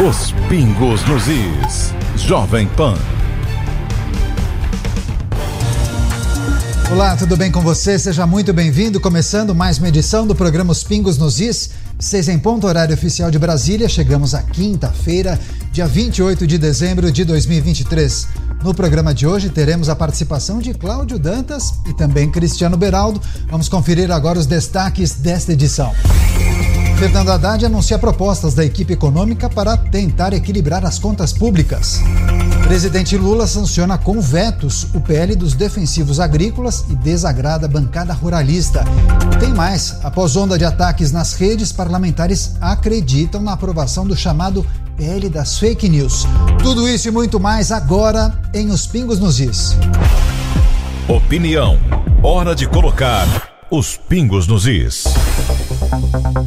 Os pingos nos is. Jovem Pan. Olá, tudo bem com você? Seja muito bem-vindo. Começando mais uma edição do programa Os Pingos nos Is. Seis em ponto, horário oficial de Brasília. Chegamos à quinta-feira, dia 28 de dezembro de 2023. No programa de hoje teremos a participação de Cláudio Dantas e também Cristiano Beraldo. Vamos conferir agora os destaques desta edição. Fernando Haddad anuncia propostas da equipe econômica para tentar equilibrar as contas públicas. Presidente Lula sanciona com vetos o PL dos defensivos agrícolas e desagrada a bancada ruralista. Tem mais. Após onda de ataques nas redes, parlamentares acreditam na aprovação do chamado PL das fake news. Tudo isso e muito mais agora em Os Pingos nos Is. Opinião. Hora de colocar os pingos nos is.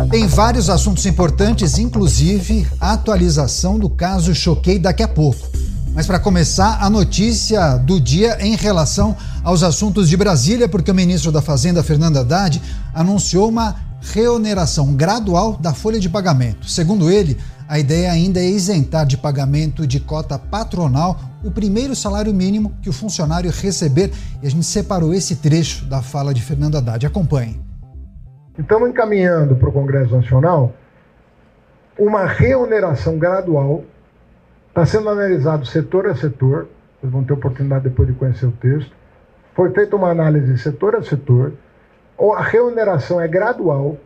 Tem vários assuntos importantes, inclusive a atualização do caso Choquei daqui a pouco. Mas para começar, a notícia do dia em relação aos assuntos de Brasília, porque o ministro da Fazenda, Fernando Haddad, anunciou uma reoneração gradual da folha de pagamento. Segundo ele, a ideia ainda é isentar de pagamento de cota patronal o primeiro salário mínimo que o funcionário receber. E a gente separou esse trecho da fala de Fernando Haddad. Acompanhe. Estamos encaminhando para o Congresso Nacional uma reoneração gradual. Está sendo analisado setor a setor. Vocês vão ter oportunidade depois de conhecer o texto. Foi feita uma análise setor a setor. A reoneração é gradual,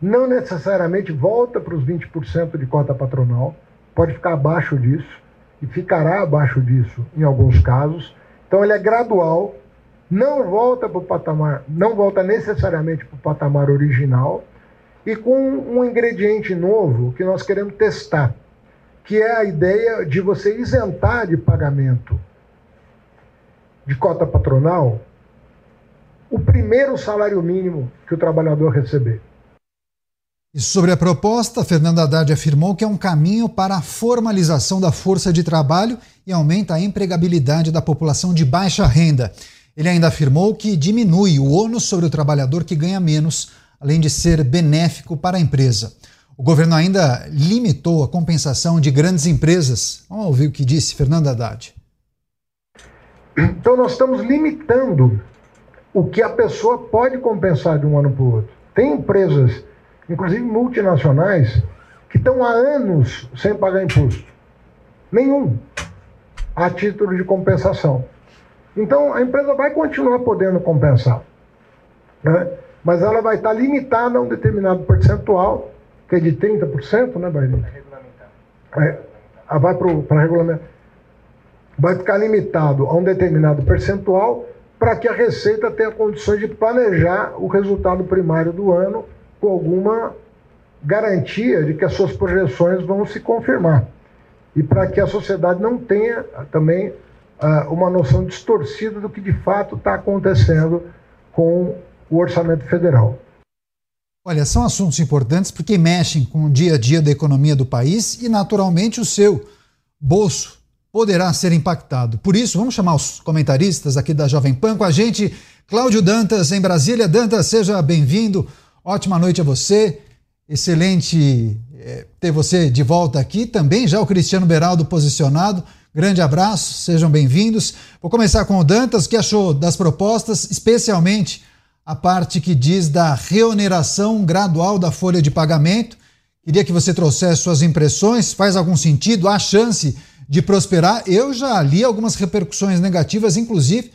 não necessariamente volta para os 20% de cota patronal, pode ficar abaixo disso e ficará abaixo disso em alguns casos. Então ele é gradual, não volta para o patamar, não volta necessariamente para o patamar original e com um ingrediente novo que nós queremos testar, que é a ideia de você isentar de pagamento de cota patronal o primeiro salário mínimo que o trabalhador receber. E sobre a proposta, Fernando Haddad afirmou que é um caminho para a formalização da força de trabalho e aumenta a empregabilidade da população de baixa renda. Ele ainda afirmou que diminui o ônus sobre o trabalhador que ganha menos, além de ser benéfico para a empresa. O governo ainda limitou a compensação de grandes empresas. Vamos ouvir o que disse Fernando Haddad. Então, nós estamos limitando o que a pessoa pode compensar de um ano para o outro. Tem empresas, inclusive multinacionais, que estão há anos sem pagar imposto. Nenhum. A título de compensação. Então, a empresa vai continuar podendo compensar. Né? Mas ela vai estar limitada a um determinado percentual, que é de 30%, né, Bairro? É, vai para regulamento. Vai ficar limitado a um determinado percentual para que a Receita tenha condições de planejar o resultado primário do ano com alguma garantia de que as suas projeções vão se confirmar. E para que a sociedade não tenha também uh, uma noção distorcida do que de fato está acontecendo com o orçamento federal. Olha, são assuntos importantes porque mexem com o dia a dia da economia do país e, naturalmente, o seu bolso poderá ser impactado. Por isso, vamos chamar os comentaristas aqui da Jovem Pan com a gente. Cláudio Dantas, em Brasília. Dantas, seja bem-vindo. Ótima noite a você. Excelente é, ter você de volta aqui. Também já o Cristiano Beraldo posicionado. Grande abraço, sejam bem-vindos. Vou começar com o Dantas. Que achou das propostas, especialmente a parte que diz da reoneração gradual da folha de pagamento? Queria que você trouxesse suas impressões. Faz algum sentido? Há chance de prosperar. Eu já li algumas repercussões negativas, inclusive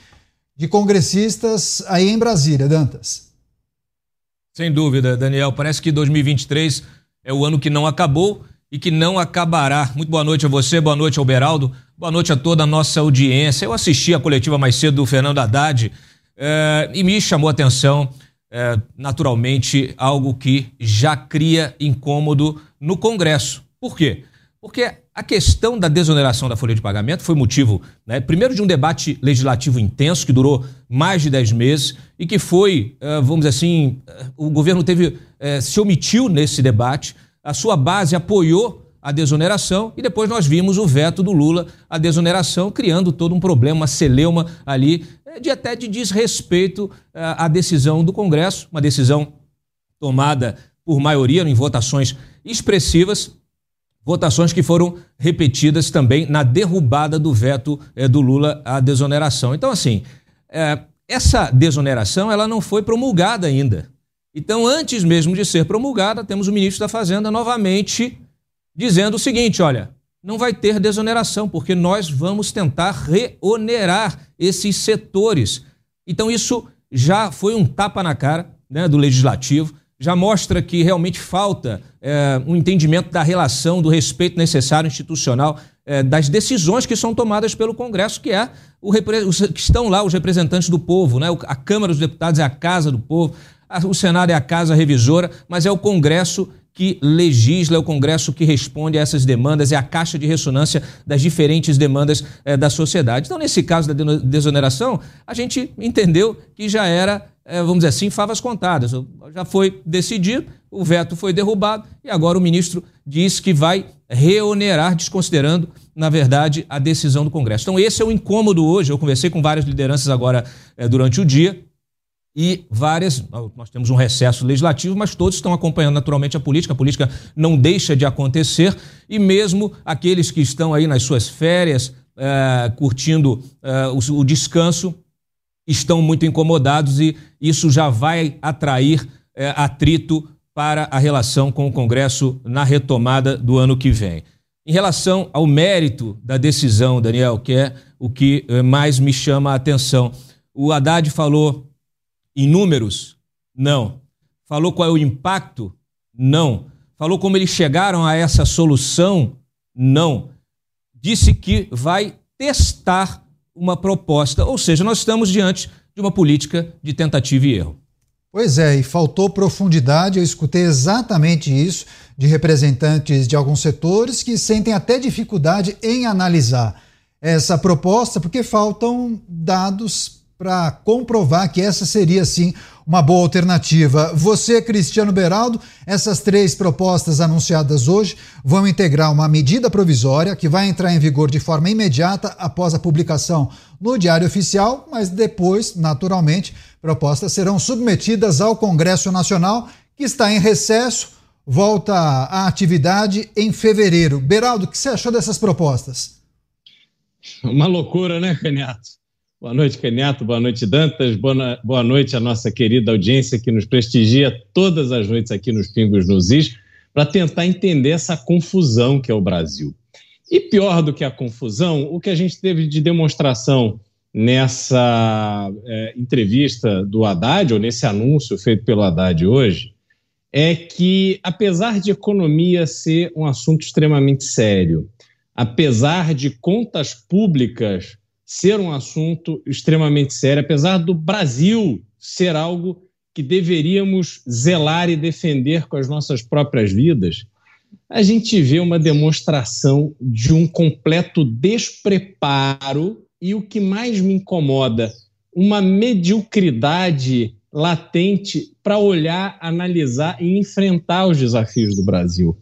de congressistas aí em Brasília, Dantas. Sem dúvida, Daniel. Parece que 2023 é o ano que não acabou e que não acabará. Muito boa noite a você, boa noite ao Beraldo, boa noite a toda a nossa audiência. Eu assisti a coletiva mais cedo do Fernando Haddad é, e me chamou a atenção, é, naturalmente, algo que já cria incômodo no Congresso. Por quê? Porque a questão da desoneração da folha de pagamento foi motivo, né, primeiro, de um debate legislativo intenso, que durou mais de 10 meses, e que foi, uh, vamos dizer assim, o governo teve, se omitiu nesse debate, a sua base apoiou a desoneração, e depois nós vimos o veto do Lula à desoneração, criando todo um problema, uma celeuma ali, de até de desrespeito à decisão do Congresso, uma decisão tomada por maioria em votações expressivas votações que foram repetidas também na derrubada do veto é, do Lula à desoneração. Então, assim, essa desoneração ela não foi promulgada ainda. Então, antes mesmo de ser promulgada, temos o ministro da Fazenda novamente dizendo o seguinte: olha, não vai ter desoneração, porque nós vamos tentar reonerar esses setores. Então, isso já foi um tapa na cara né, do legislativo já mostra que realmente falta é, um entendimento da relação, do respeito necessário institucional é, das decisões que são tomadas pelo Congresso, que é o que estão lá os representantes do povo, né? A Câmara dos Deputados é a casa do povo, o Senado é a casa revisora, mas é o Congresso que legisla, é o Congresso que responde a essas demandas, é a caixa de ressonância das diferentes demandas é, da sociedade. Então, nesse caso da desoneração, a gente entendeu que já era é, vamos dizer assim, favas contadas. Já foi decidido, o veto foi derrubado e agora o ministro diz que vai reonerar, desconsiderando, na verdade, a decisão do Congresso. Então, esse é o incômodo hoje. Eu conversei com várias lideranças agora é, durante o dia e várias. Nós temos um recesso legislativo, mas todos estão acompanhando naturalmente a política. A política não deixa de acontecer e mesmo aqueles que estão aí nas suas férias, é, curtindo é, o, o descanso, estão muito incomodados e isso já vai atrair é, atrito para a relação com o Congresso na retomada do ano que vem. Em relação ao mérito da decisão, Daniel, que é o que mais me chama a atenção, o Haddad falou em números? Não. Falou qual é o impacto? Não. Falou como eles chegaram a essa solução? Não. Disse que vai testar uma proposta. Ou seja, nós estamos diante de uma política de tentativa e erro. Pois é, e faltou profundidade. Eu escutei exatamente isso de representantes de alguns setores que sentem até dificuldade em analisar essa proposta, porque faltam dados para comprovar que essa seria sim uma boa alternativa. Você, Cristiano Beraldo, essas três propostas anunciadas hoje vão integrar uma medida provisória que vai entrar em vigor de forma imediata após a publicação no Diário Oficial, mas depois, naturalmente, propostas serão submetidas ao Congresso Nacional, que está em recesso, volta à atividade em fevereiro. Beraldo, o que você achou dessas propostas? Uma loucura, né, Caniato? Boa noite, Kenyato. Boa noite, Dantas. Boa, boa noite à nossa querida audiência que nos prestigia todas as noites aqui nos Pingos nos Is, para tentar entender essa confusão que é o Brasil. E pior do que a confusão, o que a gente teve de demonstração nessa é, entrevista do Haddad, ou nesse anúncio feito pelo Haddad hoje, é que, apesar de economia ser um assunto extremamente sério, apesar de contas públicas ser um assunto extremamente sério, apesar do Brasil ser algo que deveríamos zelar e defender com as nossas próprias vidas, a gente vê uma demonstração de um completo despreparo e o que mais me incomoda, uma mediocridade latente para olhar, analisar e enfrentar os desafios do Brasil.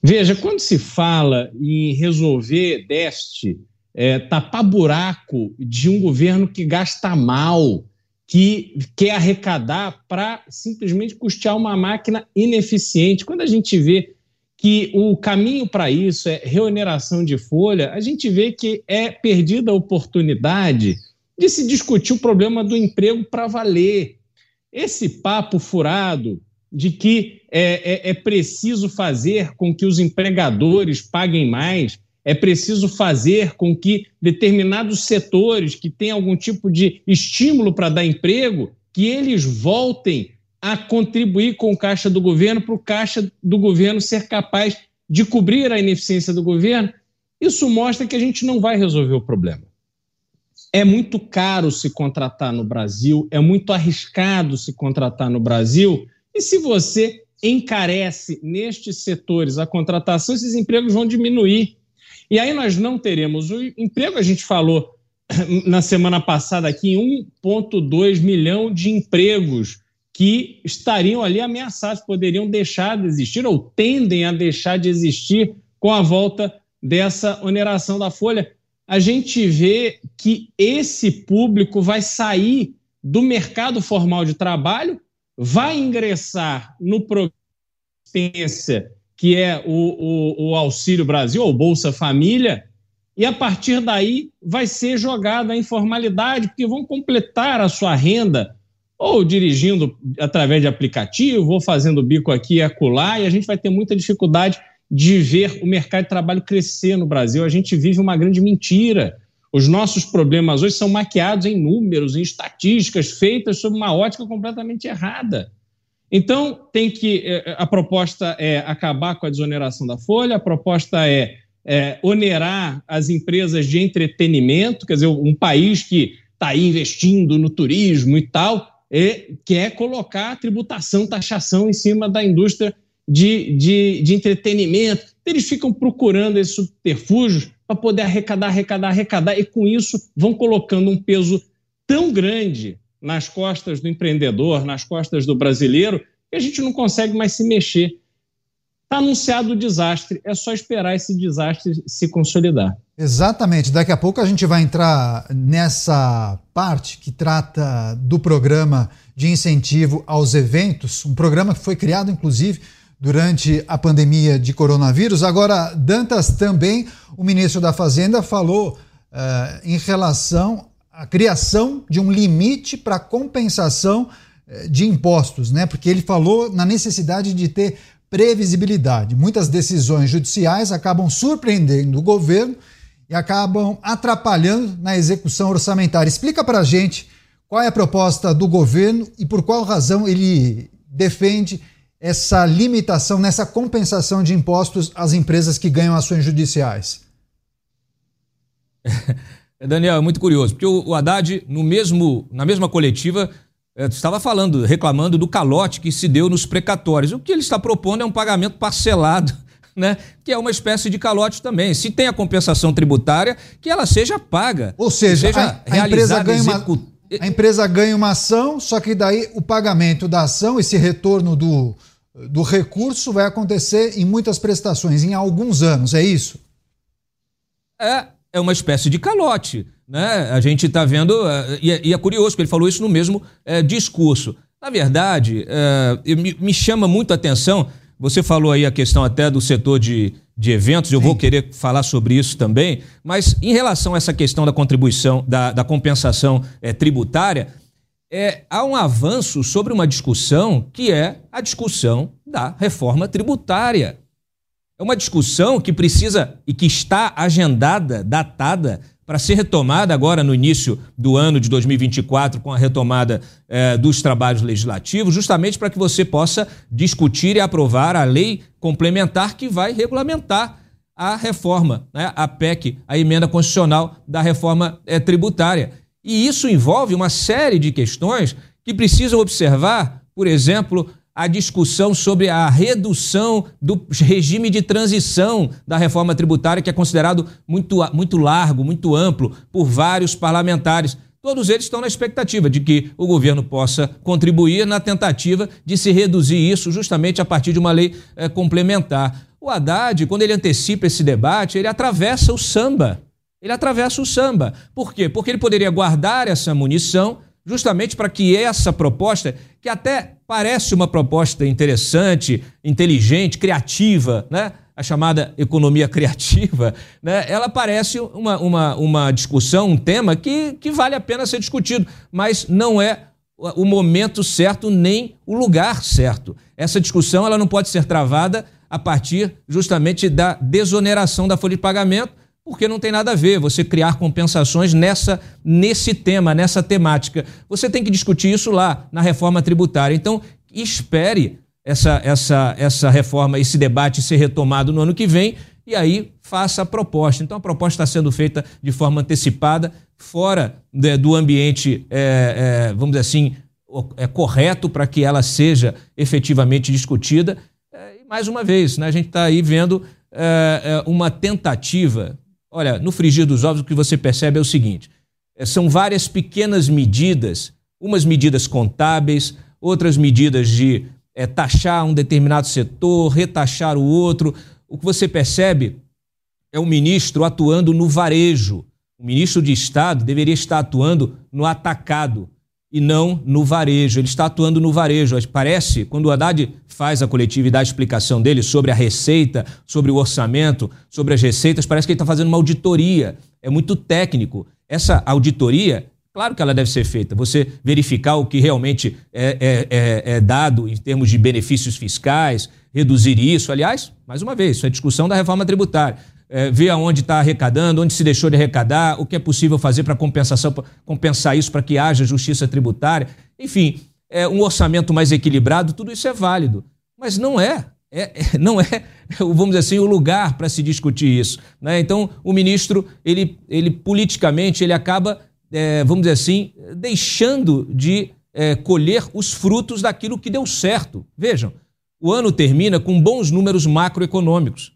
Veja, quando se fala em resolver déficit é, tapar buraco de um governo que gasta mal, que quer arrecadar para simplesmente custear uma máquina ineficiente. Quando a gente vê que o caminho para isso é reoneração de folha, a gente vê que é perdida a oportunidade de se discutir o problema do emprego para valer. Esse papo furado de que é, é, é preciso fazer com que os empregadores paguem mais é preciso fazer com que determinados setores que têm algum tipo de estímulo para dar emprego, que eles voltem a contribuir com o caixa do governo para o caixa do governo ser capaz de cobrir a ineficiência do governo. Isso mostra que a gente não vai resolver o problema. É muito caro se contratar no Brasil, é muito arriscado se contratar no Brasil, e se você encarece nestes setores a contratação, esses empregos vão diminuir. E aí nós não teremos o emprego, a gente falou na semana passada aqui, 1,2 milhão de empregos que estariam ali ameaçados, poderiam deixar de existir ou tendem a deixar de existir com a volta dessa oneração da folha. A gente vê que esse público vai sair do mercado formal de trabalho, vai ingressar no programa que é o, o, o Auxílio Brasil, ou Bolsa Família, e a partir daí vai ser jogada a informalidade, porque vão completar a sua renda ou dirigindo através de aplicativo, ou fazendo bico aqui e acolá, e a gente vai ter muita dificuldade de ver o mercado de trabalho crescer no Brasil. A gente vive uma grande mentira. Os nossos problemas hoje são maquiados em números, em estatísticas feitas sob uma ótica completamente errada. Então, tem que. Eh, a proposta é acabar com a desoneração da folha, a proposta é, é onerar as empresas de entretenimento, quer dizer, um país que está aí investindo no turismo e tal, é, quer colocar tributação, taxação em cima da indústria de, de, de entretenimento. Eles ficam procurando esses subterfúgios para poder arrecadar, arrecadar, arrecadar, e com isso vão colocando um peso tão grande nas costas do empreendedor, nas costas do brasileiro, que a gente não consegue mais se mexer. Está anunciado o desastre, é só esperar esse desastre se consolidar. Exatamente. Daqui a pouco a gente vai entrar nessa parte que trata do programa de incentivo aos eventos, um programa que foi criado, inclusive, durante a pandemia de coronavírus. Agora, Dantas também, o ministro da Fazenda, falou uh, em relação à criação de um limite para compensação uh, de impostos, né? Porque ele falou na necessidade de ter previsibilidade. Muitas decisões judiciais acabam surpreendendo o governo e acabam atrapalhando na execução orçamentária. Explica para a gente qual é a proposta do governo e por qual razão ele defende essa limitação nessa compensação de impostos às empresas que ganham ações judiciais. Daniel, é muito curioso, porque o Haddad, no mesmo, na mesma coletiva, é, estava falando, reclamando do calote que se deu nos precatórios. O que ele está propondo é um pagamento parcelado, né? Que é uma espécie de calote também. Se tem a compensação tributária, que ela seja paga. Ou seja, seja a, a empresa ganha uma, a empresa ganha uma ação, só que daí o pagamento da ação, esse retorno do, do recurso vai acontecer em muitas prestações, em alguns anos, é isso? É, é uma espécie de calote. Né? A gente está vendo, uh, e, é, e, é curioso que ele falou isso no mesmo uh, discurso. Na verdade, uh, me, me, chama muito a atenção, você falou aí a questão até do setor de, de eventos, eu Sim. vou querer falar sobre isso também, mas em relação a essa questão da contribuição, da, da compensação tributária, é, há um avanço sobre uma discussão que é a discussão da reforma tributária. É uma discussão que precisa e que está agendada, datada para ser retomada agora no início do ano de 2024, com a retomada eh, dos trabalhos legislativos, justamente para que você possa discutir e aprovar a lei complementar que vai regulamentar a reforma, né, a PEC, a emenda constitucional da reforma eh, tributária. E isso envolve uma série de questões que precisam observar, por exemplo, a discussão sobre a redução do regime de transição da reforma tributária, que é considerado muito, muito largo, muito amplo por vários parlamentares. Todos eles estão na expectativa de que o governo possa contribuir na tentativa de se reduzir isso justamente a partir de uma lei é, complementar. O Haddad, quando ele antecipa esse debate, ele atravessa o samba. Ele atravessa o samba. Por quê? Porque ele poderia guardar essa munição justamente para que essa proposta, que até parece uma proposta interessante, inteligente, criativa, né? a chamada economia criativa, né? ela parece uma, uma, uma discussão, um tema que, que vale a pena ser discutido, mas não é o momento certo nem o lugar certo. Essa discussão ela não pode ser travada a partir justamente da desoneração da folha de pagamento, porque não tem nada a ver você criar compensações nessa nesse tema, nessa temática. Você tem que discutir isso lá na reforma tributária. Então, espere essa essa essa reforma, esse debate ser retomado no ano que vem e aí faça a proposta. Então, a proposta está sendo feita de forma antecipada, fora de, do ambiente, é, é, vamos dizer assim, é correto para que ela seja efetivamente discutida. É, e mais uma vez, né, a gente está aí vendo é, é, uma tentativa Olha, no frigir dos ovos o que você percebe é o seguinte: é, são várias pequenas medidas, umas medidas contábeis, outras medidas de é, taxar um determinado setor, retaxar o outro. O que você percebe é o ministro atuando no varejo. O ministro de Estado deveria estar atuando no atacado. E não no varejo. Ele está atuando no varejo. Parece, quando o Haddad faz a coletiva e dá a explicação dele sobre a receita, sobre o orçamento, sobre as receitas, parece que ele está fazendo uma auditoria. É muito técnico. Essa auditoria, claro que ela deve ser feita. Você verificar o que realmente é, é, é, é dado em termos de benefícios fiscais, reduzir isso. Aliás, mais uma vez, isso é discussão da reforma tributária é, ver aonde está arrecadando, onde se deixou de arrecadar, o que é possível fazer para compensação, compensar isso para que haja justiça tributária. Enfim, é, um orçamento mais equilibrado, tudo isso é válido. Mas não é. É, é não é, vamos dizer assim, o lugar para se discutir isso. Né? Então, o ministro, ele, ele politicamente, ele acaba, é, vamos dizer assim, deixando de é, colher os frutos daquilo que deu certo. Vejam, o ano termina com bons números macroeconômicos.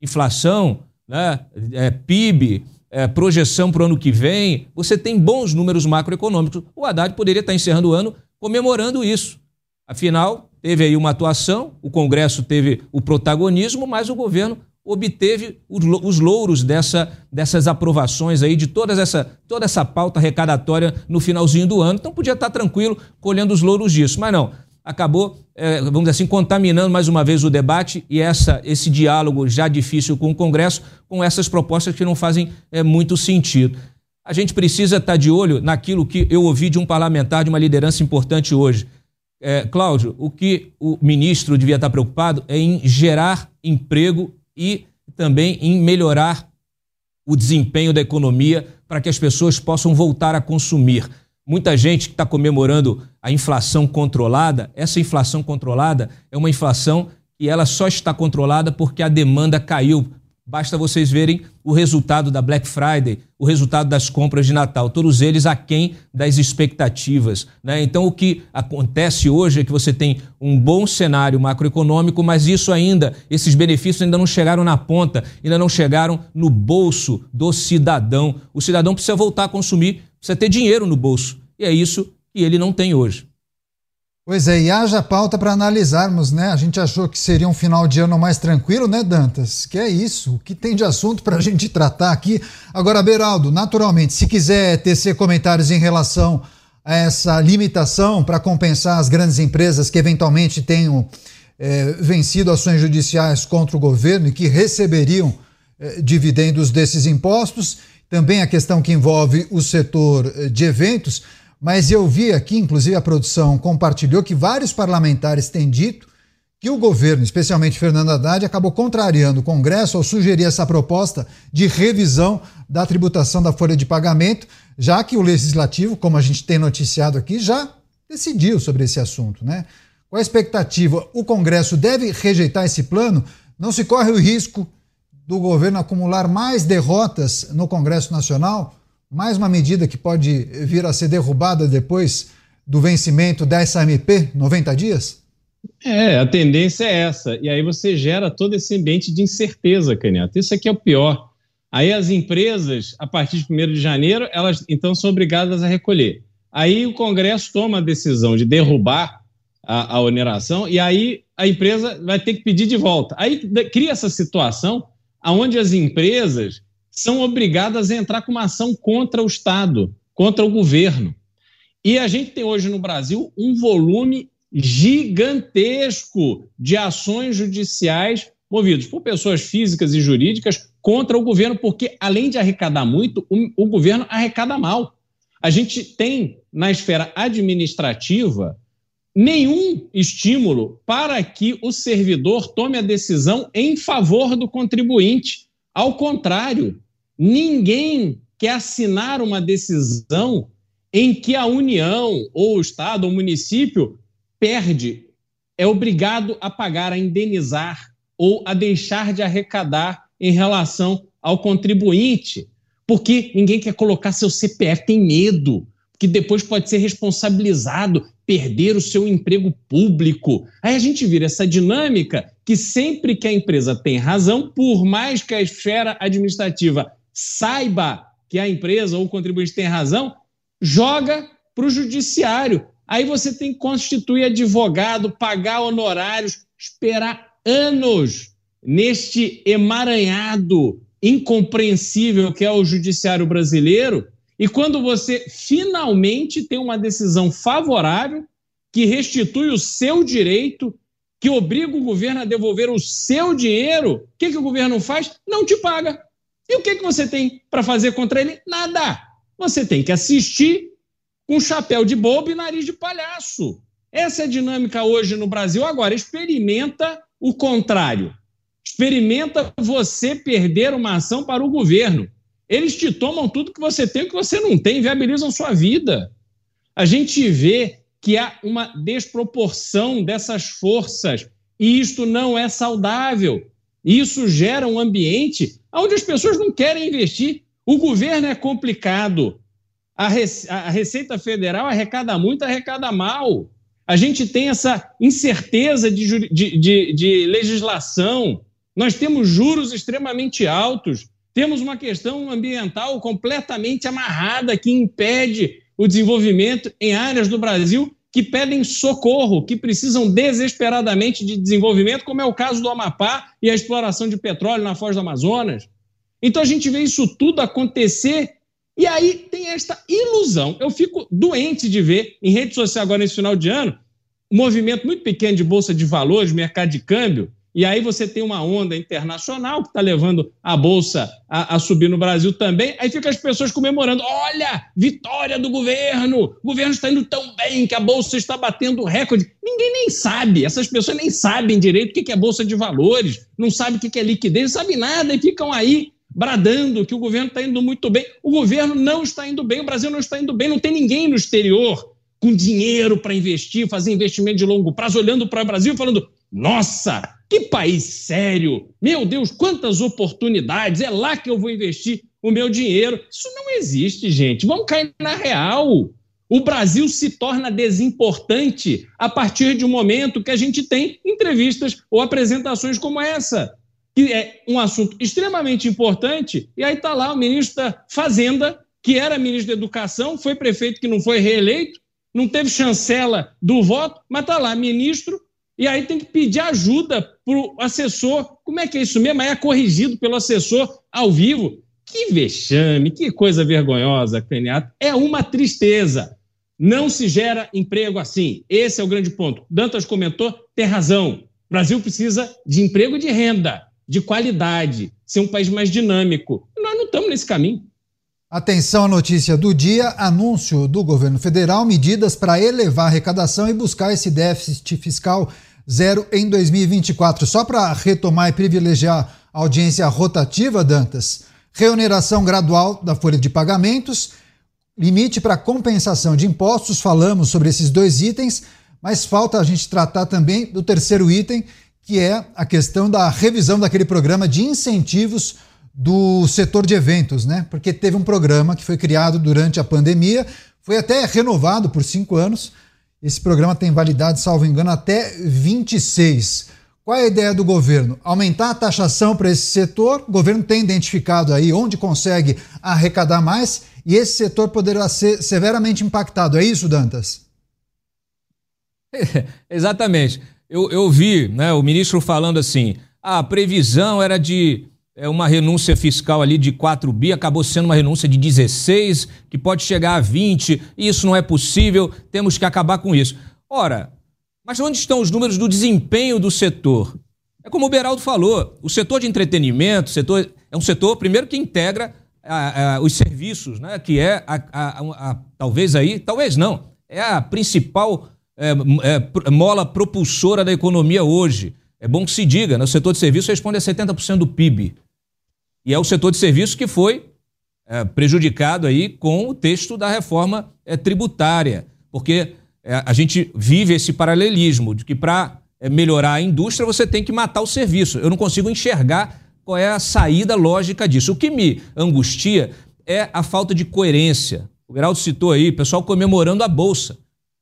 Inflação, né, é, PIB, é, projeção para o ano que vem, você tem bons números macroeconômicos. O Haddad poderia estar encerrando o ano comemorando isso. Afinal, teve aí uma atuação, o Congresso teve o protagonismo, mas o governo obteve os louros dessa, dessas aprovações aí, de todas essa, toda essa pauta arrecadatória no finalzinho do ano. Então podia estar tranquilo colhendo os louros disso. Mas não, acabou, é, vamos dizer assim, contaminando mais uma vez o debate e essa, esse diálogo já difícil com o Congresso, com essas propostas que não fazem é, muito sentido. A gente precisa estar de olho naquilo que eu ouvi de um parlamentar, de uma liderança importante hoje. É, Cláudio, o que o ministro devia estar preocupado é em gerar emprego e também em melhorar o desempenho da economia para que as pessoas possam voltar a consumir. Muita gente que está comemorando a inflação controlada, essa inflação controlada é uma inflação que ela só está controlada porque a demanda caiu. Basta vocês verem o resultado da Black Friday, o resultado das compras de Natal, todos eles aquém das expectativas. Né? Então, o que acontece hoje é que você tem um bom cenário macroeconômico, mas isso ainda, esses benefícios ainda não chegaram na ponta, ainda não chegaram no bolso do cidadão. O cidadão precisa voltar a consumir, precisa ter dinheiro no bolso. E é isso que ele não tem hoje. Pois é, e haja pauta para analisarmos, né? A gente achou que seria um final de ano mais tranquilo, né, Dantas? Que é isso, o que tem de assunto para a gente tratar aqui. Agora, Beraldo, naturalmente, se quiser tecer comentários em relação a essa limitação para compensar as grandes empresas que eventualmente tenham é, vencido ações judiciais contra o governo e que receberiam é, dividendos desses impostos, também a questão que envolve o setor é, de eventos. Mas eu vi aqui, inclusive a produção compartilhou, que vários parlamentares têm dito que o governo, especialmente Fernando Haddad, acabou contrariando o Congresso ao sugerir essa proposta de revisão da tributação da folha de pagamento, já que o Legislativo, como a gente tem noticiado aqui, já decidiu sobre esse assunto. Né? Qual a expectativa? O Congresso deve rejeitar esse plano? Não se corre o risco do governo acumular mais derrotas no Congresso Nacional? mais uma medida que pode vir a ser derrubada depois do vencimento dessa MP, 90 dias? É, a tendência é essa. E aí você gera todo esse ambiente de incerteza, Caneto. Isso aqui é o pior. Aí as empresas, a partir de 1 de janeiro, elas então são obrigadas a recolher. Aí o Congresso toma a decisão de derrubar a, a oneração e aí a empresa vai ter que pedir de volta. Aí cria essa situação onde as empresas são obrigadas a entrar com uma ação contra o Estado, contra o governo. E a gente tem hoje no Brasil um volume gigantesco de ações judiciais movidas por pessoas físicas e jurídicas contra o governo, porque além de arrecadar muito, o, governo arrecada mal. A gente tem na esfera administrativa nenhum estímulo para que o servidor tome a decisão em favor do contribuinte. Ao contrário, Ninguém quer assinar uma decisão em que a União, ou o Estado, ou o município perde, é obrigado a pagar, a indenizar ou a deixar de arrecadar em relação ao contribuinte, porque ninguém quer colocar seu CPF, tem medo, que depois pode ser responsabilizado, perder o seu emprego público. Aí a gente vira essa dinâmica que sempre que a empresa tem razão, por mais que a esfera administrativa saiba que a empresa ou o contribuinte tem razão, joga para o judiciário. Aí você tem que constituir advogado, pagar honorários, esperar anos neste emaranhado incompreensível que é o judiciário brasileiro. E quando você finalmente tem uma decisão favorável que restitui o seu direito, que obriga o governo a devolver o seu dinheiro, o que, que o governo faz? Não te paga. E o que, que você tem para fazer contra ele? Nada. Você tem que assistir com chapéu de bobo e nariz de palhaço. Essa é a dinâmica hoje no Brasil. Agora, experimenta o contrário. Experimenta você perder uma ação para o governo. Eles te tomam tudo que você tem e que você não tem, viabilizam sua vida. A gente vê que há uma desproporção dessas forças e isto não é saudável. Isso gera um ambiente onde as pessoas não querem investir. O governo é complicado. A, Receita Federal arrecada muito, arrecada mal. A gente tem essa incerteza de, de, de, de legislação. Nós temos juros extremamente altos. Temos uma questão ambiental completamente amarrada que impede o desenvolvimento em áreas do Brasil que pedem socorro, que precisam desesperadamente de desenvolvimento, como é o caso do Amapá e a exploração de petróleo na Foz do Amazonas. Então a gente vê isso tudo acontecer e aí tem esta ilusão. Eu fico doente de ver em rede social agora nesse final de ano um movimento muito pequeno de bolsa de valores, mercado de câmbio, e aí você tem uma onda internacional que está levando a bolsa a, a, subir no Brasil também. Aí fica as pessoas comemorando: olha, vitória do governo, o governo está indo tão bem que a bolsa está batendo recorde. Ninguém nem sabe, essas pessoas nem sabem direito o que é bolsa de valores, não sabem o que é liquidez, não sabem nada e ficam aí bradando que o governo está indo muito bem. O governo não está indo bem, o Brasil não está indo bem, não tem ninguém no exterior com dinheiro para investir, fazer investimento de longo prazo, olhando para o Brasil e falando: nossa, que país sério! Meu Deus, quantas oportunidades! É lá que eu vou investir o meu dinheiro. Isso não existe, gente. Vamos cair na real. O Brasil se torna desimportante a partir de um momento que a gente tem entrevistas ou apresentações como essa, que é um assunto extremamente importante, e aí está lá o ministro da Fazenda, que era ministro da Educação, foi prefeito que não foi reeleito, não teve chancela do voto, mas está lá, ministro e aí tem que pedir ajuda para o assessor. Como é que é isso mesmo? Aí é corrigido pelo assessor ao vivo. Que vexame, que coisa vergonhosa, Caniato. É uma tristeza. Não se gera emprego assim. Esse é o grande ponto. Dantas comentou, tem razão. O Brasil precisa de emprego de renda, de qualidade, ser um país mais dinâmico. Nós não estamos nesse caminho. Atenção à notícia do dia: anúncio do governo federal, medidas para elevar a arrecadação e buscar esse déficit fiscal em 2024. Só para retomar e privilegiar a audiência rotativa, Dantas, reoneração gradual da folha de pagamentos, limite para compensação de impostos, falamos sobre esses dois itens, mas falta a gente tratar também do terceiro item, que é a questão da revisão daquele programa de incentivos do setor de eventos, né? Porque teve um programa que foi criado durante a pandemia, foi até renovado por cinco anos, esse programa tem validade, salvo engano, até 26. Qual é a ideia do governo? Aumentar a taxação para esse setor. O governo tem identificado aí onde consegue arrecadar mais e esse setor poderá ser severamente impactado. É isso, Dantas? Exatamente. Eu, eu vi né, o ministro falando assim: a previsão era de é uma renúncia fiscal ali de 4 bi, acabou sendo uma renúncia de 16, que pode chegar a 20, isso não é possível, temos que acabar com isso. Ora, mas onde estão os números do desempenho do setor? É como o Beraldo falou, o setor de entretenimento setor, é um setor, primeiro, que integra a, a, os serviços, né, que é, a, talvez aí, talvez não, é a principal é, é, mola propulsora da economia hoje. É bom que se diga, né? o setor de serviços responde a 70% do PIB. E é o setor de serviços que foi é, prejudicado aí com o texto da reforma é, tributária, porque é, a gente vive esse paralelismo de que para é, melhorar a indústria você tem que matar o serviço. Eu não consigo enxergar qual é a saída lógica disso. O que me angustia é a falta de coerência. O Geraldo citou aí, pessoal comemorando a Bolsa.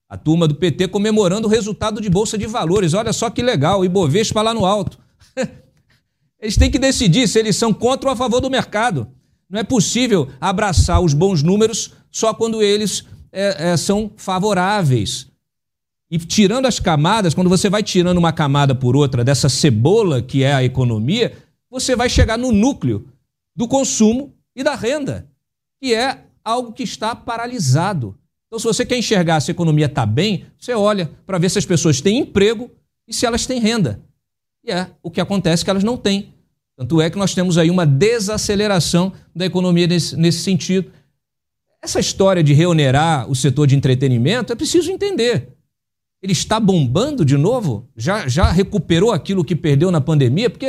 A turma do PT comemorando o resultado de Bolsa de Valores. Olha só que legal, Ibovespa lá no alto. Eles têm que decidir se eles são contra ou a favor do mercado. Não é possível abraçar os bons números só quando eles é, é, são favoráveis. E tirando as camadas, quando você vai tirando uma camada por outra dessa cebola que é a economia, você vai chegar no núcleo do consumo e da renda, que é algo que está paralisado. Então, se você quer enxergar se a economia está bem, você olha para ver se as pessoas têm emprego e se elas têm renda. E é o que acontece que elas não têm. Tanto é que nós temos aí uma desaceleração da economia nesse, nesse sentido. Essa história de reonerar o setor de entretenimento é preciso entender. Ele está bombando de novo? Já, já recuperou aquilo que perdeu na pandemia? Porque,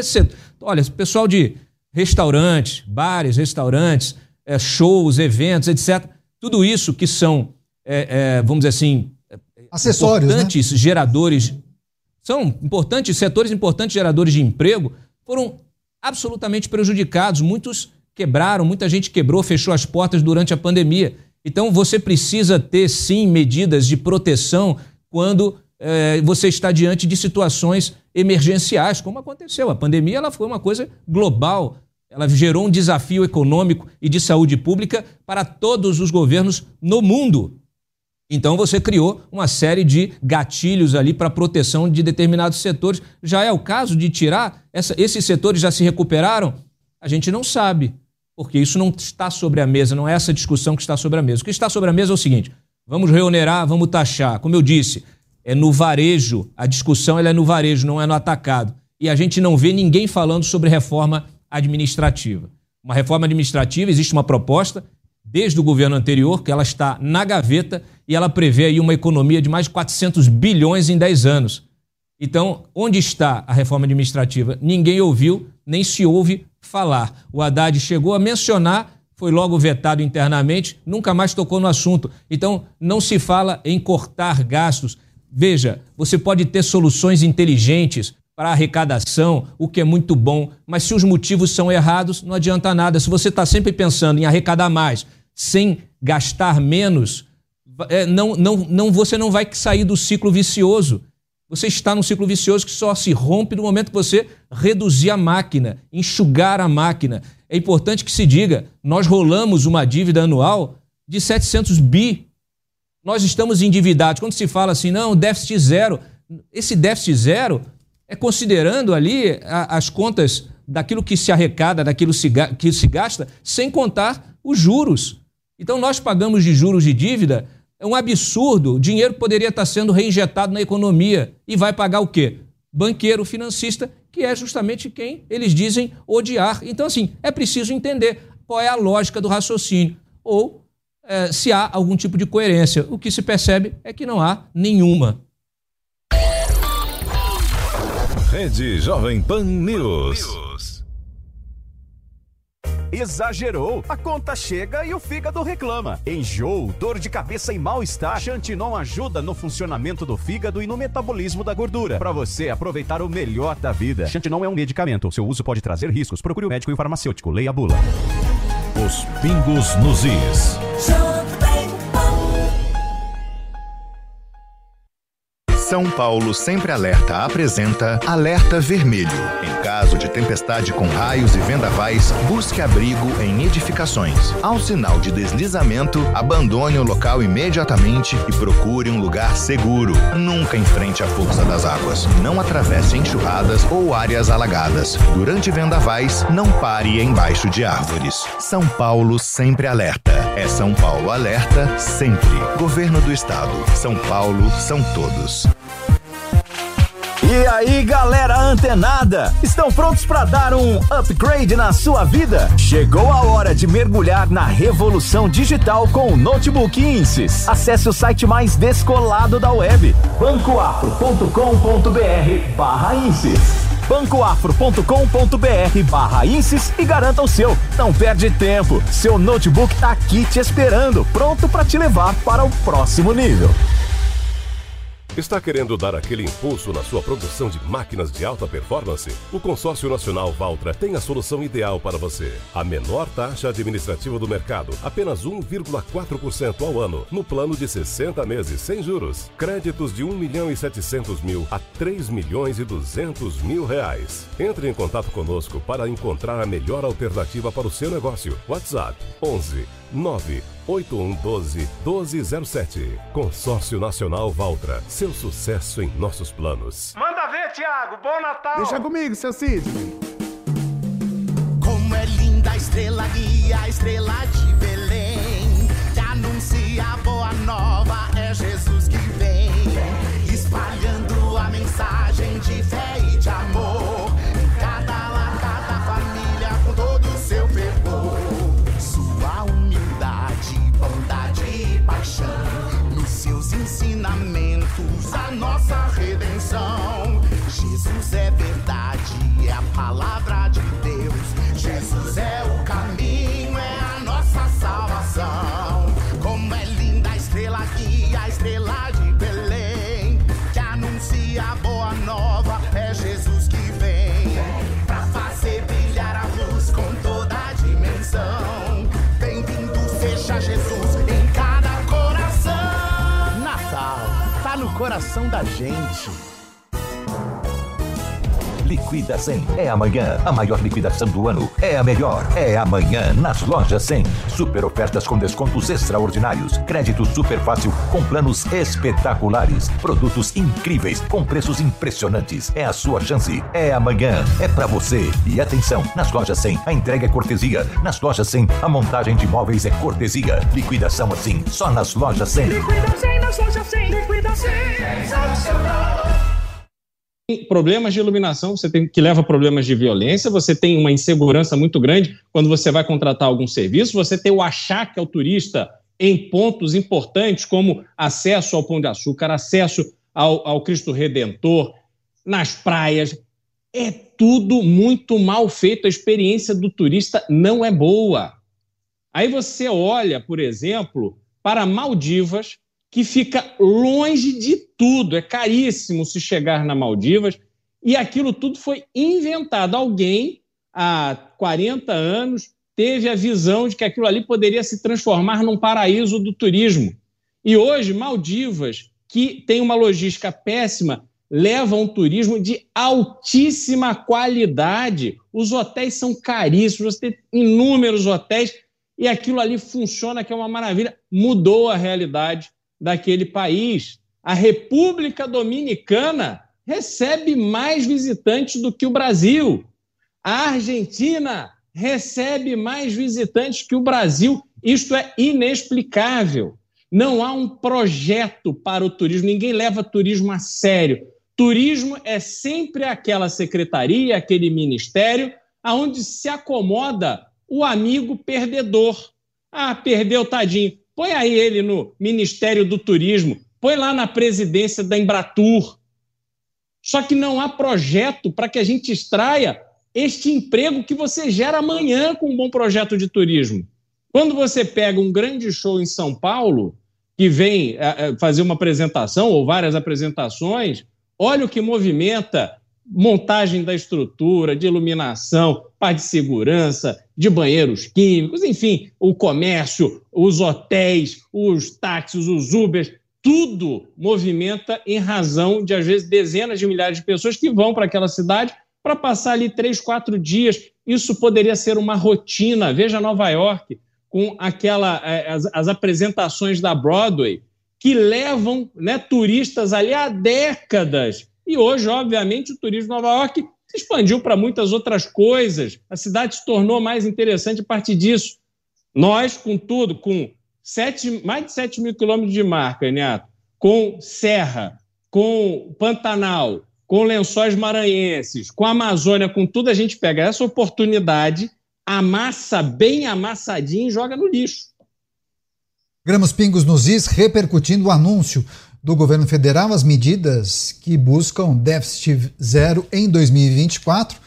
olha, pessoal de restaurantes, bares, restaurantes, é, shows, eventos, etc. Tudo isso que são, é, é, vamos dizer assim, acessórios, né? importantes né? geradores, são importantes, setores importantes geradores de emprego, foram absolutamente prejudicados. Muitos quebraram, muita gente quebrou, fechou as portas durante a pandemia. Então você precisa ter sim medidas de proteção quando é, você está diante de situações emergenciais, como aconteceu. A pandemia ela foi uma coisa global, ela gerou um desafio econômico e de saúde pública para todos os governos no mundo. Então você criou uma série de gatilhos ali para proteção de determinados setores. Já é o caso de tirar? Essa, esses setores já se recuperaram? A gente não sabe, porque isso não está sobre a mesa, não é essa discussão que está sobre a mesa. O que está sobre a mesa é o seguinte: Vamos reonerar, vamos taxar. Como eu disse, é no varejo, a discussão é no varejo, não é no atacado. E a gente não vê ninguém falando sobre reforma administrativa. Uma reforma administrativa, existe uma proposta desde o governo anterior, que ela está na gaveta e ela prevê aí uma economia de mais de 400 bilhões em 10 anos. Então, onde está a reforma administrativa? Ninguém ouviu, nem se ouve falar. O Haddad chegou a mencionar foi logo vetado internamente, nunca mais tocou no assunto. Então, não se fala em cortar gastos. Veja, você pode ter soluções inteligentes para arrecadação, o que é muito bom, mas se os motivos são errados, não adianta nada. Se você está sempre pensando em arrecadar mais, sem gastar menos, é, não, não, não, você não vai sair do ciclo vicioso. Você está num ciclo vicioso que só se rompe no momento que você reduzir a máquina, enxugar a máquina. É importante que se diga, nós rolamos uma dívida anual de 700 bi. Nós estamos endividados. Quando se fala assim, não, déficit zero, esse déficit zero é considerando ali as contas daquilo que se arrecada, daquilo que se gasta, sem contar os juros. Então nós pagamos de juros de dívida, é um absurdo. O dinheiro poderia estar sendo reinjetado na economia e vai pagar o quê? Banqueiro, financista que é justamente quem eles dizem odiar. Então, assim, é preciso entender qual é a lógica do raciocínio ou é, se há algum tipo de coerência. O que se percebe é que não há nenhuma. Rede Jovem Pan News. Exagerou. A conta chega e o fígado reclama. Enjoo, dor de cabeça e mal-estar. Xantinon ajuda no funcionamento do fígado e no metabolismo da gordura. Para você aproveitar o melhor da vida. Xantinon é um medicamento. Seu uso pode trazer riscos. Procure o médico e o farmacêutico. Leia a bula. Os pingos nos is. São Paulo Sempre Alerta apresenta Alerta Vermelho. Em caso de tempestade com raios e vendavais, busque abrigo em edificações. Ao sinal de deslizamento, abandone o local imediatamente e procure um lugar seguro. Nunca enfrente a força das águas. Não atravesse enxurradas ou áreas alagadas. Durante vendavais, não pare embaixo de árvores. São Paulo Sempre Alerta. É São Paulo Alerta sempre. Governo do Estado. São Paulo são todos. E aí, galera antenada? Estão prontos para dar um upgrade na sua vida? Chegou a hora de mergulhar na revolução digital com o Notebook Insys. Acesse o site mais descolado da web, bancoafro.com.br barra Insys bancoafro.com.br barra Insys e garanta o seu. Não perde tempo, seu notebook tá aqui te esperando, pronto para te levar para o próximo nível. Está querendo dar aquele impulso na sua produção de máquinas de alta performance? O Consórcio Nacional Valtra tem a solução ideal para você. A menor taxa administrativa do mercado, apenas 1,4% ao ano, no plano de 60 meses sem juros. Créditos de 1 milhão e 700 mil a 3 milhões e 200 mil reais. Entre em contato conosco para encontrar a melhor alternativa para o seu negócio. WhatsApp 11 98112 1207. Consórcio Nacional Valtra. Seu sucesso em nossos planos. Manda ver, Tiago. Bom Natal. Deixa comigo, seu Cid. Como é linda a estrela guia, a estrela de Belém. anuncia a boa nova, é Jesus que vem, espalhando a nossa redenção. Jesus é verdade, é a palavra da gente. Liquida 100 é amanhã. A maior liquidação do ano é a melhor. É amanhã nas lojas 100. Super ofertas com descontos extraordinários. Crédito super fácil com planos espetaculares. Produtos incríveis com preços impressionantes. É a sua chance. É amanhã. É pra você. E atenção, nas lojas 100 a entrega é cortesia. Nas lojas 100 a montagem de móveis é cortesia. Liquidação assim, só nas lojas 100. Liquida 100 nas lojas 100. Liquida 100. Sensacional. Problemas de iluminação, você tem que leva a problemas de violência, você tem uma insegurança muito grande quando você vai contratar algum serviço, você tem o achaque ao turista em pontos importantes como acesso ao Pão de Açúcar, acesso ao, ao Cristo Redentor, nas praias. É tudo muito mal feito, a experiência do turista não é boa. Aí você olha, por exemplo, para Maldivas, que fica longe de tudo. É caríssimo se chegar na Maldivas. E aquilo tudo foi inventado. Alguém, há 40 anos, teve a visão de que aquilo ali poderia se transformar num paraíso do turismo. E hoje, Maldivas, que tem uma logística péssima, leva um turismo de altíssima qualidade. Os hotéis são caríssimos, você tem inúmeros hotéis e aquilo ali funciona, que é uma maravilha. Mudou a realidade daquele país. A República Dominicana recebe mais visitantes do que o Brasil. A Argentina recebe mais visitantes que o Brasil. Isto é inexplicável. Não há um projeto para o turismo, ninguém leva turismo a sério. Turismo é sempre aquela secretaria, aquele ministério, aonde se acomoda o amigo perdedor. Ah, perdeu, tadinho. Põe aí ele no Ministério do Turismo, põe lá na presidência da Embratur. Só que não há projeto para que a gente extraia este emprego que você gera amanhã com um bom projeto de turismo. Quando você pega um grande show em São Paulo, que vem é, fazer uma apresentação ou várias apresentações, olha o que movimenta montagem da estrutura, de iluminação, parte de segurança, de banheiros químicos, enfim, o comércio, os hotéis, os táxis, os Ubers, tudo movimenta em razão de, às vezes, dezenas de milhares de pessoas que vão para aquela cidade para passar ali três, quatro dias. Isso poderia ser uma rotina. Veja Nova York, com aquela eh, as, as apresentações da Broadway, que levam né, turistas ali há décadas e hoje, obviamente, o turismo de Nova York se expandiu para muitas outras coisas. A cidade se tornou mais interessante a partir disso. Nós, com tudo, com sete, mais de 7 mil quilômetros de mar, Caniato, com serra, com Pantanal, com lençóis maranhenses, com a Amazônia, com tudo, a gente pega essa oportunidade, amassa bem amassadinho e joga no lixo. Gramos Pingos nos Is repercutindo o anúncio do governo federal as medidas que buscam déficit zero em 2024,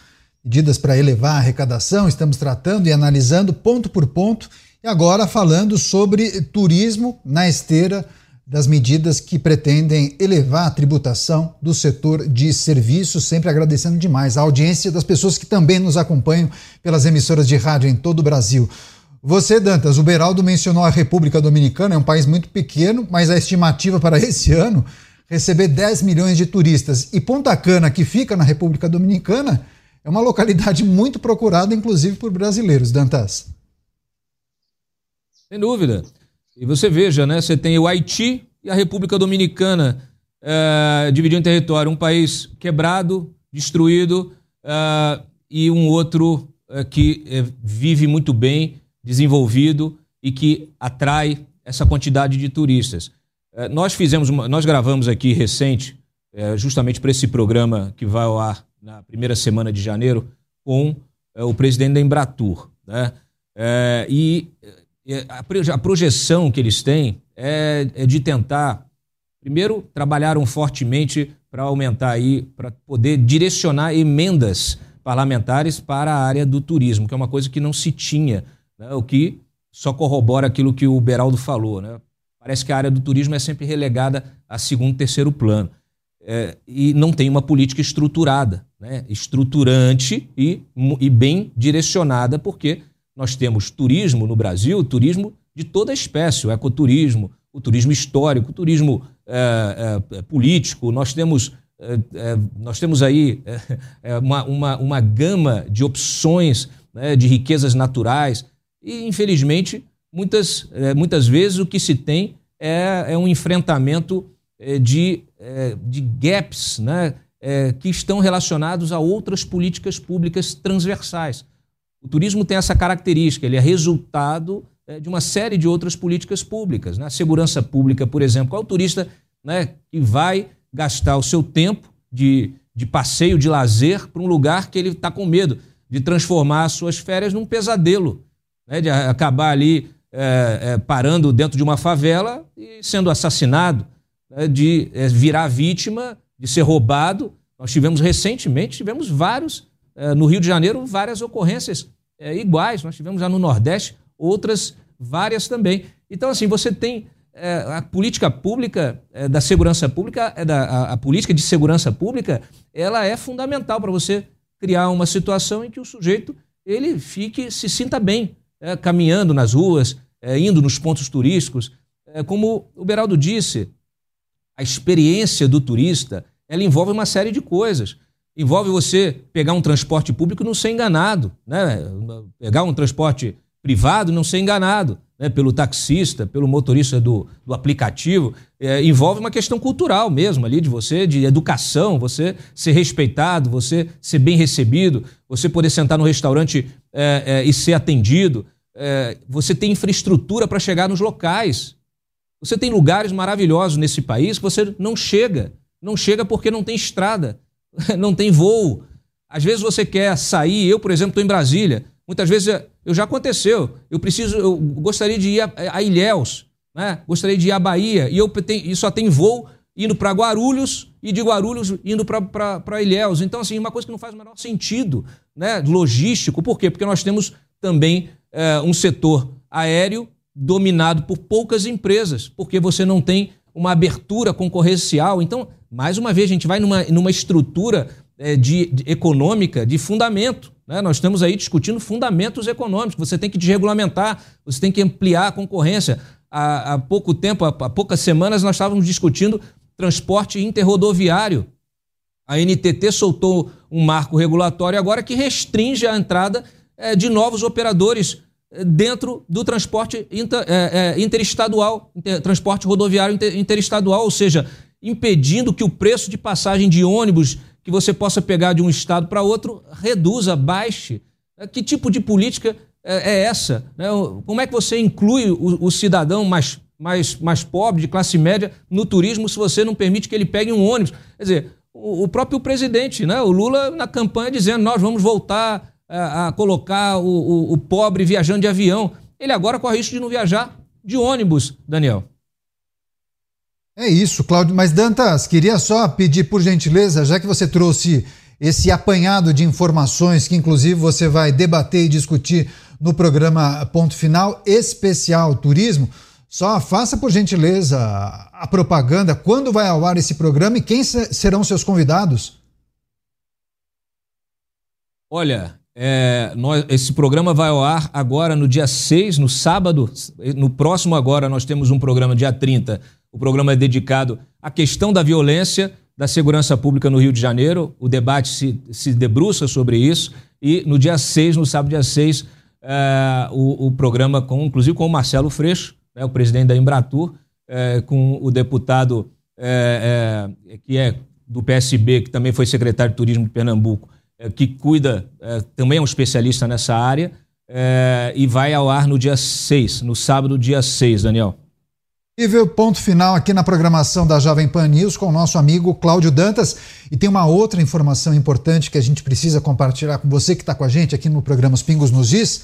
medidas para elevar a arrecadação. Estamos tratando e analisando ponto por ponto e agora falando sobre turismo na esteira das medidas que pretendem elevar a tributação do setor de serviços, sempre agradecendo demais a audiência das pessoas que também nos acompanham pelas emissoras de rádio em todo o Brasil. Você, Dantas, o Beraldo mencionou a República Dominicana, é um país muito pequeno, mas a estimativa para esse ano receber 10 milhões de turistas. E Ponta Cana, que fica na República Dominicana, é uma localidade muito procurada, inclusive por brasileiros, Dantas. Sem dúvida. E você veja, né? Você tem o Haiti e a República Dominicana é, dividindo território. Um país quebrado, destruído, é, e um outro é, que vive muito bem desenvolvido e que atrai essa quantidade de turistas. É, nós fizemos, uma, nós gravamos aqui recente, é, justamente para esse programa que vai ao ar na primeira semana de janeiro, com é, o presidente da Embratur. Né? E a, projeção que eles têm é, é de tentar, primeiro, trabalharam fortemente para aumentar aí, para poder direcionar emendas parlamentares para a área do turismo, que é uma coisa que não se tinha, né? o que só corrobora aquilo que o Beraldo falou. Né? Parece que a área do turismo é sempre relegada a segundo, terceiro plano. É, e não tem uma política estruturada, né? estruturante e, e bem direcionada, porque nós temos turismo no Brasil, turismo de toda espécie, o ecoturismo, o turismo histórico, o turismo é, é, político, nós temos é, é, nós temos aí é, é, uma, uma, uma gama de opções né, de riquezas naturais e, infelizmente, muitas, muitas vezes o que se tem é, é um enfrentamento de, de gaps né, que estão relacionados a outras políticas públicas transversais. O turismo tem essa característica, ele é resultado de uma série de outras políticas públicas. Né? A segurança pública, por exemplo, qual é o turista né, que vai gastar o seu tempo de, de passeio, de lazer, para um lugar que ele está com medo de transformar as suas férias num pesadelo, né? de acabar ali é, é, parando dentro de uma favela e sendo assassinado, né? de é, virar vítima, de ser roubado. Nós tivemos recentemente, tivemos vários, é, no Rio de Janeiro, várias ocorrências é, iguais. Nós tivemos já no Nordeste outras várias também. Então, assim, você tem é, a política pública da segurança pública, é da, a, a, política de segurança pública, ela é fundamental para você criar uma situação em que o sujeito ele fique, se sinta bem, é, caminhando nas ruas, é, indo nos pontos turísticos. É, como o Beraldo disse, a experiência do turista ela envolve uma série de coisas. Envolve você pegar um transporte público e não ser enganado, né? pegar um transporte privado e não ser enganado né, pelo taxista, pelo motorista do, do aplicativo, é, envolve uma questão cultural mesmo ali de você, de educação, você ser respeitado, você ser bem recebido, você poder sentar no restaurante é, é, e ser atendido. É, você tem infraestrutura para chegar nos locais. Você tem lugares maravilhosos nesse país que você não chega. Não chega porque não tem estrada, não tem voo. Às vezes você quer sair, eu, por exemplo, estou em Brasília. Muitas vezes é, eu já aconteceu. Eu preciso, eu gostaria de ir a, a Ilhéus, né? Gostaria de ir à Bahia e eu tenho, e só tem voo indo para Guarulhos e de Guarulhos indo para Ilhéus. Então, assim, uma coisa que não faz o menor sentido, né? Logístico. Por quê? Porque nós temos também é, um setor aéreo dominado por poucas empresas, porque você não tem uma abertura concorrencial. Então, mais uma vez, a gente vai numa, numa estrutura é, de, de, econômica de fundamento. Né? Nós estamos aí discutindo fundamentos econômicos. Você tem que desregulamentar, você tem que ampliar a concorrência. Há, há pouco tempo, há, há poucas semanas, nós estávamos discutindo transporte interrodoviário. A NTT soltou um marco regulatório agora que restringe a entrada de novos operadores é, dentro do transporte inter, é, é, interestadual, inter, transporte rodoviário inter, interestadual, ou seja, impedindo que o preço de passagem de ônibus que você possa pegar de um estado para outro, reduza, baixe. É, que tipo de política é, é essa? Né? Como é que você inclui o, cidadão mais, mais, mais pobre, de classe média, no turismo, se você não permite que ele pegue um ônibus? Quer dizer, o, próprio presidente, né? o Lula, na campanha, dizendo nós vamos voltar a, a colocar o, o, o pobre viajando de avião. Ele agora corre risco de não viajar de ônibus, Daniel. É isso, Cláudio. Mas, Dantas, queria só pedir, por gentileza, já que você trouxe esse apanhado de informações que, inclusive, você vai debater e discutir no programa Ponto Final Especial Turismo, só faça, por gentileza, a propaganda. Quando vai ao ar esse programa e quem serão seus convidados? Olha, é, nós, esse programa vai ao ar agora no dia 6, no sábado. No próximo agora nós temos um programa dia 30 o programa é dedicado à questão da violência da segurança pública no Rio de Janeiro. O debate se, se debruça sobre isso. E no dia 6, no sábado, dia 6, é, o, o, programa, com, inclusive com o Marcelo Freixo, né, o presidente da Embratur, é, com o deputado é, que é do PSB, que também foi secretário de Turismo de Pernambuco, que cuida, também é um especialista nessa área, e vai ao ar no dia 6, no sábado, dia 6, Daniel. E veio ponto final aqui na programação da Jovem Pan News com o nosso amigo Cláudio Dantas. E tem uma outra informação importante que a gente precisa compartilhar com você que está com a gente aqui no programa Os Pingos nos Is,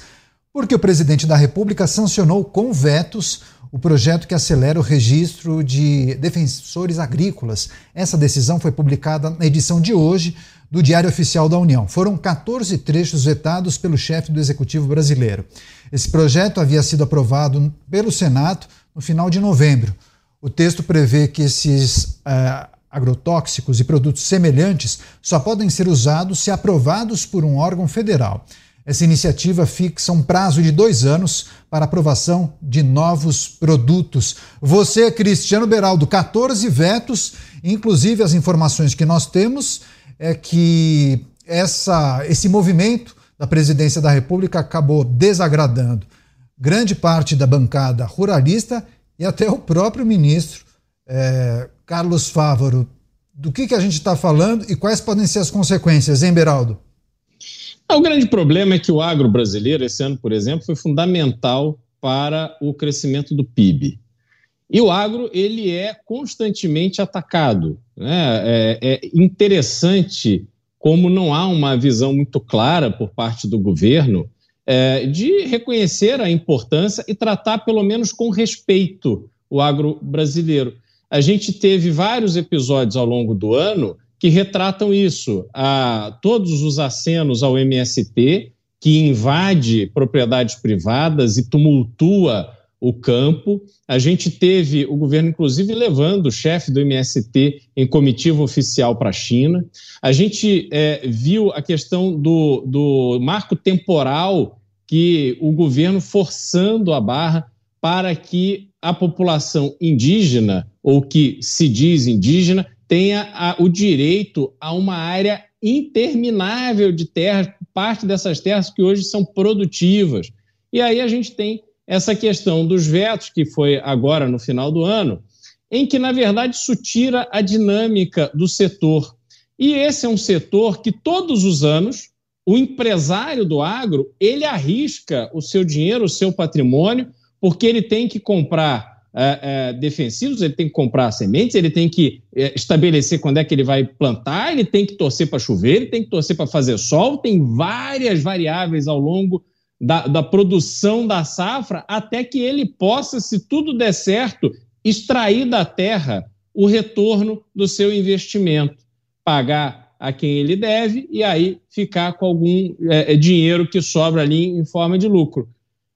porque o presidente da República sancionou com vetos o projeto que acelera o registro de defensores agrícolas. Essa decisão foi publicada na edição de hoje do Diário Oficial da União. Foram 14 trechos vetados pelo chefe do Executivo brasileiro. Esse projeto havia sido aprovado pelo Senado no final de novembro. O texto prevê que esses uh, agrotóxicos e produtos semelhantes só podem ser usados se aprovados por um órgão federal. Essa iniciativa fixa um prazo de dois anos para aprovação de novos produtos. Você, Cristiano Beraldo, 14 vetos, inclusive as informações que nós temos é que essa, esse movimento da presidência da República acabou desagradando grande parte da bancada ruralista e até o próprio ministro é, Carlos Fávaro. Do que, que a gente está falando e quais podem ser as consequências, hein, Beraldo? Ah, o grande problema é que o agro brasileiro, esse ano, por exemplo, foi fundamental para o crescimento do PIB. E o agro ele é constantemente atacado. Né? É, é interessante como não há uma visão muito clara por parte do governo é, de reconhecer a importância e tratar, pelo menos com respeito, o agro brasileiro. A gente teve vários episódios ao longo do ano que retratam isso. A, todos os acenos ao MST, que invade propriedades privadas e tumultua o campo. A gente teve o governo, inclusive, levando o chefe do MST em comitiva oficial para a China. A gente é, viu a questão do, do marco temporal que o governo forçando a barra para que a população indígena, ou que se diz indígena, tenha a, o direito a uma área interminável de terras, parte dessas terras que hoje são produtivas. E aí a gente tem essa questão dos vetos, que foi agora no final do ano, em que, na verdade, isso tira a dinâmica do setor. E esse é um setor que todos os anos o empresário do agro ele arrisca o seu dinheiro, o seu patrimônio, porque ele tem que comprar é, é, defensivos, ele tem que comprar sementes, ele tem que é, estabelecer quando é que ele vai plantar, ele tem que torcer para chover, ele tem que torcer para fazer sol, tem várias variáveis ao longo da, da produção da safra, até que ele possa, se tudo der certo, extrair da terra o retorno do seu investimento, pagar a quem ele deve e aí ficar com algum é, é, dinheiro que sobra ali em forma de lucro.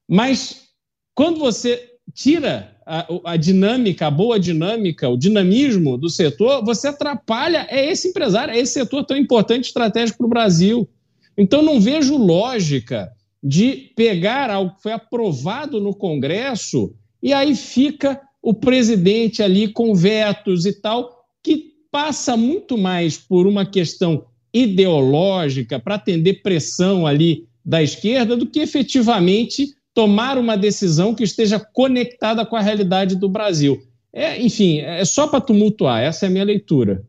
Mas quando você tira a, a, dinâmica, a boa dinâmica, o dinamismo do setor, você atrapalha é esse empresário, é esse setor tão importante, estratégico para o Brasil. Então não vejo lógica de pegar algo que foi aprovado no Congresso e aí fica o presidente ali com vetos e tal, que passa muito mais por uma questão ideológica para atender pressão ali da esquerda do que efetivamente tomar uma decisão que esteja conectada com a realidade do Brasil. É, enfim, é só para tumultuar, essa é a minha leitura.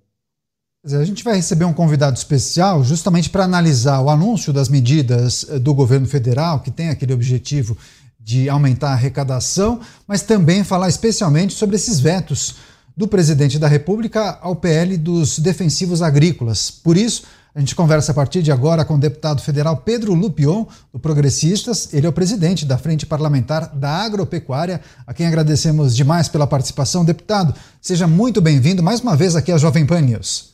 A gente vai receber um convidado especial justamente para analisar o anúncio das medidas eh, do governo federal, que tem aquele objetivo de aumentar a arrecadação, mas também falar especialmente sobre esses vetos do presidente da República ao PL dos defensivos agrícolas. Por isso, a gente conversa a partir de agora com o deputado federal Pedro Lupion, do Progressistas. Ele é o presidente da Frente Parlamentar da Agropecuária, a quem agradecemos demais pela participação. Deputado, seja muito bem-vindo mais uma vez aqui à Jovem Pan News.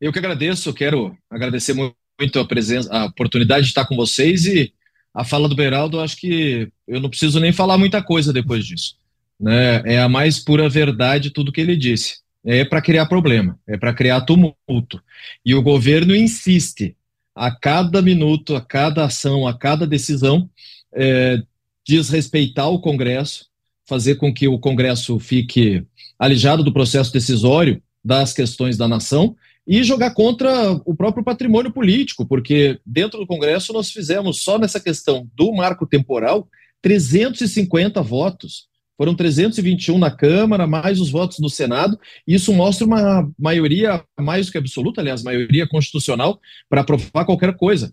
Eu que agradeço, quero agradecer muito a presença, a oportunidade de estar com vocês e a fala do Beraldo, acho que eu não preciso nem falar muita coisa depois disso. Né? É a mais pura verdade tudo que ele disse. É para criar problema, é para criar tumulto. E o governo insiste a cada minuto, a cada ação, a cada decisão, é, desrespeitar o Congresso, fazer com que o Congresso fique alijado do processo decisório das questões da nação e jogar contra o próprio patrimônio político, porque dentro do Congresso nós fizemos só nessa questão do marco temporal 350 votos. Foram 321 na Câmara, mais os votos no Senado. Isso mostra uma maioria mais do que absoluta, aliás, maioria constitucional para aprovar qualquer coisa.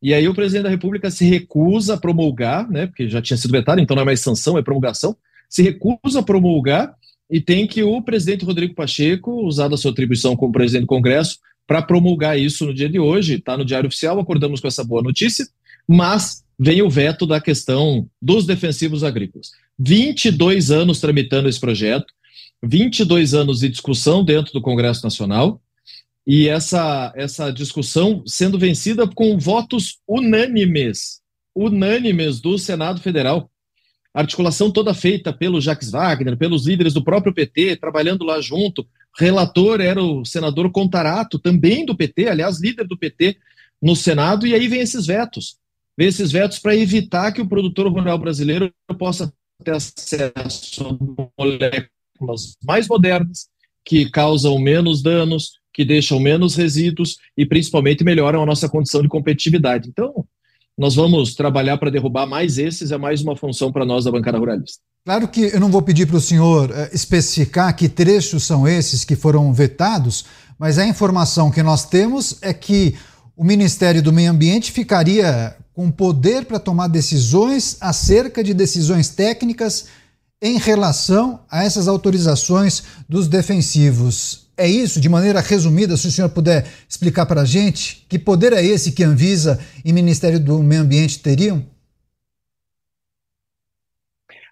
E aí o presidente da República se recusa a promulgar, né, porque já tinha sido vetado, então não é mais sanção, é promulgação, se recusa a promulgar e tem que o presidente Rodrigo Pacheco usar da sua atribuição como presidente do Congresso para promulgar isso no dia de hoje. Está no Diário Oficial, acordamos com essa boa notícia, mas vem o veto da questão dos defensivos agrícolas. 22 anos tramitando esse projeto, 22 anos de discussão dentro do Congresso Nacional, e essa, essa discussão sendo vencida com votos unânimes, unânimes do Senado Federal. Articulação toda feita pelo Jacques Wagner, pelos líderes do próprio PT, trabalhando lá junto. Relator era o senador Contarato, também do PT, aliás, líder do PT no Senado, e aí vem esses vetos. Vem esses vetos para evitar que o produtor rural brasileiro possa ter acesso a moléculas mais modernas, que causam menos danos, que deixam menos resíduos e principalmente melhoram a nossa condição de competitividade. Então, nós vamos trabalhar para derrubar mais esses, é mais uma função para nós da bancada ruralista. Claro que eu não vou pedir para o senhor uh, especificar que trechos são esses que foram vetados, mas a informação que nós temos é que o Ministério do Meio Ambiente ficaria com poder para tomar decisões acerca de decisões técnicas em relação a essas autorizações dos defensivos. É isso, de maneira resumida, se o senhor puder explicar para a gente, que poder é esse que Anvisa e Ministério do Meio Ambiente teriam?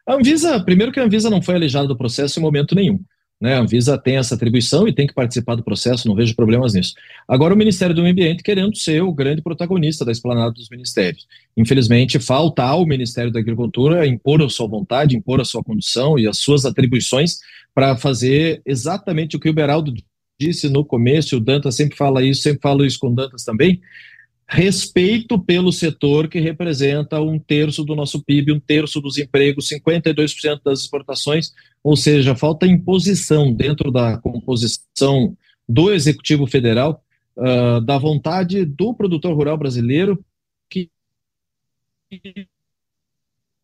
A Anvisa, primeiro que a Anvisa não foi alijada do processo em momento nenhum. Né? A Anvisa tem essa atribuição e tem que participar do processo, não vejo problemas nisso. Agora, o Ministério do Meio Ambiente querendo ser o grande protagonista da esplanada dos ministérios. Infelizmente, falta ao Ministério da Agricultura impor a sua vontade, impor a sua condição e as suas atribuições para fazer exatamente o que o Beraldo disse no começo, o Dantas sempre fala isso, sempre falo isso com o Dantas também, respeito pelo setor que representa um terço do nosso PIB, um terço dos empregos, 52% das exportações, ou seja, falta imposição dentro da composição do Executivo Federal uh, da vontade do produtor rural brasileiro que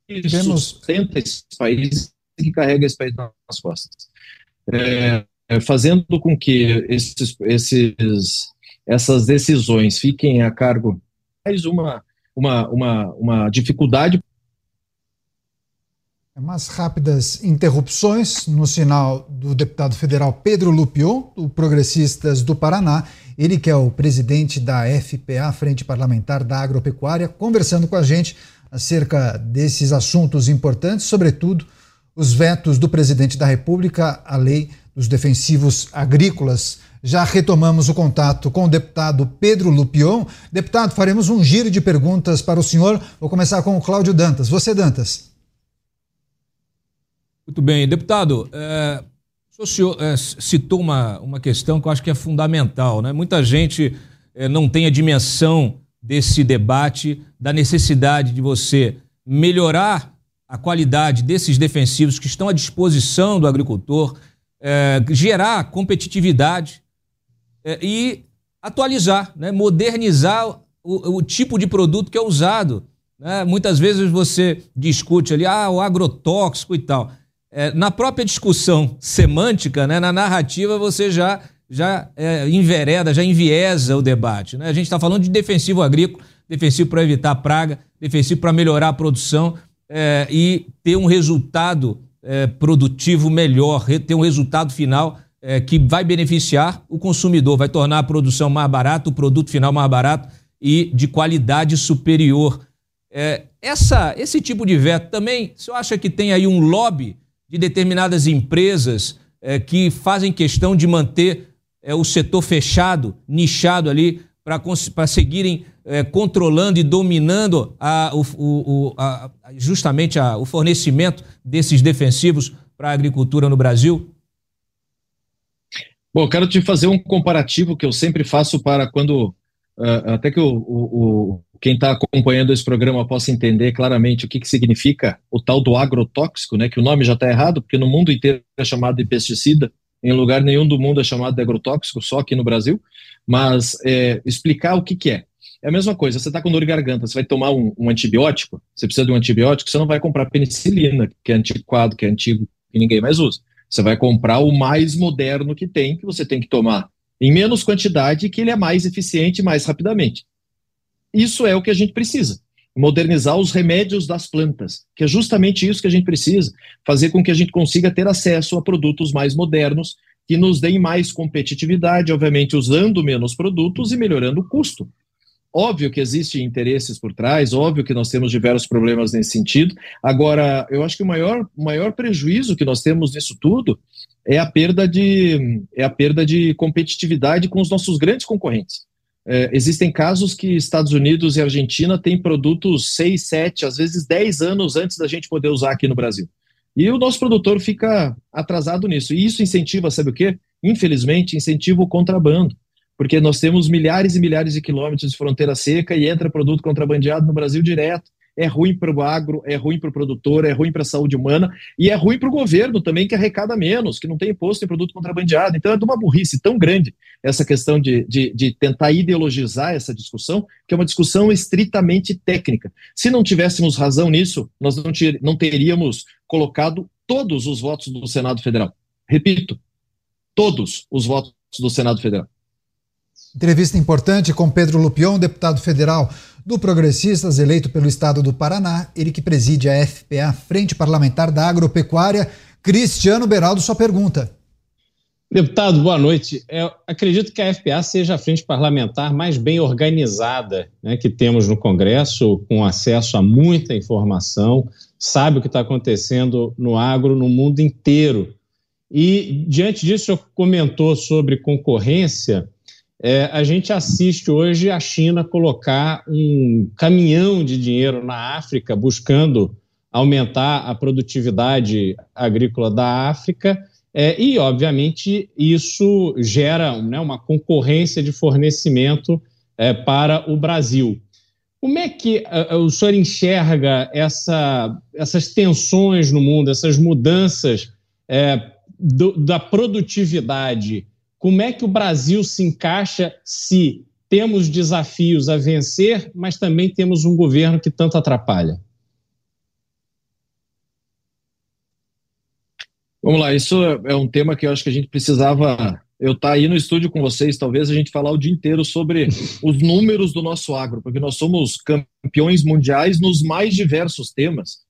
Temos... sustenta esse país que carrega esse país nas costas. É, fazendo com que esses, esses, essas decisões fiquem a cargo mais uma, uma, uma, uma dificuldade. Umas rápidas interrupções no sinal do deputado federal Pedro Lupion, do Progressistas do Paraná, ele que é o presidente da FPA, Frente Parlamentar da Agropecuária, conversando com a gente acerca desses assuntos importantes, sobretudo os vetos do presidente da República à lei dos defensivos agrícolas. Já retomamos o contato com o deputado Pedro Lupion. Deputado, faremos um giro de perguntas para o senhor. Vou começar com o Cláudio Dantas. Você, Dantas. Muito bem. Deputado, é, o senhor é, citou uma, uma questão que eu acho que é fundamental. Né? Muita gente é, não tem a dimensão desse debate, da necessidade de você melhorar a qualidade desses defensivos que estão à disposição do agricultor, é, gerar competitividade é, e atualizar, né, modernizar o, o, tipo de produto que é usado. Né? Muitas vezes você discute ali, ah, o agrotóxico e tal. É, na própria discussão semântica, né, na narrativa, você já, já é, envereda, já enviesa o debate. Né? A gente está falando de defensivo agrícola, defensivo para evitar praga, defensivo para melhorar a produção é, e ter um resultado é, produtivo melhor, ter um resultado final é, que vai beneficiar o consumidor, vai tornar a produção mais barata, o produto final mais barato e de qualidade superior. É, essa, esse tipo de veto também, você acha que tem aí um lobby de determinadas empresas é, que fazem questão de manter é, o setor fechado, nichado ali, para seguirem é, controlando e dominando a, o, o, a, justamente a, o fornecimento desses defensivos para a agricultura no Brasil? Bom, quero te fazer um comparativo que eu sempre faço para quando uh, até que o, o quem está acompanhando esse programa possa entender claramente o que, que significa o tal do agrotóxico, né? Que o nome já está errado, porque no mundo inteiro é chamado de pesticida, em lugar nenhum do mundo é chamado de agrotóxico, só aqui no Brasil. Mas é, explicar o que, que é. É a mesma coisa, você está com dor de garganta, você vai tomar um, um, antibiótico, você precisa de um antibiótico, você não vai comprar penicilina, que é antiquado, que é antigo, que ninguém mais usa. Você vai comprar o mais moderno que tem, que você tem que tomar em menos quantidade, que ele é mais eficiente mais rapidamente. isso é o que a gente precisa. Modernizar os remédios das plantas, que é justamente isso que a gente precisa, fazer com que a gente consiga ter acesso a produtos mais modernos, que nos deem mais competitividade, obviamente usando menos produtos e melhorando o custo. Óbvio que existem interesses por trás, óbvio que nós temos diversos problemas nesse sentido. Agora, eu acho que o maior, maior prejuízo que nós temos nisso tudo é a perda de, é a perda de competitividade com os nossos grandes concorrentes. É, existem casos que Estados Unidos e Argentina têm produtos 6, 7, às vezes 10 anos antes da gente poder usar aqui no Brasil. E o nosso produtor fica atrasado nisso. E isso incentiva, sabe o quê? Infelizmente, incentiva o contrabando porque nós temos milhares e milhares de quilômetros de fronteira seca e entra produto contrabandeado no Brasil direto. É ruim para o agro, é ruim para o produtor, é ruim para a saúde humana e é ruim para o governo também, que arrecada menos, que não tem imposto em produto contrabandeado. Então é de uma burrice tão grande essa questão de, de, de tentar ideologizar essa discussão, que é uma discussão estritamente técnica. Se não tivéssemos razão nisso, nós não, não teríamos colocado todos os votos do Senado Federal. Repito, todos os votos do Senado Federal. Entrevista importante com Pedro Lupion, deputado federal do Progressistas, eleito pelo estado do Paraná, ele que preside a FPA, Frente Parlamentar da Agropecuária. Cristiano Beraldo, sua pergunta. Deputado, boa noite. Eu acredito que a FPA seja a frente parlamentar mais bem organizada né, que temos no Congresso, com acesso a muita informação, sabe o que está acontecendo no agro no mundo inteiro. E, diante disso, o senhor comentou sobre concorrência. É, a gente assiste hoje a China colocar um caminhão de dinheiro na África buscando aumentar a produtividade agrícola da África. É, e, obviamente, isso gera né, uma concorrência de fornecimento é, para o Brasil. Como é que uh, o senhor enxerga essa, essas tensões no mundo, essas mudanças é, do, da produtividade como é que o Brasil se encaixa se temos desafios a vencer, mas também temos um governo que tanto atrapalha? Vamos lá, isso é um tema que eu acho que a gente precisava. Eu estar tá aí no estúdio com vocês, talvez a gente falar o dia inteiro sobre os números do nosso agro, porque nós somos campeões mundiais nos mais diversos temas.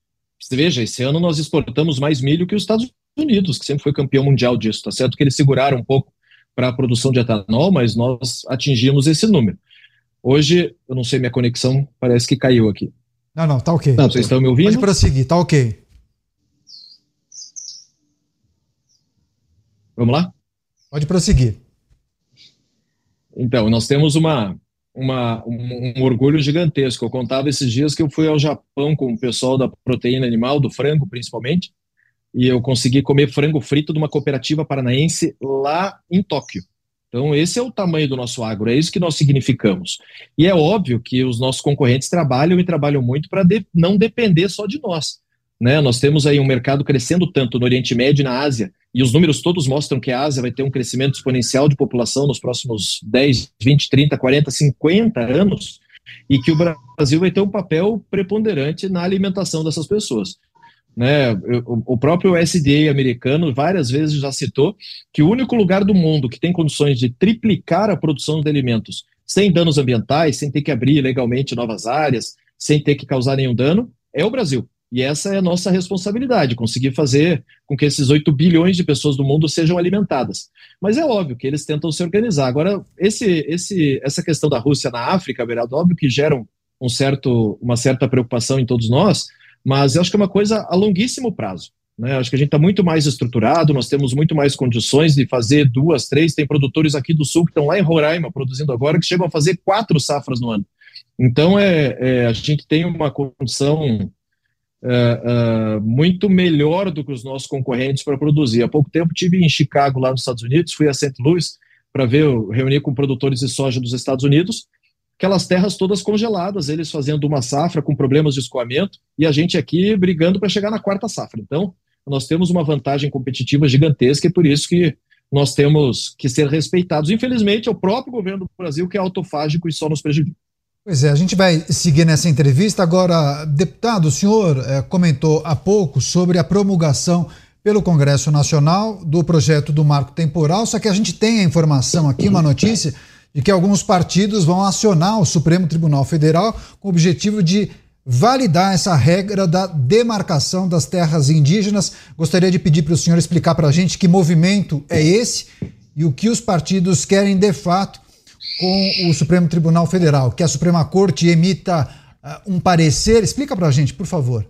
Veja, esse ano nós exportamos mais milho que os Estados Unidos, que sempre foi campeão mundial disso, tá certo? Que eles seguraram um pouco para a produção de etanol, mas nós atingimos esse número. Hoje, eu não sei, minha conexão parece que caiu aqui. Não, não, tá ok. Não, vocês estão me ouvindo? Pode prosseguir, tá ok. Vamos lá? Pode prosseguir. Então, nós temos uma, uma, um, um, orgulho gigantesco. Eu contava esses dias que eu fui ao Japão com o pessoal da proteína animal, do frango principalmente, e eu consegui comer frango frito de uma cooperativa paranaense lá em Tóquio. Então, esse é o tamanho do nosso agro, é isso que nós significamos. E é óbvio que os nossos concorrentes trabalham e trabalham muito para de, não depender só de nós. Né? Nós temos aí um mercado crescendo tanto no Oriente Médio e na Ásia, e os números todos mostram que a Ásia vai ter um crescimento exponencial de população nos próximos 10, 20, 30, 40, 50 anos, e que o Brasil vai ter um papel preponderante na alimentação dessas pessoas. Né? O próprio SDA americano várias vezes já citou que o único lugar do mundo que tem condições de triplicar a produção de alimentos sem danos ambientais, sem ter que abrir legalmente novas áreas, sem ter que causar nenhum dano, é o Brasil. E essa é a nossa responsabilidade, conseguir fazer com que esses 8 bilhões de pessoas do mundo sejam alimentadas. Mas é óbvio que eles tentam se organizar. Agora, esse, esse, essa questão da Rússia na África, Beraldo, óbvio que gera um certo, uma certa preocupação em todos nós, mas eu acho que é uma coisa a longuíssimo prazo. Né? Acho que a gente está muito mais estruturado, nós temos muito mais condições de fazer duas, três. Tem produtores aqui do sul que estão lá em Roraima produzindo agora que chegam a fazer quatro safras no ano. Então é, é a gente tem uma condição é, é, muito melhor do que os nossos concorrentes para produzir. Há pouco tempo tive em Chicago, lá nos Estados Unidos, fui a St. Louis para ver, reunir com produtores de soja dos Estados Unidos aquelas terras todas congeladas, eles fazendo uma safra com problemas de escoamento e a gente aqui brigando para chegar na quarta safra. Então, nós temos uma vantagem competitiva gigantesca e por isso que nós temos que ser respeitados. Infelizmente, é o próprio governo do Brasil que é autofágico e só nos prejudica. Pois é, a gente vai seguir nessa entrevista. Agora, deputado, o senhor é, comentou há pouco sobre a promulgação pelo Congresso Nacional do projeto do marco temporal, só que a gente tem a informação aqui, uma notícia de que alguns partidos vão acionar o Supremo Tribunal Federal com o objetivo de validar essa regra da demarcação das terras indígenas. Gostaria de pedir para o senhor explicar para a gente que movimento é esse e o que os partidos querem de fato com o Supremo Tribunal Federal, que a Suprema Corte emita uh, um parecer. Explica para a gente, por favor.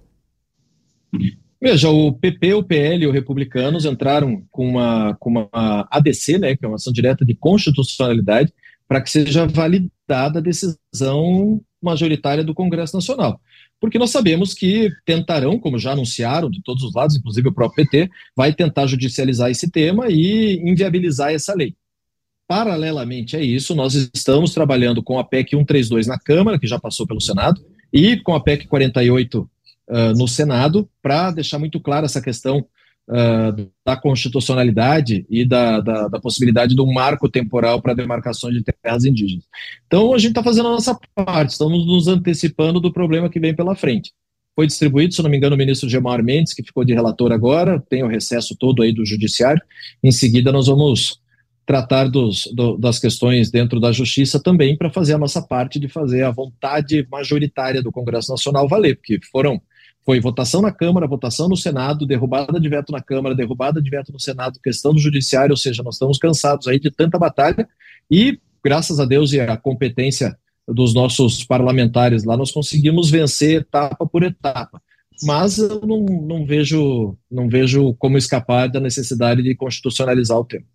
Veja, o PP, o PL e os republicanos entraram com uma, com uma ADC, né, que é uma ação direta de constitucionalidade, para que seja validada a decisão majoritária do Congresso Nacional. Porque nós sabemos que tentarão, como já anunciaram de todos os lados, inclusive o próprio PT, vai tentar judicializar esse tema e inviabilizar essa lei. Paralelamente a isso, nós estamos trabalhando com a PEC 132 na Câmara, que já passou pelo Senado, e com a PEC 48 uh, no Senado, para deixar muito clara essa questão uh, da constitucionalidade e da, da, da, possibilidade de um marco temporal para demarcações de terras indígenas. Então, a gente está fazendo a nossa parte, estamos nos antecipando do problema que vem pela frente. Foi distribuído, se não me engano, o ministro Gemar Mendes, que ficou de relator agora, tem o recesso todo aí do judiciário. Em seguida, nós vamos tratar dos, do, das questões dentro da justiça também para fazer a nossa parte de fazer a vontade majoritária do Congresso Nacional valer, porque foram foi votação na Câmara, votação no Senado, derrubada de veto na Câmara, derrubada de veto no Senado, questão do Judiciário, ou seja, nós estamos cansados aí de tanta batalha e, graças a Deus e a competência dos nossos parlamentares lá, nós conseguimos vencer etapa por etapa. Mas eu não, não, vejo, não vejo como escapar da necessidade de constitucionalizar o tema.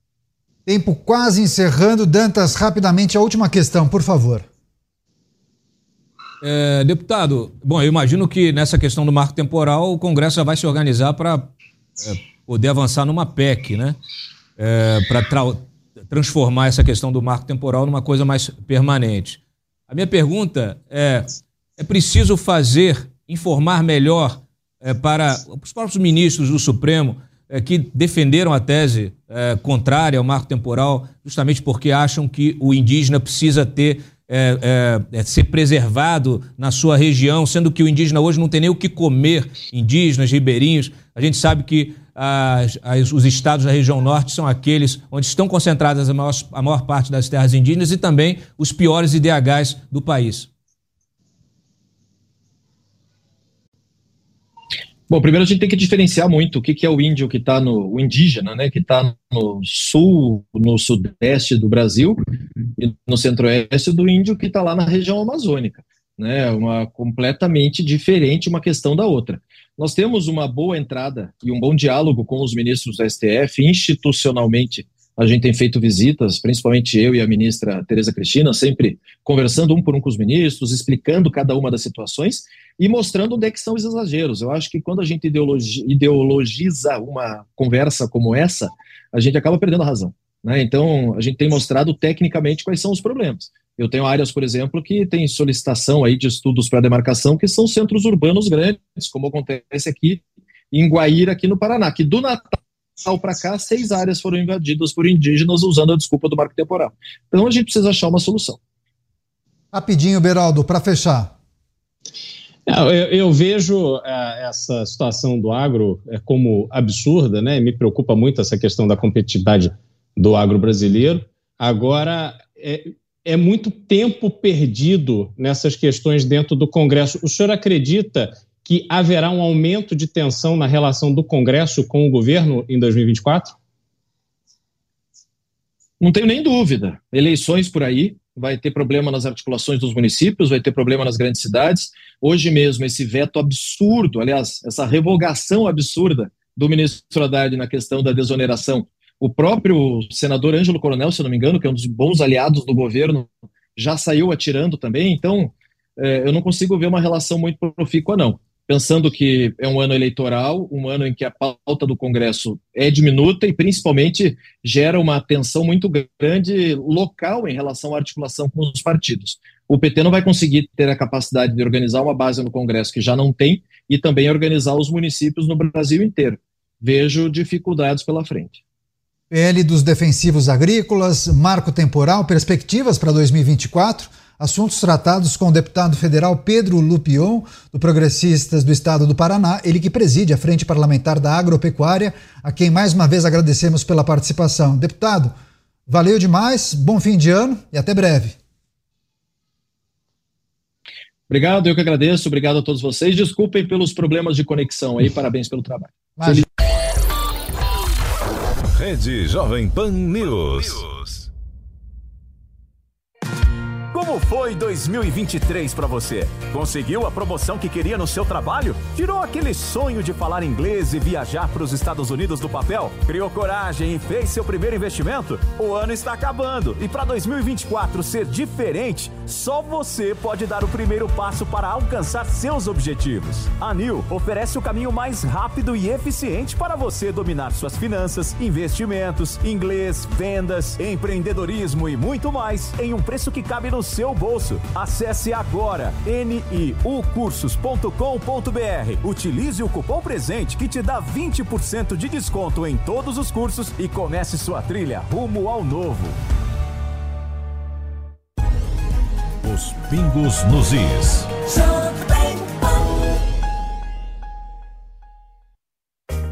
Tempo quase encerrando. Dantas, rapidamente, a última questão, por favor. É, deputado, bom, eu imagino que nessa questão do marco temporal o Congresso já vai se organizar para é, poder avançar numa PEC, né? É, para tra transformar essa questão do marco temporal numa coisa mais permanente. A minha pergunta é: é preciso fazer, informar melhor é, para os próprios ministros do Supremo é, que defenderam a tese é, contrária ao marco temporal, justamente porque acham que o indígena precisa ter é, é, é, ser preservado na sua região, sendo que o indígena hoje não tem nem o que comer, indígenas, ribeirinhos. A gente sabe que as, as, os estados da região norte são aqueles onde estão concentradas a maior, a maior parte das terras indígenas e também os piores IDHs do país. Bom, primeiro a gente tem que diferenciar muito o que, que é o índio que está no o indígena, né, que está no sul, no sudeste do Brasil e no centro-oeste do índio que está lá na região amazônica, né, uma completamente diferente uma questão da outra. Nós temos uma boa entrada e um bom diálogo com os ministros do STF institucionalmente a gente tem feito visitas, principalmente eu e a ministra Tereza Cristina, sempre conversando um por um com os ministros, explicando cada uma das situações e mostrando onde é que são os exageros. Eu acho que quando a gente ideologi ideologiza uma conversa como essa, a gente acaba perdendo a razão. Né? Então, a gente tem mostrado tecnicamente quais são os problemas. Eu tenho áreas, por exemplo, que tem solicitação aí de estudos para demarcação, que são centros urbanos grandes, como acontece aqui em Guaíra, aqui no Paraná, que do Natal para cá, seis áreas foram invadidas por indígenas usando a desculpa do marco temporal. Então a gente precisa achar uma solução. Rapidinho, Beraldo, para fechar. Eu, eu, vejo é, essa situação do agro é, como absurda, né? Me preocupa muito essa questão da competitividade do agro brasileiro. Agora, é, é muito tempo perdido nessas questões dentro do Congresso. O senhor acredita que haverá um aumento de tensão na relação do Congresso com o governo em 2024? Não tenho nem dúvida. Eleições por aí, vai ter problema nas articulações dos municípios, vai ter problema nas grandes cidades. Hoje mesmo, esse veto absurdo, aliás, essa revogação absurda do ministro Haddad na questão da desoneração. O próprio senador Ângelo Coronel, se não me engano, que é um dos bons aliados do governo, já saiu atirando também. Então, é, eu não consigo ver uma relação muito profícua, não pensando que é um ano eleitoral, um ano em que a pauta do Congresso é diminuta e principalmente gera uma tensão muito grande local em relação à articulação com os partidos. O PT não vai conseguir ter a capacidade de organizar uma base no Congresso que já não tem e também organizar os municípios no Brasil inteiro. Vejo dificuldades pela frente. PL dos defensivos agrícolas, marco temporal, perspectivas para 2024 assuntos tratados com o deputado federal Pedro Lupion, do Progressistas do Estado do Paraná, ele que preside a Frente Parlamentar da Agropecuária, a quem mais uma vez agradecemos pela participação. Deputado, Valeu demais, bom fim de ano e até breve. Obrigado, eu que agradeço. Obrigado a todos vocês. Desculpem pelos problemas de conexão aí. Parabéns pelo trabalho. Rede Jovem Pan News. Como foi 2023 para você? Conseguiu a promoção que queria no seu trabalho? Tirou aquele sonho de falar inglês e viajar para os Estados Unidos do papel? Criou coragem e fez seu primeiro investimento? O ano está acabando e para 2024 ser diferente, só você pode dar o primeiro passo para alcançar seus objetivos. A Nil oferece o caminho mais rápido e eficiente para você dominar suas finanças, investimentos, inglês, vendas, empreendedorismo e muito mais em um preço que cabe no seu bolso. Acesse agora niucursos.com.br. Utilize o cupom presente que te dá 20% de desconto em todos os cursos e comece sua trilha rumo ao novo. Os pingos nos is.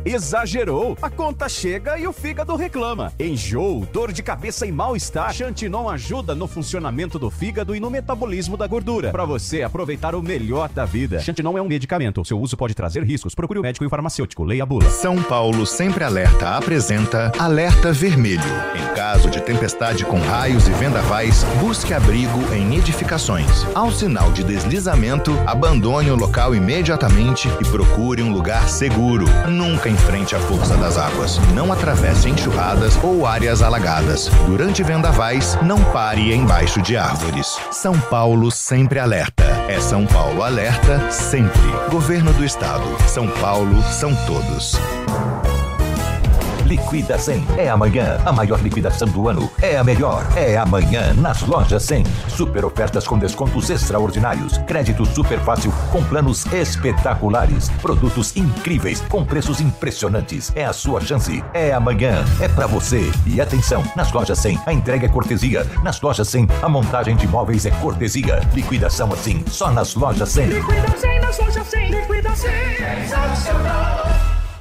Exagerou. A conta chega e o fígado reclama. Enjoo, dor de cabeça e mal-estar. Xantinon ajuda no funcionamento do fígado e no metabolismo da gordura. Para você aproveitar o melhor da vida. Xantinon é um medicamento. Seu uso pode trazer riscos. Procure o médico e o farmacêutico. Leia a bula. São Paulo Sempre Alerta apresenta Alerta Vermelho. Em caso de tempestade com raios e vendavais, busque abrigo em edificações. Ao sinal de deslizamento, abandone o local imediatamente e procure um lugar seguro. Nunca enfrente a força das águas. Não atravesse enxurradas ou áreas alagadas. Durante vendavais, não pare embaixo de árvores. São Paulo sempre alerta. É São Paulo alerta sempre. Governo do Estado. São Paulo são todos. Liquida 100 é amanhã. A maior liquidação do ano é a melhor. É amanhã nas lojas 100. Super ofertas com descontos extraordinários. Crédito super fácil com planos espetaculares. Produtos incríveis com preços impressionantes. É a sua chance. É amanhã. É para você. E atenção, nas lojas 100 a entrega é cortesia. Nas lojas 100 a montagem de móveis é cortesia. Liquidação assim só nas lojas 100. Liquida 100 nas lojas 100. Liquida 100.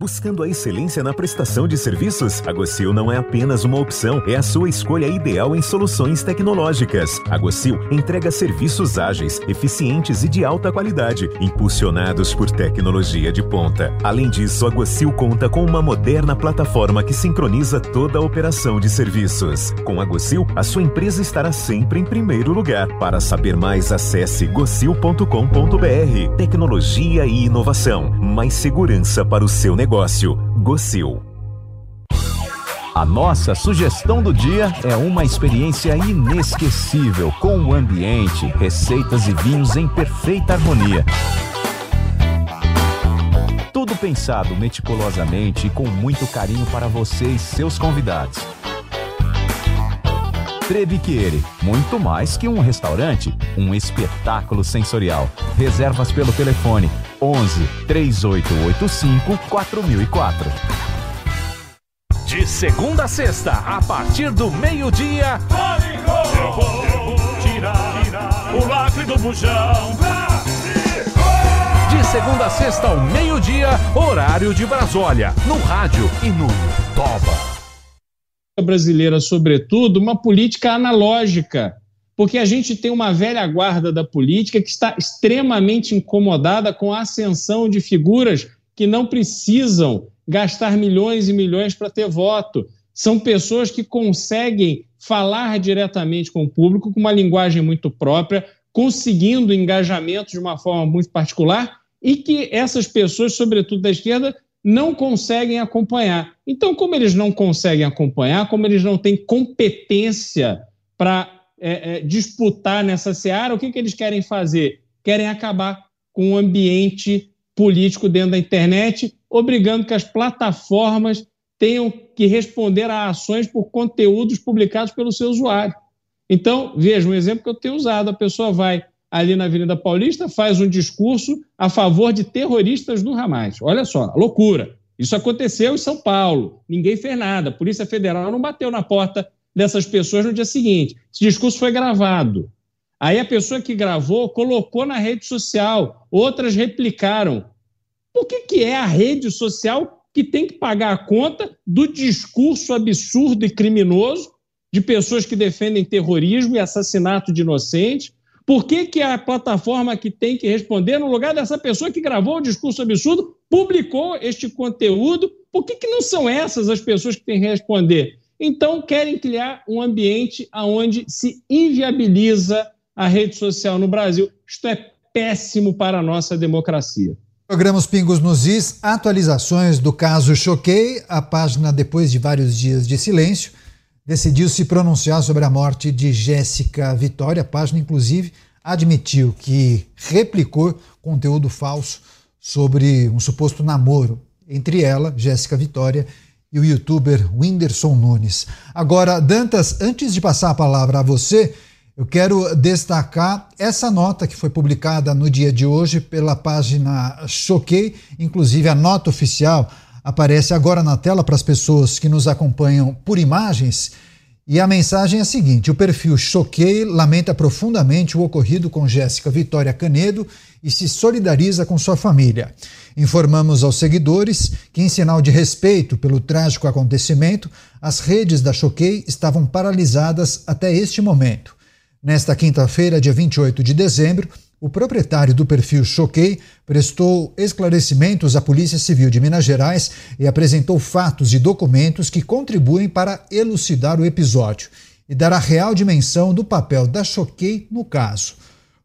Buscando a excelência na prestação de serviços, a Gocil não é apenas uma opção, é a sua escolha ideal em soluções tecnológicas. A Gocil entrega serviços ágeis, eficientes e de alta qualidade, impulsionados por tecnologia de ponta. Além disso, a Gocil conta com uma moderna plataforma que sincroniza toda a operação de serviços. Com a Gocil, a sua empresa estará sempre em primeiro lugar. Para saber mais, acesse gocil.com.br. Tecnologia e inovação, mais segurança para o seu negócio negócio. Gocil. A nossa sugestão do dia é uma experiência inesquecível com o ambiente, receitas e vinhos em perfeita harmonia. Tudo pensado meticulosamente e com muito carinho para você e seus convidados. Trebiquiere, muito mais que um restaurante, um espetáculo sensorial. Reservas pelo telefone 11 3885 4004. De segunda a sexta, a partir do meio-dia. Eu vou, eu vou tirar, tirar o lacre do bujão. De segunda a sexta ao meio-dia, horário de Brasólia, no rádio e no Toba brasileira, sobretudo, uma política analógica, porque a gente tem uma velha guarda da política que está extremamente incomodada com a ascensão de figuras que não precisam gastar milhões e milhões para ter voto. São pessoas que conseguem falar diretamente com o público com uma linguagem muito própria, conseguindo engajamento de uma forma muito particular e que essas pessoas, sobretudo da esquerda, não conseguem acompanhar. Então, como eles não conseguem acompanhar, como eles não têm competência para é, é, disputar nessa seara, o que, que eles querem fazer? Querem acabar com o ambiente político dentro da internet, obrigando que as plataformas tenham que responder a ações por conteúdos publicados pelo seu usuário. Então, veja um exemplo que eu tenho usado: a pessoa vai ali na Avenida Paulista, faz um discurso a favor de terroristas do Hamas. Olha só, loucura. Isso aconteceu em São Paulo. Ninguém fez nada. A Polícia Federal não bateu na porta dessas pessoas no dia seguinte. Esse discurso foi gravado. Aí a pessoa que gravou colocou na rede social, outras replicaram. Por que, que é a rede social que tem que pagar a conta do discurso absurdo e criminoso de pessoas que defendem terrorismo e assassinato de inocentes? Por que, que a plataforma que tem que responder, no lugar dessa pessoa que gravou o discurso absurdo, publicou este conteúdo? Por que, que não são essas as pessoas que têm que responder? Então, querem criar um ambiente onde se inviabiliza a rede social no Brasil. Isto é péssimo para a nossa democracia. Programas Pingos nos Is, atualizações do caso Choquei. A página, depois de vários dias de silêncio, decidiu se pronunciar sobre a morte de Jéssica Vitória. A página, inclusive, admitiu que replicou conteúdo falso sobre um suposto namoro entre ela, Jéssica Vitória, e o youtuber Whindersson Nunes. Agora, Dantas, antes de passar a palavra a você, eu quero destacar essa nota que foi publicada no dia de hoje pela página Choquei, inclusive a nota oficial aparece agora na tela para as pessoas que nos acompanham por imagens. E a mensagem é a seguinte: o perfil Choquei lamenta profundamente o ocorrido com Jéssica Vitória Canedo e se solidariza com sua família. Informamos aos seguidores que, em sinal de respeito pelo trágico acontecimento, as redes da Choquei estavam paralisadas até este momento. Nesta quinta-feira, dia 28 de dezembro, o proprietário do perfil Choquei prestou esclarecimentos à Polícia Civil de Minas Gerais e apresentou fatos e documentos que contribuem para elucidar o episódio e dar a real dimensão do papel da Choquei no caso.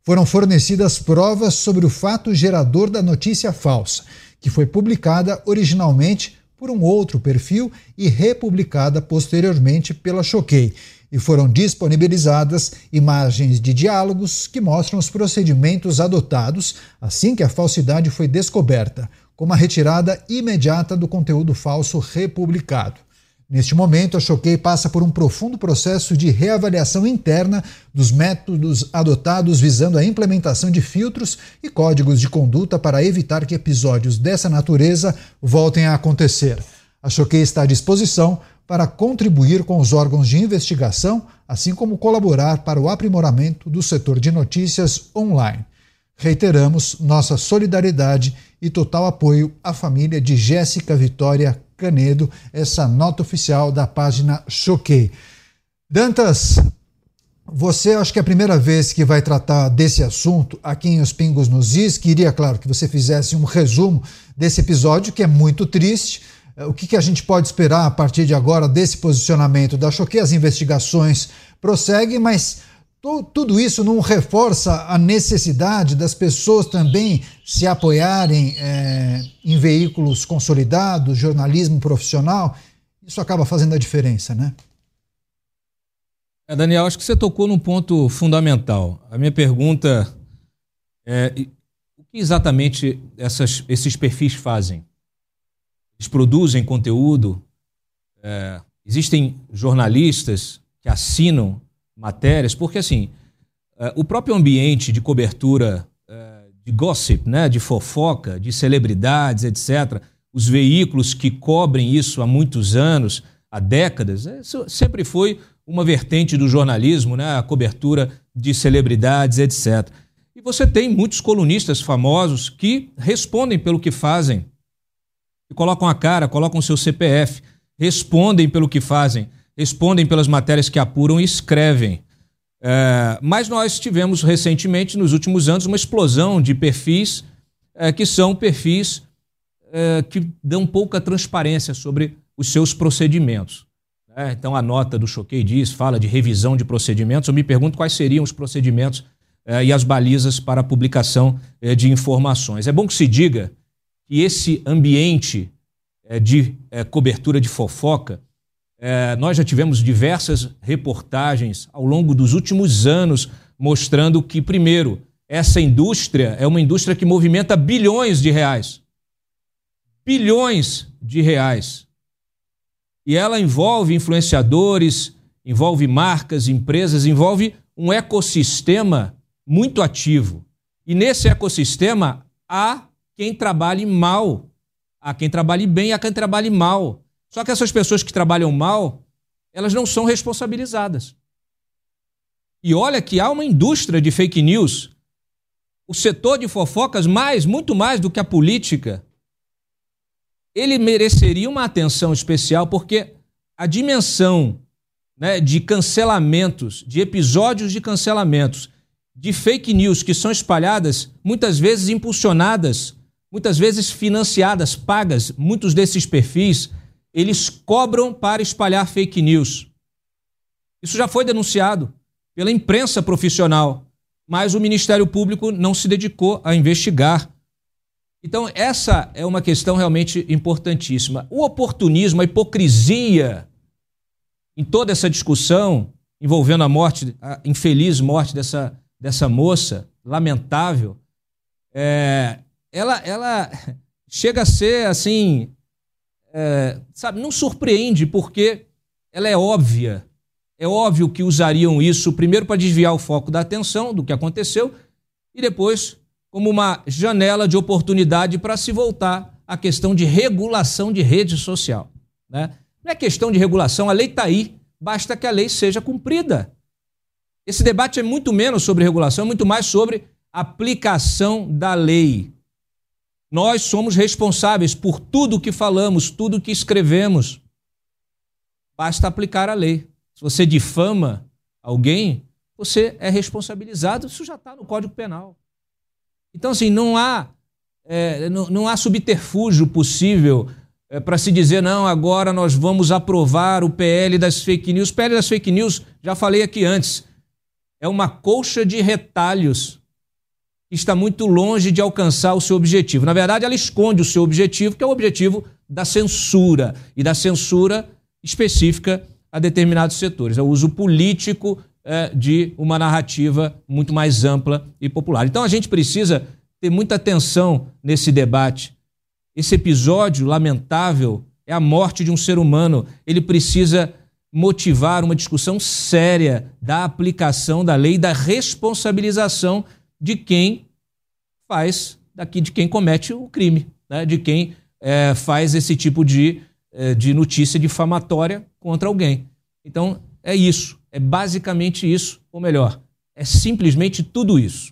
Foram fornecidas provas sobre o fato gerador da notícia falsa, que foi publicada originalmente por um outro perfil e republicada posteriormente pela Choquei e foram disponibilizadas imagens de diálogos que mostram os procedimentos adotados assim que a falsidade foi descoberta, como a retirada imediata do conteúdo falso republicado. Neste momento, a Choquei passa por um profundo processo de reavaliação interna dos métodos adotados visando a implementação de filtros e códigos de conduta para evitar que episódios dessa natureza voltem a acontecer. A Choquei está à disposição para contribuir com os órgãos de investigação, assim como colaborar para o aprimoramento do setor de notícias online. Reiteramos nossa solidariedade e total apoio à família de Jéssica Vitória Canedo, essa nota oficial da página Choquei. Dantas, você acho que é a primeira vez que vai tratar desse assunto aqui em Os Pingos nos Is. Queria, claro, que você fizesse um resumo desse episódio, que é muito triste o que, que a gente pode esperar a partir de agora desse posicionamento da Choquei? As investigações prosseguem, mas tudo isso não reforça a necessidade das pessoas também se apoiarem é, em veículos consolidados, jornalismo profissional? Isso acaba fazendo a diferença, né? É, Daniel, acho que você tocou num ponto fundamental. A minha pergunta é: o que exatamente essas, esses perfis fazem? Eles produzem conteúdo. É, existem jornalistas que assinam matérias, porque assim, é, o próprio ambiente de cobertura é, de gossip, né, de fofoca, de celebridades, etc., os veículos que cobrem isso há muitos anos, há décadas, é, sempre foi uma vertente do jornalismo, né, a cobertura de celebridades, etc. E você tem muitos colunistas famosos que respondem pelo que fazem e colocam a cara, colocam o seu CPF, respondem pelo que fazem, respondem pelas matérias que apuram e escrevem. É, mas nós tivemos recentemente, nos últimos anos, uma explosão de perfis é, que são perfis é, que dão pouca transparência sobre os seus procedimentos. Né? Então, a nota do Choquei diz, fala de revisão de procedimentos. Eu me pergunto quais seriam os procedimentos é, e as balizas para a publicação é, de informações. É bom que se diga que esse ambiente é, de é, cobertura de fofoca, é, nós já tivemos diversas reportagens ao longo dos últimos anos mostrando que, primeiro, essa indústria é uma indústria que movimenta bilhões de reais. Bilhões de reais. E ela envolve influenciadores, envolve marcas, empresas, envolve um ecossistema muito ativo. E nesse ecossistema há quem trabalhe mal, há quem trabalhe bem e há quem trabalhe mal. Só que essas pessoas que trabalham mal, elas não são responsabilizadas. E olha que há uma indústria de fake news. O setor de fofocas, mais, muito mais do que a política, ele mereceria uma atenção especial porque a dimensão né, de cancelamentos, de episódios de cancelamentos, de fake news que são espalhadas, muitas vezes impulsionadas, muitas vezes financiadas, pagas, muitos desses perfis, eles cobram para espalhar fake news. Isso já foi denunciado pela imprensa profissional, mas o Ministério Público não se dedicou a investigar. Então, essa é uma questão realmente importantíssima. O oportunismo, a hipocrisia em toda essa discussão envolvendo a morte, a infeliz morte dessa, dessa moça, lamentável, é, ela, ela chega a ser assim, é, sabe, não surpreende porque ela é óbvia. É óbvio que usariam isso primeiro para desviar o foco da atenção do que aconteceu e depois como uma janela de oportunidade para se voltar à questão de regulação de rede social. Né? Não é questão de regulação, a lei está aí, basta que a lei seja cumprida. Esse debate é muito menos sobre regulação, é muito mais sobre aplicação da lei. Nós somos responsáveis por tudo que falamos, tudo que escrevemos. Basta aplicar a lei. Se você difama alguém, você é responsabilizado. Isso já está no Código Penal. Então, assim, não há, é, não, não há subterfúgio possível é, para se dizer, não, agora nós vamos aprovar o PL das fake news. O PL das fake news, já falei aqui antes, é uma colcha de retalhos está muito longe de alcançar o seu objetivo. Na verdade, ela esconde o seu objetivo, que é o objetivo da censura, e da censura específica a determinados setores. É o uso político é, de uma narrativa muito mais ampla e popular. Então a gente precisa ter muita atenção nesse debate esse episódio lamentável é a morte de um ser humano. Ele precisa motivar uma discussão séria da aplicação da lei, da responsabilização de quem faz, daqui de quem comete o crime, né? de quem é, faz esse tipo de, é, de notícia difamatória contra alguém. Então, é isso. É basicamente isso, ou melhor, é simplesmente tudo isso.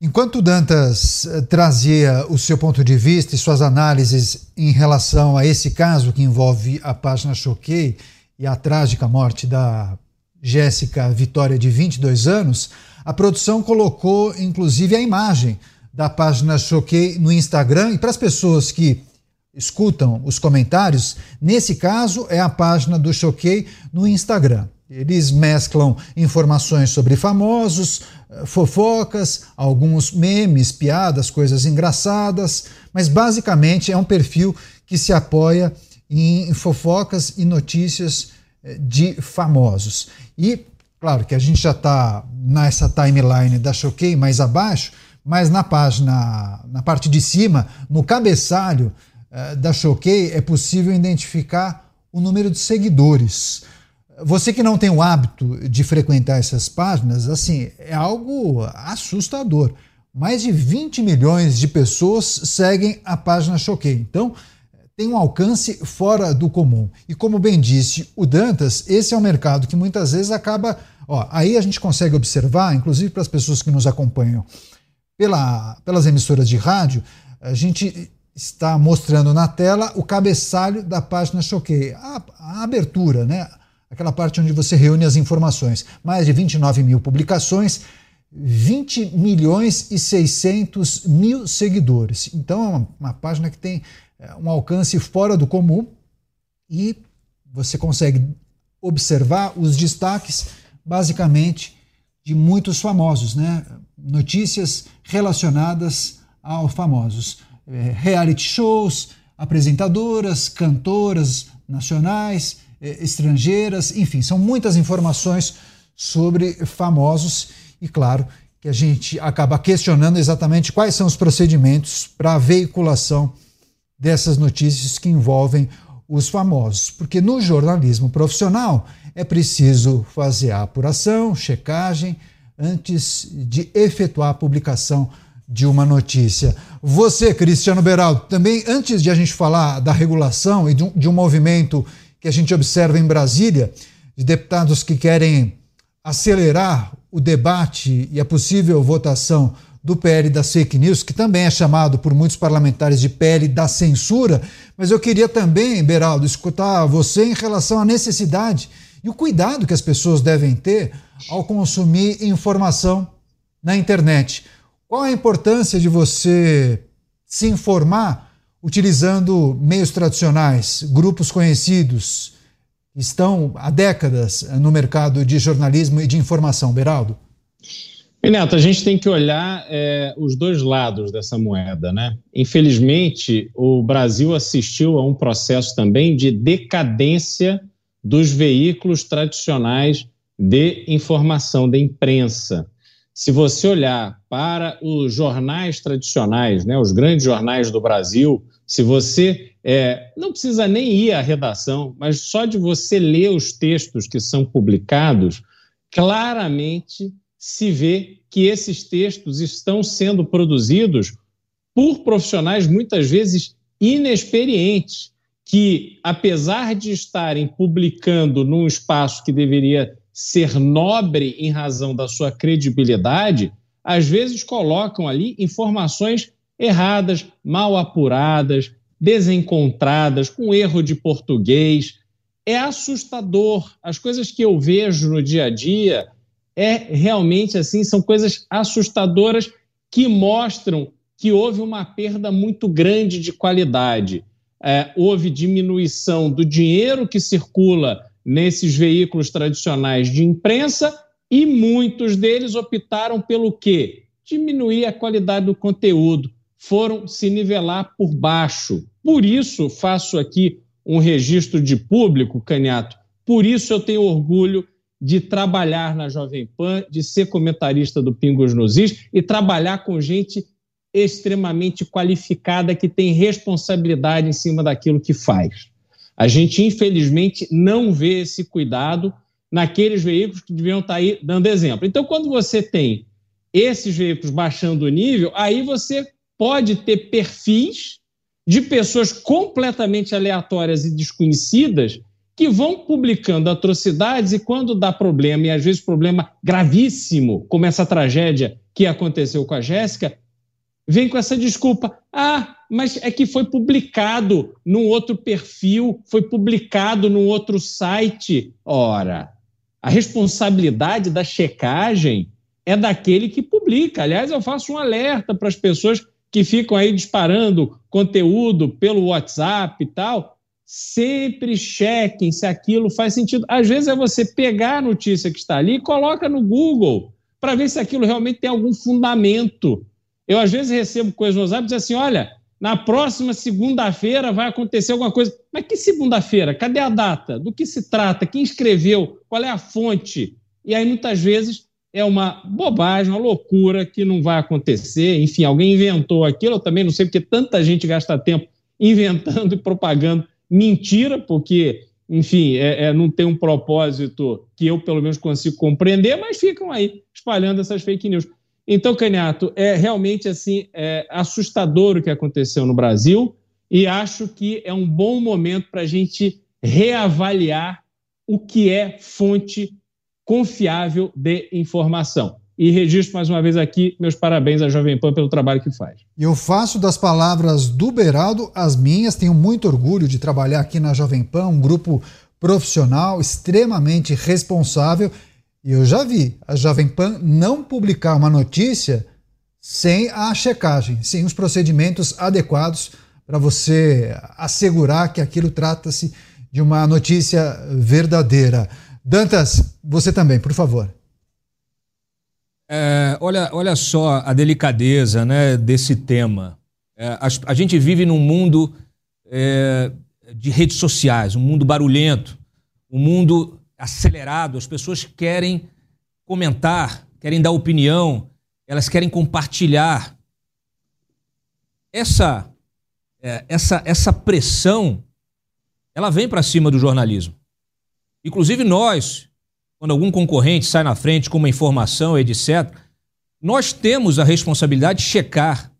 Enquanto Dantas eh, trazia o seu ponto de vista e suas análises em relação a esse caso que envolve a página Choquei e a trágica morte da Jéssica Vitória, de 22 anos, a produção colocou inclusive a imagem da página Choquei no Instagram. E para as pessoas que escutam os comentários, nesse caso é a página do Choquei no Instagram. Eles mesclam informações sobre famosos, eh, fofocas, alguns memes, piadas, coisas engraçadas, mas basicamente é um perfil que se apoia em fofocas e notícias eh, de famosos. E, claro que a gente já está nessa timeline da Choquei mais abaixo, mas na página, na parte de cima, no cabeçalho eh, da Choquei, é possível identificar o número de seguidores. Você que não tem o hábito de frequentar essas páginas, assim, é algo assustador. Mais de 20 milhões de pessoas seguem a página Choquei. Então, tem um alcance fora do comum. E como bem disse o Dantas, esse é um mercado que muitas vezes acaba. Ó, aí a gente consegue observar, inclusive para as pessoas que nos acompanham pela, pelas emissoras de rádio, a gente está mostrando na tela o cabeçalho da página Choquei, a, a abertura, né? aquela parte onde você reúne as informações. Mais de 29 mil publicações, 20 milhões e 600 mil seguidores. Então é uma, uma página que tem é, um alcance fora do comum e você consegue observar os destaques, basicamente, de muitos famosos, né? Notícias relacionadas aos famosos. É, reality shows, apresentadoras, cantoras nacionais, eh, estrangeiras, enfim, são muitas informações sobre famosos e, claro, que a gente acaba questionando exatamente quais são os procedimentos para a veiculação dessas notícias que envolvem os famosos, porque no jornalismo profissional é preciso fazer a apuração, checagem, antes de efetuar a publicação de uma notícia. Você, Cristiano Beraldo, também antes de a gente falar da regulação e de um, de um movimento que a gente observa em Brasília, de deputados que querem acelerar o debate e a possível votação do PL das fake news, que também é chamado por muitos parlamentares de PL da censura, mas eu queria também, Beraldo, escutar você em relação à necessidade e o cuidado que as pessoas devem ter ao consumir informação na internet. Qual a importância de você se informar utilizando meios tradicionais, grupos conhecidos, que estão há décadas no mercado de jornalismo e de informação, Beraldo? Neto, a gente tem que olhar é, os dois lados dessa moeda, né? Infelizmente, o Brasil assistiu a um processo também de decadência dos veículos tradicionais de informação, da imprensa. Se você olhar para os jornais tradicionais, né, os grandes jornais do Brasil, se você é, não precisa nem ir à redação, mas só de você ler os textos que são publicados, claramente se vê que esses textos estão sendo produzidos por profissionais muitas vezes inexperientes, que, apesar de estarem publicando num espaço que deveria ser nobre em razão da sua credibilidade, às vezes colocam ali informações erradas, mal apuradas, desencontradas, com erro de português. É assustador. As coisas que eu vejo no dia a dia é realmente assim, são coisas assustadoras que mostram que houve uma perda muito grande de qualidade. É, houve diminuição do dinheiro que circula nesses veículos tradicionais de imprensa e muitos deles optaram pelo quê? Diminuir a qualidade do conteúdo, foram se nivelar por baixo. Por isso faço aqui um registro de público, Caniato. Por isso eu tenho orgulho de trabalhar na Jovem Pan, de ser comentarista do Pingos nos Is e trabalhar com gente extremamente qualificada que tem responsabilidade em cima daquilo que faz. A gente, infelizmente, não vê esse cuidado naqueles veículos que deviam estar aí dando exemplo. Então, quando você tem esses veículos baixando o nível, aí você pode ter perfis de pessoas completamente aleatórias e desconhecidas que vão publicando atrocidades e quando dá problema, e às vezes problema gravíssimo, como essa tragédia que aconteceu com a Jéssica, vem com essa desculpa. Ah, mas é que foi publicado num outro perfil, foi publicado num outro site. Ora, a responsabilidade da checagem é daquele que publica. Aliás, eu faço um alerta para as pessoas que ficam aí disparando conteúdo pelo WhatsApp e tal. Sempre chequem se aquilo faz sentido. Às vezes é você pegar a notícia que está ali e coloca no Google para ver se aquilo realmente tem algum fundamento. Eu, às vezes, recebo coisas no WhatsApp e assim: olha, na próxima segunda-feira vai acontecer alguma coisa. Mas que segunda-feira? Cadê a data? Do que se trata? Quem escreveu? Qual é a fonte? E aí, muitas vezes, é uma bobagem, uma loucura que não vai acontecer. Enfim, alguém inventou aquilo. Eu também não sei porque tanta gente gasta tempo inventando e propagando mentira, porque, enfim, é, é, não tem um propósito que eu, pelo menos, consigo compreender, mas ficam aí espalhando essas fake news. Então, Caniato, é realmente assim é assustador o que aconteceu no Brasil e acho que é um bom momento para a gente reavaliar o que é fonte confiável de informação. E registro mais uma vez aqui meus parabéns à Jovem Pan pelo trabalho que faz. Eu faço das palavras do Beraldo as minhas, tenho muito orgulho de trabalhar aqui na Jovem Pan, um grupo profissional extremamente responsável e eu já vi a Jovem Pan não publicar uma notícia sem a checagem, sem os procedimentos adequados para você assegurar que aquilo trata-se de uma notícia verdadeira. Dantas, você também, por favor. É, olha, olha só a delicadeza né, desse tema. É, a, a, gente vive num mundo é, de redes sociais, um mundo barulhento, um mundo acelerado, as pessoas querem comentar, querem dar opinião, elas querem compartilhar. Essa, é, essa, essa pressão ela vem para cima do jornalismo. Inclusive nós, quando algum concorrente sai na frente com uma informação, etc., nós temos a responsabilidade de checar.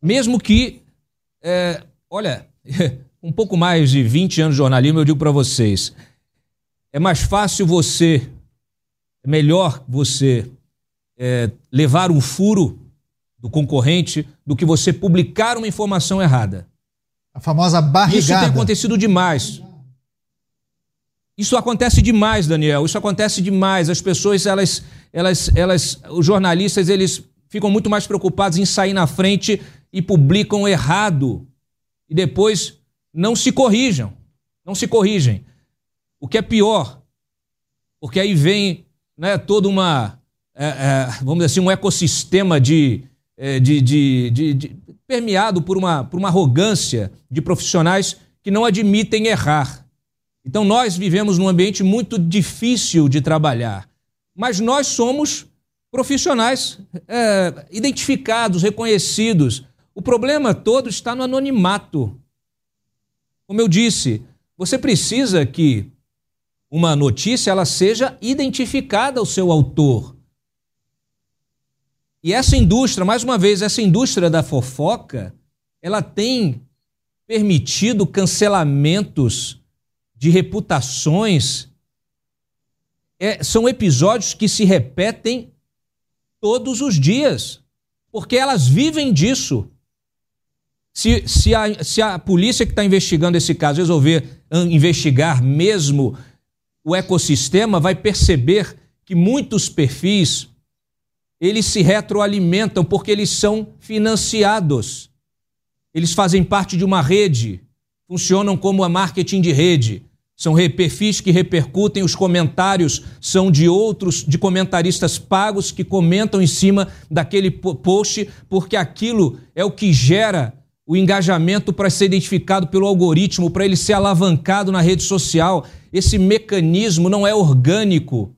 Mesmo que, é, olha, um pouco mais de 20 anos de jornalismo, eu digo para vocês, é mais fácil você, é melhor você é, levar um furo do concorrente do que você publicar uma informação errada. A famosa barrigada. Isso tem acontecido demais. Isso acontece demais, Daniel. Isso acontece demais. As pessoas, elas, elas, elas, os jornalistas, eles ficam muito mais preocupados em sair na frente e publicam errado e depois não se corrijam. Não se corrigem. O que é pior, porque aí vem né, toda uma, é, é, vamos dizer assim, um ecossistema de, é, de, de, de, de permeado por uma, por uma arrogância de profissionais que não admitem errar. Então nós vivemos num ambiente muito difícil de trabalhar, mas nós somos profissionais é, identificados, reconhecidos. O problema todo está no anonimato. Como eu disse, você precisa que uma notícia ela seja identificada ao seu autor. E essa indústria, mais uma vez, essa indústria da fofoca, ela tem permitido cancelamentos de reputações. É, são episódios que se repetem todos os dias, porque elas vivem disso. Se, se, a, se a polícia que está investigando esse caso resolver investigar mesmo o ecossistema, vai perceber que muitos perfis eles se retroalimentam porque eles são financiados. Eles fazem parte de uma rede, funcionam como a marketing de rede. São perfis que repercutem, os comentários são de outros, de comentaristas pagos que comentam em cima daquele post, porque aquilo é o que gera o engajamento para ser identificado pelo algoritmo, para ele ser alavancado na rede social. Esse mecanismo não é orgânico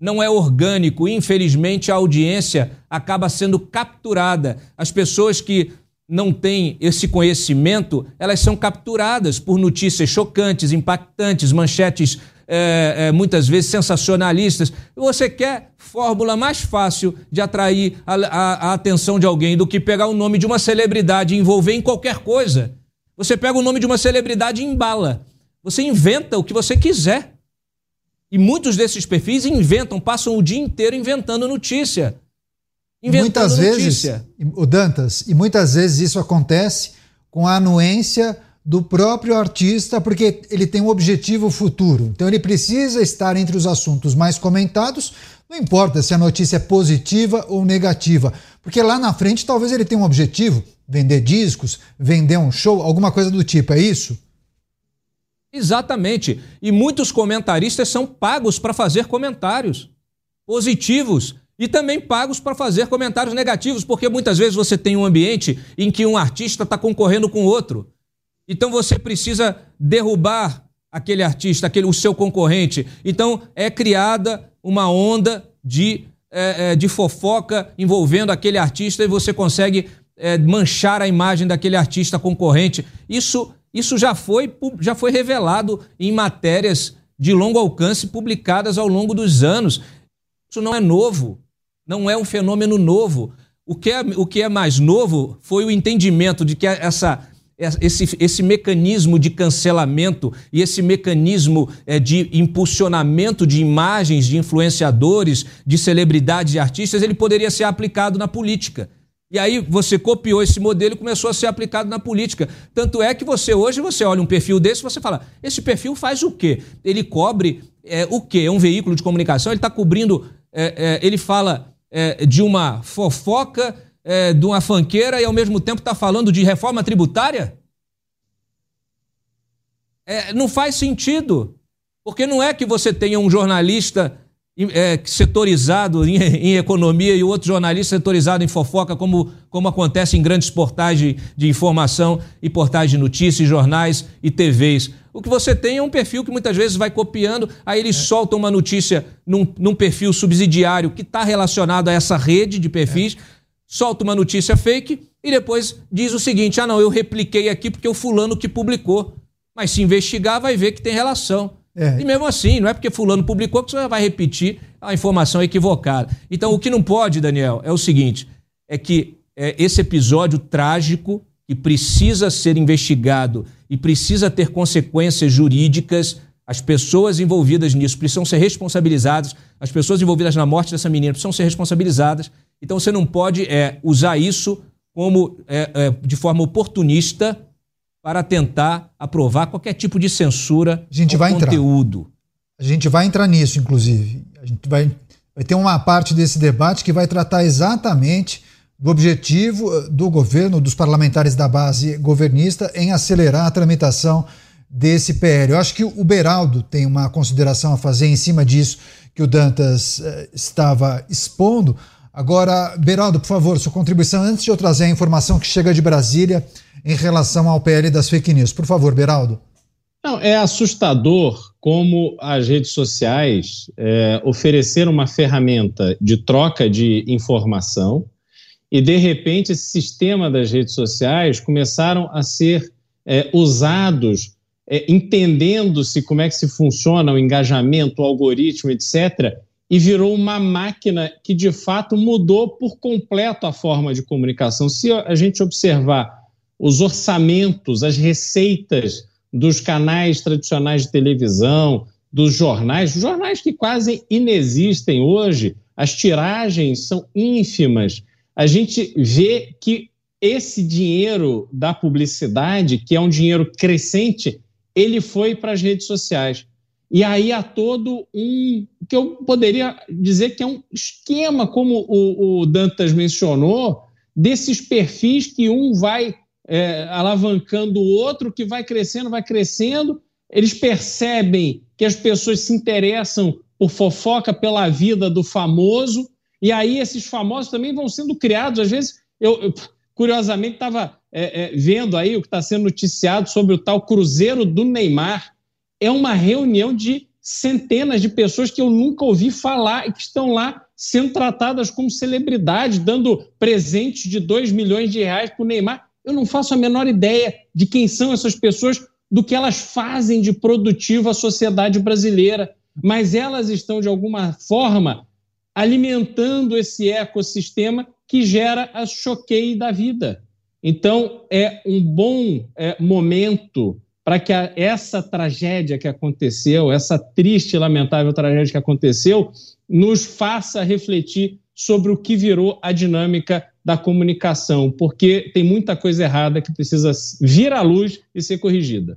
não é orgânico. Infelizmente, a audiência acaba sendo capturada. As pessoas que não têm esse conhecimento, elas são capturadas por notícias chocantes, impactantes, manchetes é, é, muitas vezes sensacionalistas. Você quer fórmula mais fácil de atrair a, a, a atenção de alguém do que pegar o nome de uma celebridade e envolver em qualquer coisa. Você pega o nome de uma celebridade e embala. Você inventa o que você quiser. E muitos desses perfis inventam, passam o dia inteiro inventando notícia. Inventando muitas notícia. vezes, o Dantas, e muitas vezes isso acontece com a anuência do próprio artista, porque ele tem um objetivo futuro. Então ele precisa estar entre os assuntos mais comentados, não importa se a notícia é positiva ou negativa, porque lá na frente talvez ele tenha um objetivo, vender discos, vender um show, alguma coisa do tipo, é isso? Exatamente. E muitos comentaristas são pagos para fazer comentários positivos e também pagos para fazer comentários negativos, porque muitas vezes você tem um ambiente em que um artista está concorrendo com outro. Então você precisa derrubar aquele artista, aquele o seu concorrente. Então é criada uma onda de, é, é, de fofoca envolvendo aquele artista e você consegue é, manchar a imagem daquele artista concorrente. Isso isso já foi, já foi revelado em matérias de longo alcance publicadas ao longo dos anos. Isso não é novo, não é um fenômeno novo. O que é, o que é mais novo foi o entendimento de que essa, esse, esse mecanismo de cancelamento e esse mecanismo é, de impulsionamento de imagens de influenciadores, de celebridades e artistas, ele poderia ser aplicado na política. E aí você copiou esse modelo e começou a ser aplicado na política. Tanto é que você hoje você olha um perfil desse e você fala: esse perfil faz o quê? Ele cobre é, o quê? É um veículo de comunicação? Ele está cobrindo. É, é, ele fala é, de uma fofoca, é, de uma fanqueira e ao mesmo tempo está falando de reforma tributária? É, não faz sentido. Porque não é que você tenha um jornalista é, setorizado em, em, economia e outro jornalista setorizado em fofoca, como, como acontece em grandes portais de, de informação e portais de notícias, jornais e TVs. O que você tem é um perfil que muitas vezes vai copiando, aí eles é. soltam uma notícia num, num perfil subsidiário que está relacionado a essa rede de perfis, é. Solta uma notícia fake e depois diz o seguinte: ah, não, eu repliquei aqui porque o fulano que publicou. Mas se investigar, vai ver que tem relação. É. E mesmo assim, não é porque fulano publicou que você vai repetir a informação equivocada. Então, o que não pode, Daniel, é o seguinte: é que é, esse episódio trágico que precisa ser investigado e precisa ter consequências jurídicas. As pessoas envolvidas nisso precisam ser responsabilizadas. As pessoas envolvidas na morte dessa menina precisam ser responsabilizadas. Então você não pode é, usar isso como é, é, de forma oportunista para tentar aprovar qualquer tipo de censura a gente vai conteúdo. Entrar. A gente vai entrar nisso, inclusive. A gente vai, vai ter uma parte desse debate que vai tratar exatamente do objetivo eh, do governo, dos parlamentares da base governista, em acelerar a tramitação desse PL. Eu acho que o Beraldo tem uma consideração a fazer em cima disso que o Dantas eh, estava expondo. Agora, Beraldo, por favor, sua contribuição antes de eu trazer a informação que chega de Brasília em relação ao PL das fake news. Por favor, Beraldo. Não, é assustador como as redes sociais é, ofereceram uma ferramenta de troca de informação e, de repente, esse sistema das redes sociais começaram a ser é, usados, é, entendendo-se como é que se funciona o engajamento, o algoritmo, etc., e virou uma máquina que, de fato, mudou por completo a forma de comunicação. Se a gente observar os orçamentos, as receitas dos canais tradicionais de televisão, dos jornais, jornais que quase inexistem hoje, as tiragens são ínfimas a gente vê que esse dinheiro da publicidade, que é um dinheiro crescente, ele foi para as redes sociais. E aí há todo um, que eu poderia dizer que é um esquema, como o, o Dantas mencionou, desses perfis que um vai é, alavancando o outro, que vai crescendo, vai crescendo. Eles percebem que as pessoas se interessam por fofoca pela vida do famoso, e aí esses famosos também vão sendo criados. Às vezes, eu, eu curiosamente estava é, é, vendo aí o que está sendo noticiado sobre o tal Cruzeiro do Neymar. É uma reunião de centenas de pessoas que eu nunca ouvi falar e que estão lá sendo tratadas como celebridades, dando presentes de 2 milhões de reais para o Neymar. Eu não faço a menor ideia de quem são essas pessoas, do que elas fazem de produtivo à sociedade brasileira, mas elas estão, de alguma forma, alimentando esse ecossistema que gera a choqueio da vida. Então, é um bom é, momento para que a, essa tragédia que aconteceu, essa triste e lamentável tragédia que aconteceu, nos faça refletir sobre o que virou a dinâmica da comunicação, porque tem muita coisa errada que precisa vir à luz e ser corrigida.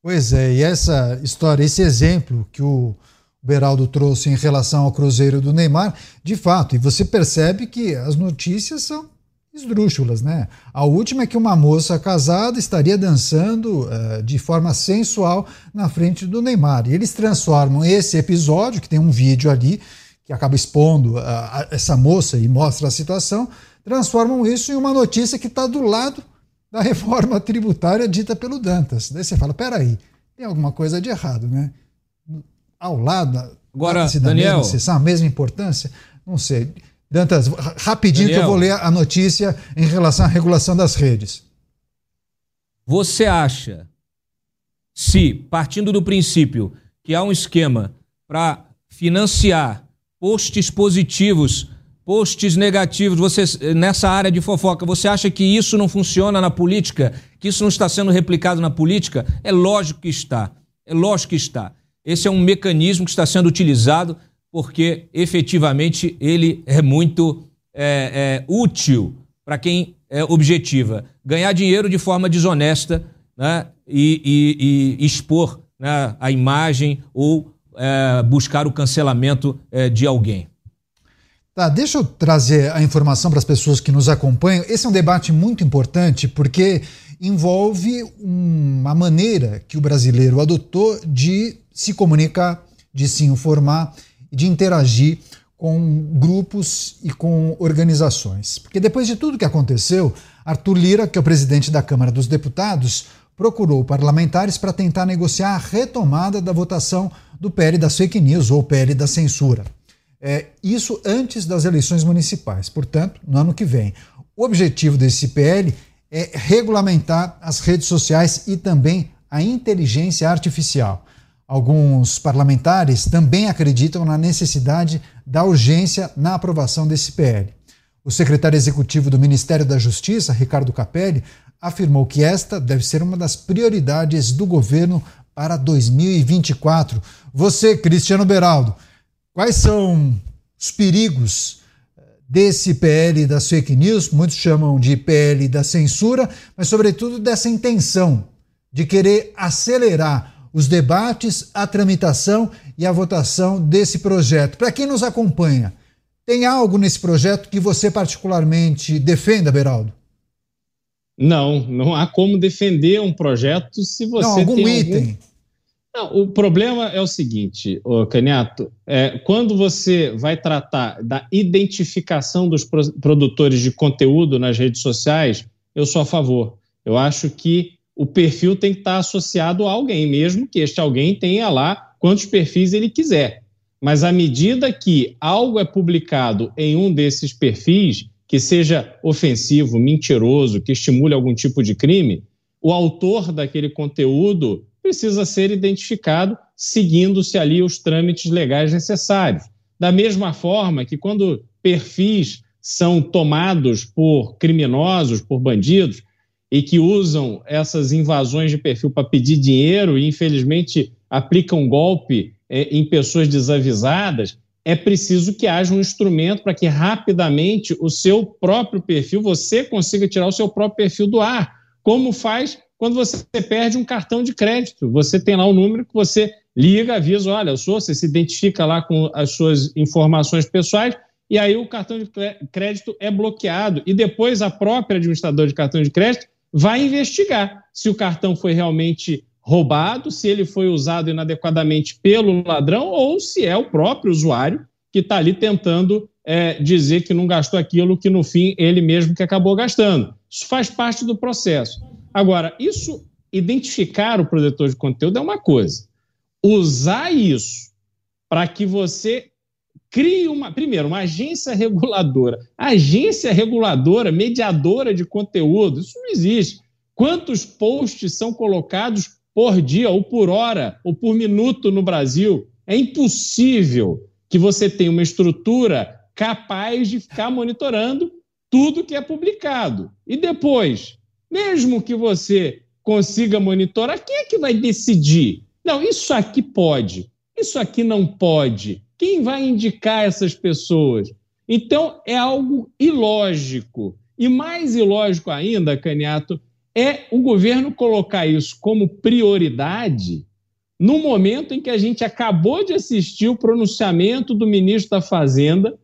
Pois é, e essa história, esse exemplo que o Beraldo trouxe em relação ao Cruzeiro do Neymar, de fato, e você percebe que as notícias são esdrúxulas, né? A última é que uma moça casada estaria dançando uh, de forma sensual na frente do Neymar. E eles transformam esse episódio, que tem um vídeo ali, que acaba expondo uh, essa moça e mostra a situação, transformam isso em uma notícia que está do lado da reforma tributária dita pelo Dantas. Daí você fala, peraí, tem alguma coisa de errado, né? ao lado Agora, da Daniel, mesma sessão, a mesma importância? Não sei. Dantas, rapidinho Daniel, que eu vou ler a notícia em relação à regulação das redes. Você acha, se, partindo do princípio que há um esquema para financiar posts positivos, posts negativos, você, nessa área de fofoca, você acha que isso não funciona na política? Que isso não está sendo replicado na política? É lógico que está. É lógico que está. Esse é um mecanismo que está sendo utilizado porque efetivamente ele é muito é, é, útil para quem é objetiva. Ganhar dinheiro de forma desonesta né, e, e, e expor né, a imagem ou é, buscar o cancelamento é, de alguém. Tá, deixa eu trazer a informação para as pessoas que nos acompanham. Esse é um debate muito importante porque envolve uma maneira que o brasileiro adotou de se comunicar, de se informar e de interagir com grupos e com organizações. Porque depois de tudo que aconteceu, Arthur Lira, que é o presidente da Câmara dos Deputados, procurou parlamentares para tentar negociar a retomada da votação do PL das fake news ou PL da censura. É, isso antes das eleições municipais, portanto, no ano que vem. O objetivo desse PL é regulamentar as redes sociais e também a inteligência artificial. Alguns parlamentares também acreditam na necessidade da urgência na aprovação desse PL. O secretário executivo do Ministério da Justiça, Ricardo Capelli, afirmou que esta deve ser uma das prioridades do governo para 2024. Você, Cristiano Beraldo, quais são os perigos eh, desse PL das fake news? Muitos chamam de PL da censura, mas, sobretudo, dessa intenção de querer acelerar os debates, a tramitação e a votação desse projeto. Para quem nos acompanha, tem algo nesse projeto que você particularmente defenda, Beraldo? Não, não há como defender um projeto se você não, algum tem item. Algum... Não, o problema é o seguinte, Caniato, é, quando você vai tratar da identificação dos produtores de conteúdo nas redes sociais, eu sou a favor. Eu acho que o perfil tem que estar associado a alguém, mesmo que este alguém tenha lá quantos perfis ele quiser. Mas à medida que algo é publicado em um desses perfis, que seja ofensivo, mentiroso, que estimule algum tipo de crime, o autor daquele conteúdo precisa ser identificado seguindo-se ali os trâmites legais necessários. Da mesma forma que quando perfis são tomados por criminosos, por bandidos, e que usam essas invasões de perfil para pedir dinheiro e, infelizmente, aplicam golpe é, em pessoas desavisadas, é preciso que haja um instrumento para que rapidamente o seu próprio perfil, você consiga tirar o seu próprio perfil do ar. Como faz quando você perde um cartão de crédito. Você tem lá um número que você liga, avisa, olha, eu sou, você se identifica lá com as suas informações pessoais, e aí o cartão de crédito é bloqueado. E depois a própria administradora de cartão de crédito vai investigar se o cartão foi realmente roubado, se ele foi usado inadequadamente pelo ladrão ou se é o próprio usuário que está ali tentando é, dizer que não gastou aquilo que no fim ele mesmo que acabou gastando. Isso faz parte do processo. Agora, isso, identificar o produtor de conteúdo é uma coisa. Usar isso para que você crie uma, primeiro, uma agência reguladora. Agência reguladora, mediadora de conteúdo, isso não existe. Quantos posts são colocados por dia, ou por hora, ou por minuto no Brasil. É impossível que você tenha uma estrutura capaz de ficar monitorando tudo que é publicado. E depois, mesmo que você consiga monitorar, quem é que vai decidir? Não, isso aqui pode, isso aqui não pode. Quem vai indicar essas pessoas? Então, é algo ilógico. E mais ilógico ainda, Caniato, é o governo colocar isso como prioridade no momento em que a gente acabou de assistir o pronunciamento do ministro da Fazenda,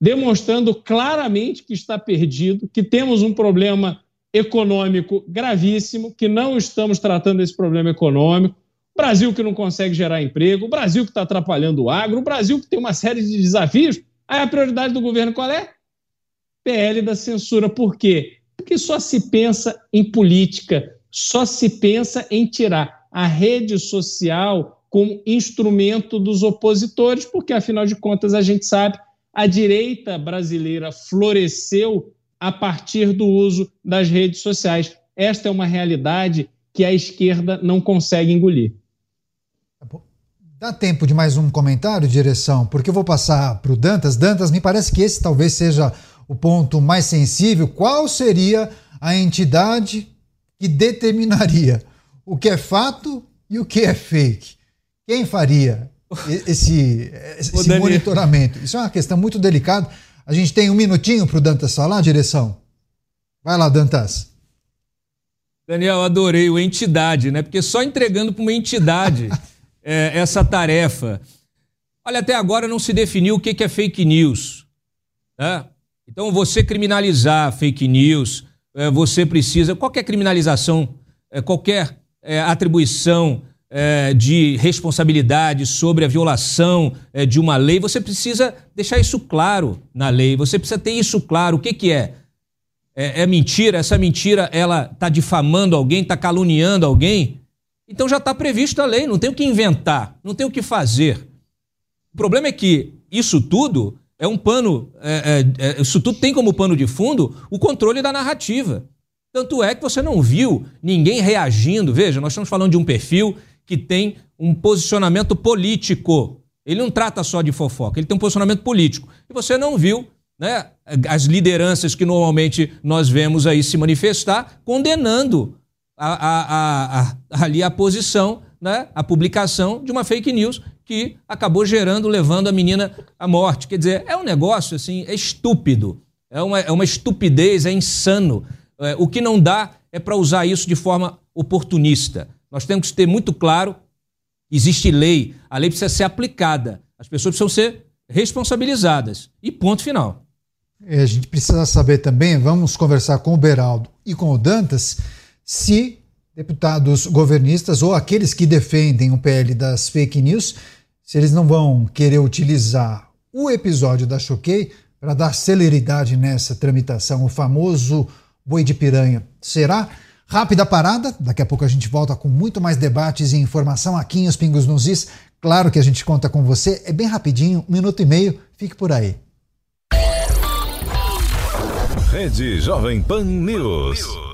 demonstrando claramente que está perdido, que temos um problema econômico gravíssimo, que não estamos tratando esse problema econômico. Brasil que não consegue gerar emprego, o Brasil que está atrapalhando o agro, o Brasil que tem uma série de desafios. Aí a prioridade do governo qual é? PL da censura. Por quê? Porque só se pensa em política, só se pensa em tirar a rede social como instrumento dos opositores, porque afinal de contas a gente sabe a direita brasileira floresceu a partir do uso das redes sociais. Esta é uma realidade que a esquerda não consegue engolir. Dá tempo de mais um comentário, direção, porque eu vou passar para o Dantas. Dantas, me parece que esse talvez seja o ponto mais sensível, qual seria a entidade que determinaria o que é fato e o que é fake? Quem faria esse, esse monitoramento? Isso é uma questão muito delicada. A gente tem um minutinho para o Dantas falar, direção? Vai lá, Dantas. Daniel, adorei o entidade, né? Porque só entregando para uma entidade é, essa tarefa. Olha, até agora não se definiu o que é fake news. Né? Então, você criminalizar fake news, é, você precisa. Qualquer criminalização, é, qualquer é, atribuição de responsabilidade sobre a violação de uma lei, você precisa deixar isso claro na lei. Você precisa ter isso claro. O que, que é? É, mentira? Essa mentira ela está difamando alguém, está caluniando alguém? Então já está previsto na lei, não tem o que inventar, não tem o que fazer. O problema é que isso tudo é um pano, é, é, é, isso tudo tem como pano de fundo o controle da narrativa. Tanto é que você não viu ninguém reagindo. Veja, nós estamos falando de um perfil que tem um posicionamento político. Ele não trata só de fofoca, ele tem um posicionamento político. E você não viu né, as lideranças que normalmente nós vemos aí se manifestar condenando a, a, a, ali a posição, né, a publicação de uma fake news que acabou gerando, levando a menina à morte. Quer dizer, é um negócio assim, é estúpido, é uma, é uma estupidez, é insano. É, o que não dá é para usar isso de forma oportunista. Nós temos que ter muito claro: existe lei, a lei precisa ser aplicada, as pessoas precisam ser responsabilizadas. E ponto final. É, a gente precisa saber também, vamos conversar com o Beraldo e com o Dantas, se deputados governistas ou aqueles que defendem o PL das fake news, se eles não vão querer utilizar o episódio da Choquei para dar celeridade nessa tramitação, o famoso boi de piranha. Será? Rápida parada, daqui a pouco a gente volta com muito mais debates e informação aqui em Os Pingos nos Is. Claro que a gente conta com você, é bem rapidinho, um minuto e meio, fique por aí. Rede Jovem Pan News.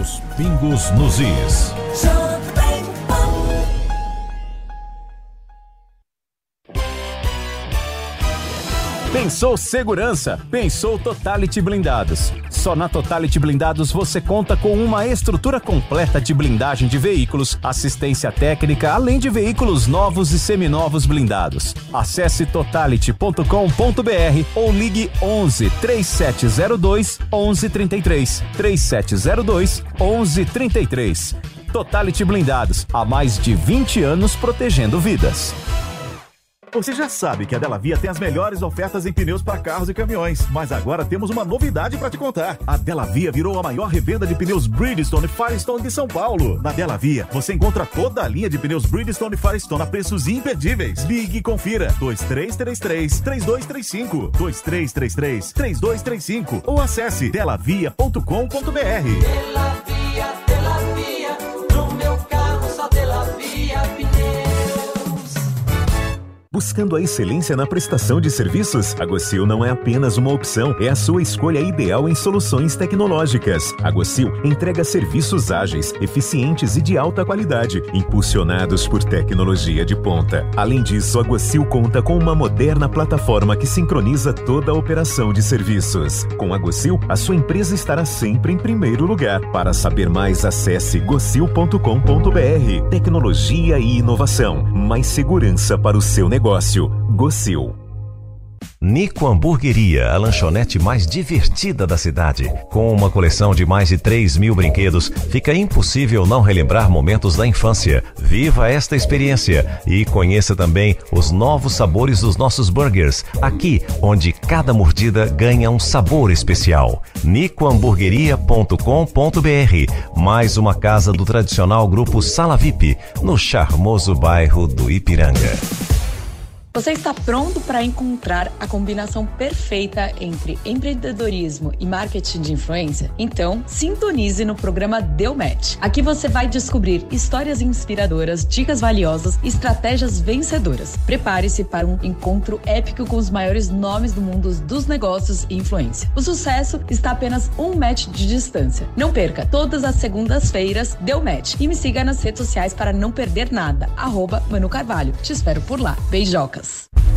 Os pingos nos is. Pensou segurança? Pensou Totality Blindados. Só na Totality Blindados você conta com uma estrutura completa de blindagem de veículos, assistência técnica, além de veículos novos e seminovos blindados. Acesse totality.com.br ou ligue 11 3702 1133 3702 1133. Totality Blindados, há mais de 20 anos protegendo vidas. Você já sabe que a Della Via tem as melhores ofertas em pneus para carros e caminhões, mas agora temos uma novidade para te contar. A Della Via virou a maior revenda de pneus Bridgestone e Firestone de São Paulo. Na Della Via, você encontra toda a linha de pneus Bridgestone e Firestone a preços imperdíveis. Ligue e confira 2333 3235 2333 3235 ou acesse delavia.com.br. Via, Buscando a excelência na prestação de serviços, a Gocil não é apenas uma opção, é a sua escolha ideal em soluções tecnológicas. A Gocil entrega serviços ágeis, eficientes e de alta qualidade, impulsionados por tecnologia de ponta. Além disso, a Gocil conta com uma moderna plataforma que sincroniza toda a operação de serviços. Com a Gocil, a sua empresa estará sempre em primeiro lugar. Para saber mais, acesse gocil.com.br. Tecnologia e inovação, mais segurança para o seu negócio. Gocil. Nico Hamburgueria, a lanchonete mais divertida da cidade. Com uma coleção de mais de 3 mil brinquedos, fica impossível não relembrar momentos da infância. Viva esta experiência e conheça também os novos sabores dos nossos burgers, aqui onde cada mordida ganha um sabor especial. nicohamburgueria.com.br Mais uma casa do tradicional grupo Sala VIP, no charmoso bairro do Ipiranga. Você está pronto para encontrar a combinação perfeita entre empreendedorismo e marketing de influência? Então, sintonize no programa Deu Match. Aqui você vai descobrir histórias inspiradoras, dicas valiosas estratégias vencedoras. Prepare-se para um encontro épico com os maiores nomes do mundo dos negócios e influência. O sucesso está apenas um match de distância. Não perca, todas as segundas-feiras Deu Match. E me siga nas redes sociais para não perder nada. Arroba Manu Carvalho. Te espero por lá. Beijocas.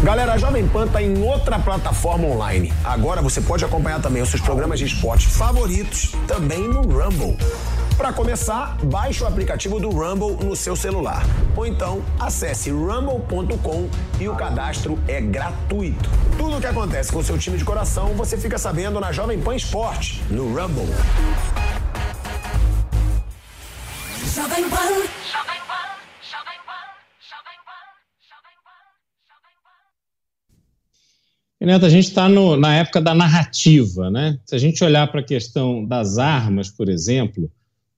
Galera, a Jovem Pan tá em outra plataforma online. Agora você pode acompanhar também os seus programas de esporte favoritos também no Rumble. Para começar, baixe o aplicativo do Rumble no seu celular. Ou então, acesse rumble.com e o cadastro é gratuito. Tudo o que acontece com seu time de coração, você fica sabendo na Jovem Pan Esporte, no Rumble. Jovem Pan. Renato, a gente está na época da narrativa, né? Se a gente olhar para a questão das armas, por exemplo,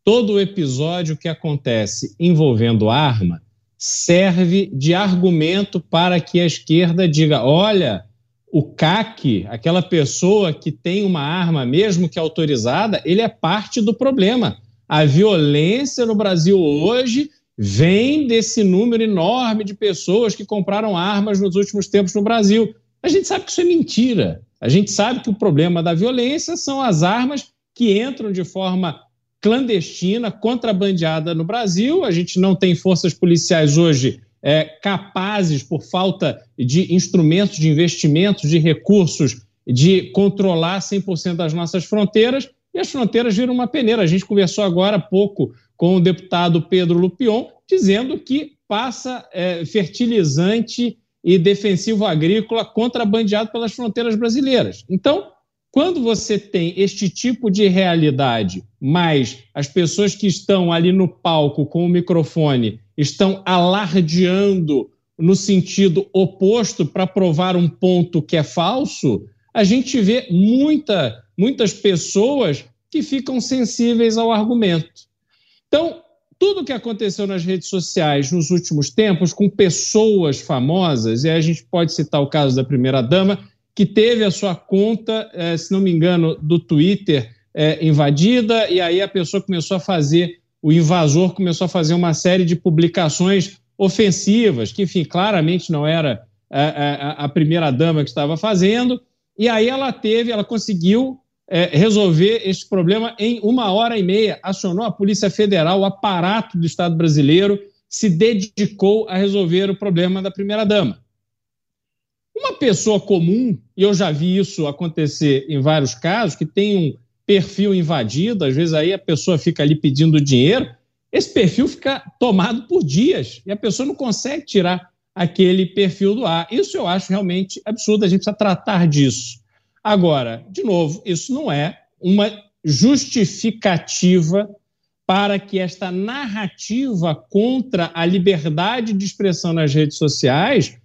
todo episódio que acontece envolvendo arma serve de argumento para que a esquerda diga: olha, o CAC, aquela pessoa que tem uma arma, mesmo que autorizada, ele é parte do problema. A violência no Brasil hoje vem desse número enorme de pessoas que compraram armas nos últimos tempos no Brasil. A gente sabe que isso é mentira. A gente sabe que o problema da violência são as armas que entram de forma clandestina, contrabandeada no Brasil. A gente não tem forças policiais hoje é, capazes, por falta de instrumentos, de investimentos, de recursos, de controlar 100% das nossas fronteiras. E as fronteiras viram uma peneira. A gente conversou agora há pouco com o deputado Pedro Lupion, dizendo que passa é, fertilizante e defensivo agrícola contrabandeado pelas fronteiras brasileiras. Então, quando você tem este tipo de realidade, mas as pessoas que estão ali no palco com o microfone estão alardeando no sentido oposto para provar um ponto que é falso, a gente vê muita, muitas pessoas que ficam sensíveis ao argumento. Então, tudo que aconteceu nas redes sociais nos últimos tempos com pessoas famosas, e a gente pode citar o caso da primeira-dama, que teve a sua conta, eh, se não me engano, do Twitter eh, invadida, e aí a pessoa começou a fazer, o invasor começou a fazer uma série de publicações ofensivas, que, enfim, claramente não era eh, a primeira-dama que estava fazendo, e aí ela teve, ela conseguiu é, resolver esse problema em uma hora e meia. Acionou a Polícia Federal, o aparato do Estado brasileiro se dedicou a resolver o problema da primeira-dama. Uma pessoa comum, e eu já vi isso acontecer em vários casos, que tem um perfil invadido, às vezes aí a pessoa fica ali pedindo dinheiro, esse perfil fica tomado por dias e a pessoa não consegue tirar aquele perfil do ar. Isso eu acho realmente absurdo, a gente precisa tratar disso. Agora, de novo, isso não é uma justificativa para que esta narrativa contra a liberdade de expressão nas redes sociais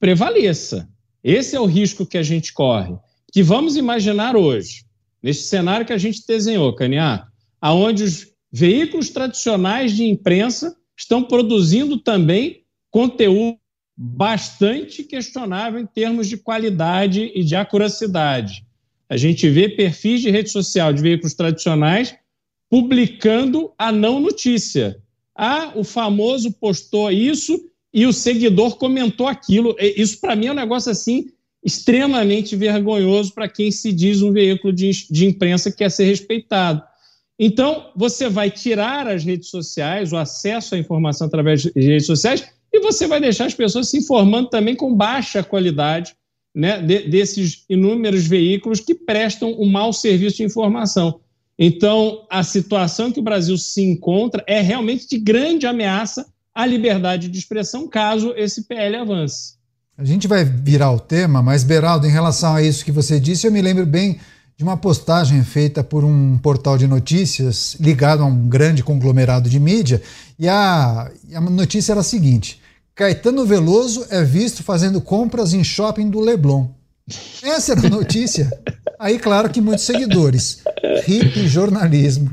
prevaleça. Esse é o risco que a gente corre. Que vamos imaginar hoje, neste cenário que a gente desenhou, Caniá, aonde os veículos tradicionais de imprensa estão produzindo também conteúdo bastante questionável em termos de qualidade e de acuracidade. A gente vê perfis de rede social de veículos tradicionais publicando a não notícia. Ah, o famoso postou isso e o seguidor comentou aquilo. Isso, para mim, é um negócio assim extremamente vergonhoso para quem se diz um veículo de, de imprensa que quer ser respeitado. Então, você vai tirar as redes sociais, o acesso à informação através de redes sociais, e você vai deixar as pessoas se informando também com baixa qualidade né, de, desses inúmeros veículos que prestam um mau serviço de informação. Então, a situação que o Brasil se encontra é realmente de grande ameaça à liberdade de expressão, caso esse PL avance. A gente vai virar o tema, mas, Beraldo, em relação a isso que você disse, eu me lembro bem de uma postagem feita por um portal de notícias ligado a um grande conglomerado de mídia, e a, a notícia era a seguinte: Caetano Veloso é visto fazendo compras em shopping do Leblon. Essa era a notícia. Aí, claro que muitos seguidores. Hip jornalismo.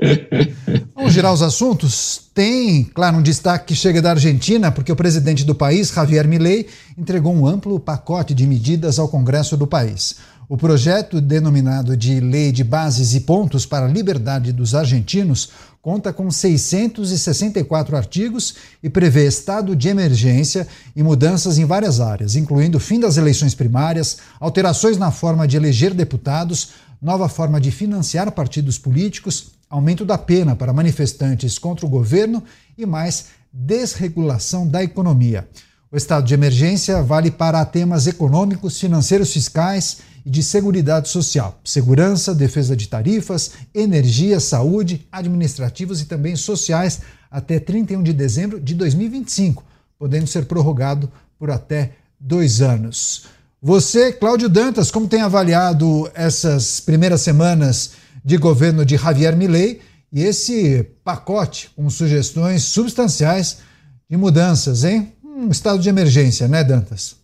É. Vamos girar os assuntos? Tem, claro, um destaque que chega da Argentina, porque o presidente do país, Javier Milei, entregou um amplo pacote de medidas ao Congresso do país. O projeto, denominado de Lei de Bases e Pontos para a Liberdade dos Argentinos, conta com 664 artigos e prevê estado de emergência e mudanças em várias áreas, incluindo fim das eleições primárias, alterações na forma de eleger deputados, nova forma de financiar partidos políticos, aumento da pena para manifestantes contra o governo e mais desregulação da economia. O estado de emergência vale para temas econômicos, financeiros, fiscais e de seguridade social, segurança, defesa de tarifas, energia, saúde, administrativos e também sociais até 31 de dezembro de 2025, podendo ser prorrogado por até dois anos. Você, Cláudio Dantas, como tem avaliado essas primeiras semanas de governo de Javier Milei e esse pacote com sugestões substanciais de mudanças, hein? Um estado de emergência, né, Dantas?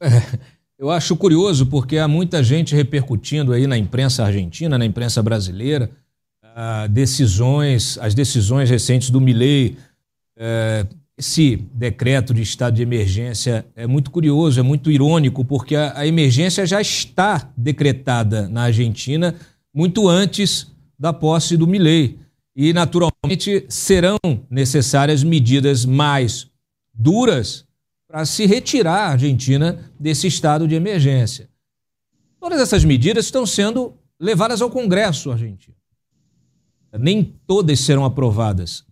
É, eu acho curioso porque há muita gente repercutindo aí na imprensa argentina, na imprensa brasileira, ah, decisões, as decisões recentes do Milei. É, esse decreto de estado de emergência é muito curioso, é muito irônico, porque a, emergência já está decretada na Argentina muito antes da posse do Milei. E, naturalmente, serão necessárias medidas mais duras para se retirar a Argentina desse estado de emergência. Todas essas medidas estão sendo levadas ao Congresso argentino. Nem todas serão aprovadas.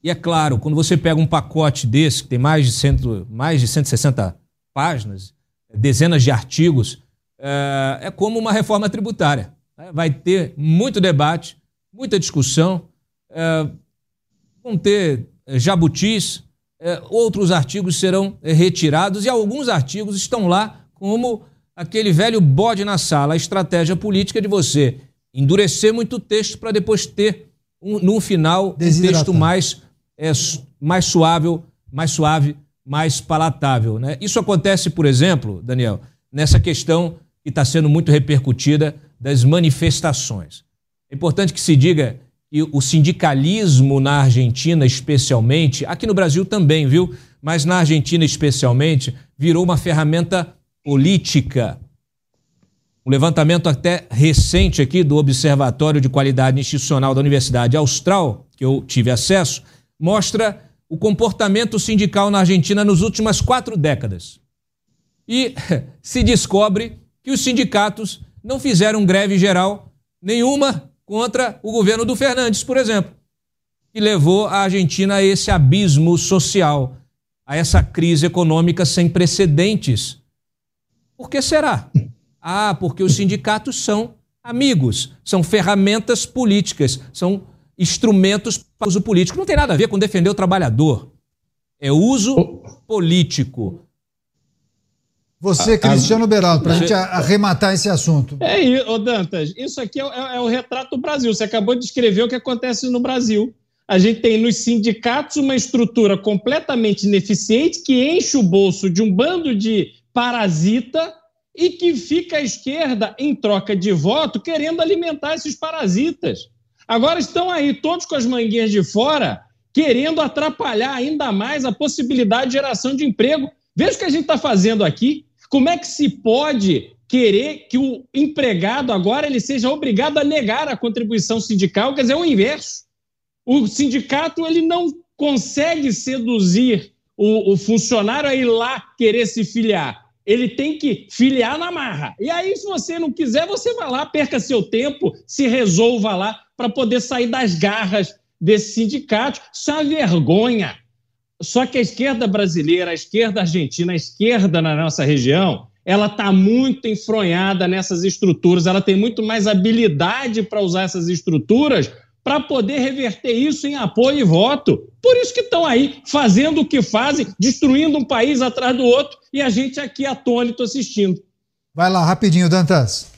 E é claro, quando você pega um pacote desse, que tem mais de, cento, mais de 160 páginas, dezenas de artigos, é, é como uma reforma tributária. Vai ter muito debate, muita discussão, é, vão ter é, jabutis, outros artigos serão é, retirados e alguns artigos estão lá como aquele velho bode na sala, a estratégia política de você endurecer muito o texto para depois ter, um, no final, um texto mais é mais suave, mais suave, mais palatável. Né? Isso acontece, por exemplo, Daniel, nessa questão que está sendo muito repercutida das manifestações. É importante que se diga que o sindicalismo na Argentina, especialmente, aqui no Brasil também, viu? Mas na Argentina, especialmente, virou uma ferramenta política. Um levantamento até recente aqui do Observatório de Qualidade Institucional da Universidade Austral, que eu tive acesso, mostra o comportamento sindical na Argentina nas últimas quatro décadas. E se descobre que os sindicatos não fizeram greve geral nenhuma contra o governo do Fernandes, por exemplo, que levou a Argentina a esse abismo social, a essa crise econômica sem precedentes. Por que será? Ah, porque os sindicatos são amigos, são ferramentas políticas, são instrumentos para uso político. Não tem nada a ver com defender o trabalhador. É uso político. Você, Cristiano Beraldo, para a gente arrematar esse assunto. É isso, ô Dantas, isso aqui é, é, é, o retrato do Brasil. Você acabou de escrever o que acontece no Brasil. A gente tem nos sindicatos uma estrutura completamente ineficiente que enche o bolso de um bando de parasita e que fica à esquerda, em troca de voto, querendo alimentar esses parasitas. Agora estão aí todos com as manguinhas de fora, querendo atrapalhar ainda mais a possibilidade de geração de emprego. Veja o que a gente está fazendo aqui. Como é que se pode querer que o empregado agora ele seja obrigado a negar a contribuição sindical? Quer dizer, é o inverso. O sindicato ele não consegue seduzir o, o funcionário a ir lá querer se filiar. Ele tem que filiar na marra. E aí, se você não quiser, você vai lá, perca seu tempo, se resolva lá para poder sair das garras desse sindicato. Isso é uma vergonha. Só que a esquerda brasileira, a esquerda argentina, a esquerda na nossa região, ela está muito enfronhada nessas estruturas, ela tem muito mais habilidade para usar essas estruturas para poder reverter isso em apoio e voto. Por isso que estão aí fazendo o que fazem, destruindo um país atrás do outro e a gente aqui atônito assistindo. Vai lá, rapidinho, Dantas.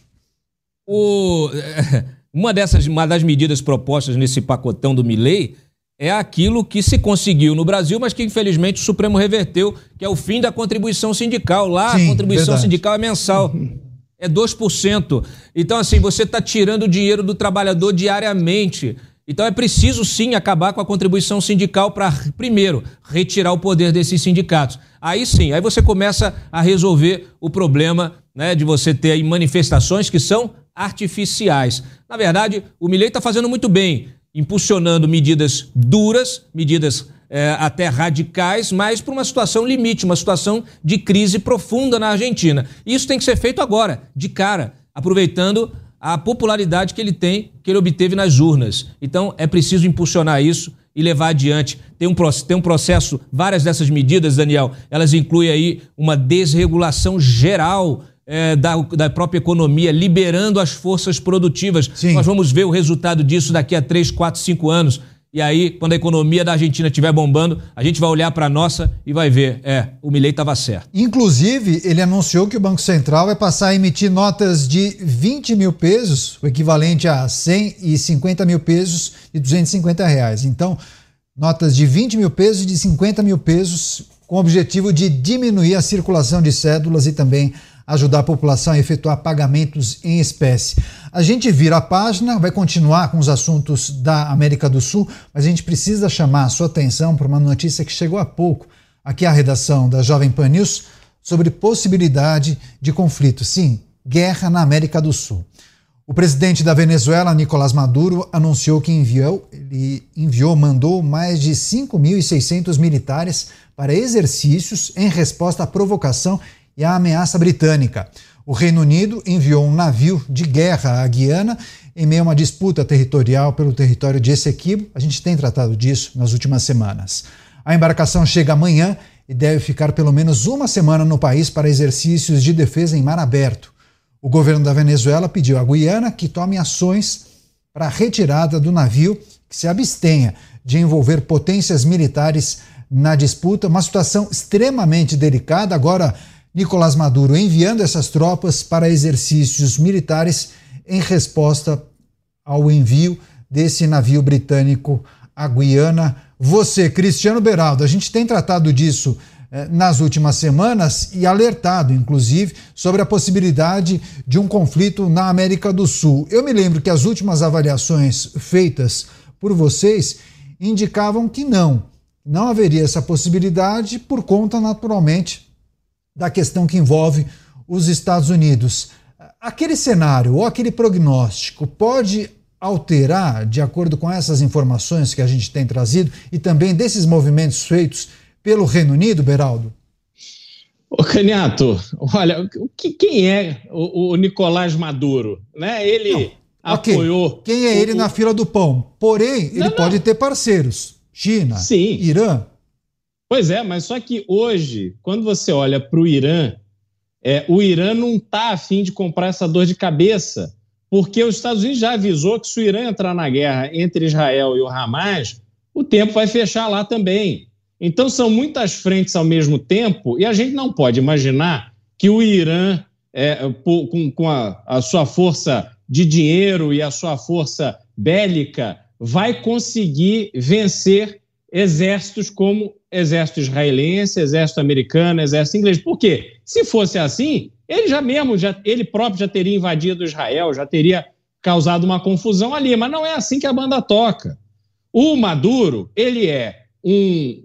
O, uma dessas, uma das medidas propostas nesse pacotão do Milei é aquilo que se conseguiu no Brasil, mas que infelizmente o Supremo reverteu, que é o fim da contribuição sindical. Lá Sim, a contribuição verdade. sindical é mensal. É 2%. Então, assim, você está tirando o dinheiro do trabalhador diariamente. Então é preciso sim acabar com a contribuição sindical para, primeiro, retirar o poder desses sindicatos. Aí sim, aí você começa a resolver o problema né, de você ter manifestações que são artificiais. Na verdade, o Milei está fazendo muito bem, impulsionando medidas duras, medidas é, até radicais, mas para uma situação limite, uma situação de crise profunda na Argentina. Isso tem que ser feito agora, de cara, aproveitando a popularidade que ele tem, que ele obteve nas urnas. Então é preciso impulsionar isso e levar adiante. Tem um, tem um processo, várias dessas medidas, Daniel, elas incluem aí uma desregulação geral é, da, da própria economia, liberando as forças produtivas. Sim. Nós vamos ver o resultado disso daqui a 3, 4, 5 anos. E aí, quando a economia da Argentina estiver bombando, a gente vai olhar para a nossa e vai ver, é, o Milei estava certo. Inclusive, ele anunciou que o Banco Central vai passar a emitir notas de 20 mil pesos, o equivalente a 150 mil pesos e 250 reais. Então, notas de 20 mil pesos e de 50 mil pesos com o objetivo de diminuir a circulação de cédulas e também ajudar a população a efetuar pagamentos em espécie. A gente vira a página, vai continuar com os assuntos da América do Sul, mas a gente precisa chamar a sua atenção para uma notícia que chegou há pouco aqui à redação da Jovem Pan News sobre possibilidade de conflito. Sim, guerra na América do Sul. O presidente da Venezuela, Nicolás Maduro, anunciou que enviou, ele enviou, mandou mais de 5.600 militares para exercícios em resposta à provocação e à ameaça britânica. O Reino Unido enviou um navio de guerra à Guiana em meio a uma disputa territorial pelo território de Essequibo. A gente tem tratado disso nas últimas semanas. A embarcação chega amanhã e deve ficar pelo menos uma semana no país para exercícios de defesa em mar aberto. O governo da Venezuela pediu à Guiana que tome ações para a retirada do navio, que se abstenha de envolver potências militares na disputa. Uma situação extremamente delicada. Agora, Nicolás Maduro enviando essas tropas para exercícios militares em resposta ao envio desse navio britânico à Guiana. Você, Cristiano Beraldo, a gente tem tratado disso eh, nas últimas semanas e alertado, inclusive, sobre a possibilidade de um conflito na América do Sul. Eu me lembro que as últimas avaliações feitas por vocês indicavam que não, não haveria essa possibilidade por conta, naturalmente, da questão que envolve os Estados Unidos. Aquele cenário ou aquele prognóstico pode alterar, de acordo com essas informações que a gente tem trazido e também desses movimentos feitos pelo Reino Unido, Beraldo? Ô Caniato, olha, que, quem é o, o Nicolás Maduro? Né? Ele não, apoiou. Okay. Quem é ele o, na fila do pão? Porém, ele não, pode ter parceiros. China, Sim. Irã. Pois é, mas só que hoje, quando você olha para o Irã, é, o Irã não está afim de comprar essa dor de cabeça, porque os Estados Unidos já avisou que se o Irã entrar na guerra entre Israel e o Hamas, o tempo vai fechar lá também. Então, são muitas frentes ao mesmo tempo, e a gente não pode imaginar que o Irã, é, com, com a, a sua força de dinheiro e a sua força bélica, vai conseguir vencer exércitos como exército israelense, exército americano, exército inglês. Por quê? Se fosse assim, ele já mesmo, já, ele próprio já teria invadido Israel, já teria causado uma confusão ali, mas não é assim que a banda toca. O Maduro, ele é um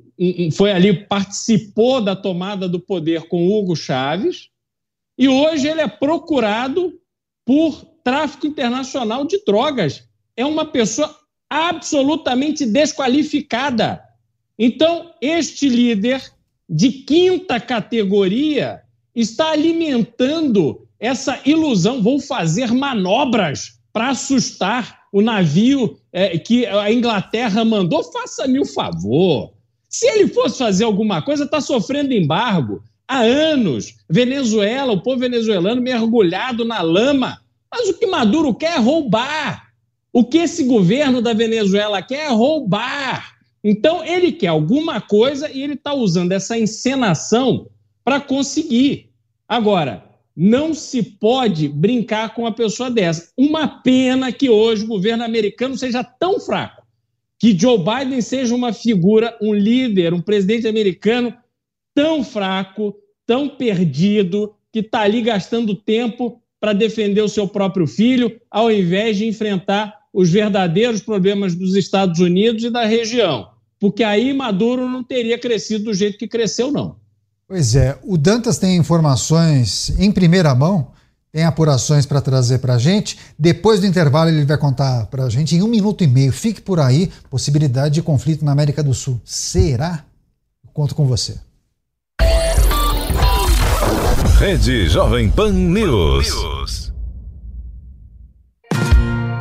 foi ali, participou da tomada do poder com Hugo Chávez, e hoje ele é procurado por tráfico internacional de drogas. É uma pessoa absolutamente desqualificada. Então, este líder de quinta categoria está alimentando essa ilusão. Vou fazer manobras para assustar o navio é, que a Inglaterra mandou. Faça-me o favor. Se ele fosse fazer alguma coisa, está sofrendo embargo há anos. Venezuela, o povo venezuelano mergulhado na lama. Mas o que Maduro quer é roubar. O que esse governo da Venezuela quer é roubar. Então, ele quer alguma coisa e ele está usando essa encenação para conseguir. Agora, não se pode brincar com uma pessoa dessa. Uma pena que hoje o governo americano seja tão fraco que Joe Biden seja uma figura, um líder, um presidente americano tão fraco, tão perdido, que está ali gastando tempo para defender o seu próprio filho, ao invés de enfrentar os verdadeiros problemas dos Estados Unidos e da região. Porque aí Maduro não teria crescido do jeito que cresceu, não. Pois é, o Dantas tem informações em primeira mão tem apurações para trazer para a gente. Depois do intervalo, ele vai contar para a gente em um minuto e meio. Fique por aí, possibilidade de conflito na América do Sul. Será? conto com você. Rede Jovem Pan News.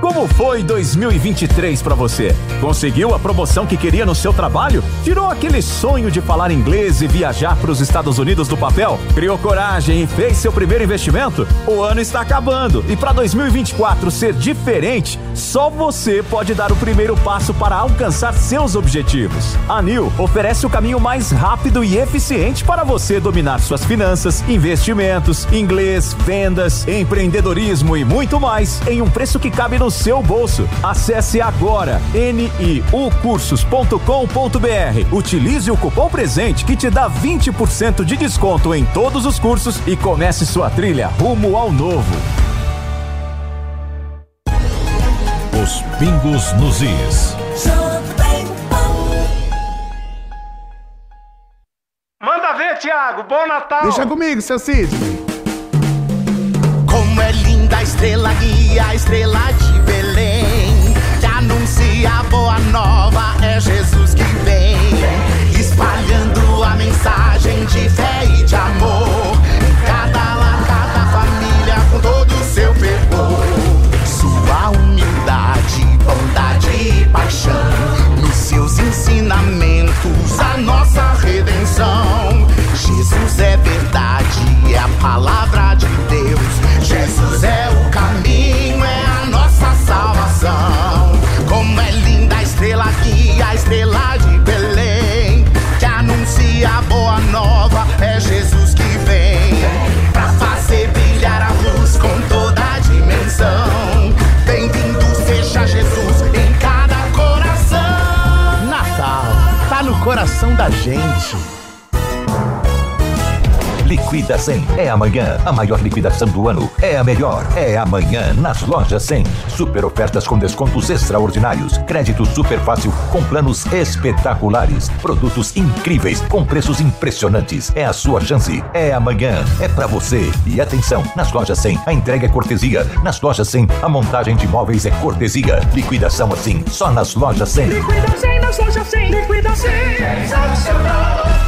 Como foi 2023 para você? Conseguiu a promoção que queria no seu trabalho? Tirou aquele sonho de falar inglês e viajar para os Estados Unidos do papel? Criou coragem e fez seu primeiro investimento? O ano está acabando e para 2024 ser diferente, só você pode dar o primeiro passo para alcançar seus objetivos. A Nil oferece o caminho mais rápido e eficiente para você dominar suas finanças, investimentos, inglês, vendas, empreendedorismo e muito mais em um preço que cabe no seu bolso. Acesse agora niucursos.com.br. Utilize o cupom presente que te dá 20% de desconto em todos os cursos e comece sua trilha rumo ao novo. Os pingos nos is. Manda ver, Thiago. Bom Natal. Deixa comigo, seu Sidney. Como é linda a estrela guia, a estrela. Que a boa nova, é Jesus que vem. Espalhando a mensagem de fé e de amor. Em cada lar, cada família, com todo o seu fervor. Sua humildade, bondade e paixão. Nos seus ensinamentos, a nossa redenção. Jesus é verdade, é a palavra da gente. Liquida 100 é amanhã. A maior liquidação do ano é a melhor. É amanhã nas lojas 100. Super ofertas com descontos extraordinários. Crédito super fácil com planos espetaculares. Produtos incríveis com preços impressionantes. É a sua chance. É amanhã. É pra você. E atenção, nas lojas 100 a entrega é cortesia. Nas lojas 100 a montagem de móveis é cortesia. Liquidação assim, só nas lojas 100. Liquida 100 nas lojas 100. Liquida 100. Sensacional.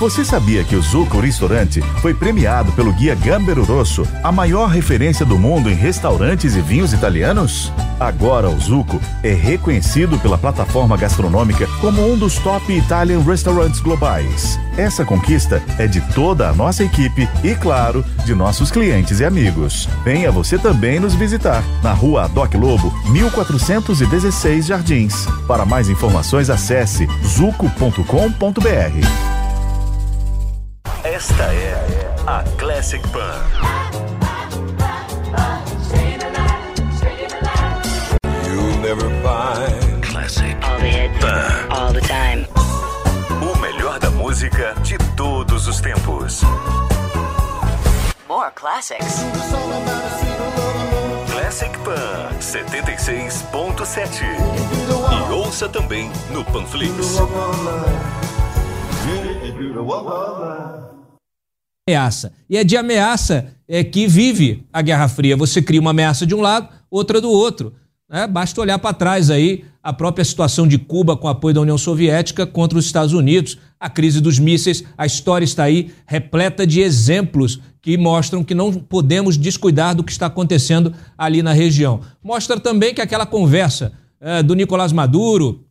Você sabia que o Zuco Restaurante foi premiado pelo Guia Gambero Rosso, a maior referência do mundo em restaurantes e vinhos italianos? Agora o Zuco é reconhecido pela plataforma gastronômica como um dos top Italian Restaurants globais. Essa conquista é de toda a nossa equipe e, claro, de nossos clientes e amigos. Venha você também nos visitar na rua Doc Lobo, 1416 Jardins. Para mais informações, acesse zuco.com.br. Esta é a Classic Pan. You'll never find Classic all the hits Pan. all the time. O melhor da música de todos os tempos. More classics. Classic Pan 76.7. E ouça também no Panflix. Ameaça. E é de ameaça é, que vive a Guerra Fria. Você cria uma ameaça de um lado, outra do outro. né? Basta olhar para trás aí a própria situação de Cuba com apoio da União Soviética contra os Estados Unidos, a crise dos mísseis. A história está aí repleta de exemplos que mostram que não podemos descuidar do que está acontecendo ali na região. Mostra também que aquela conversa é, do Nicolás Maduro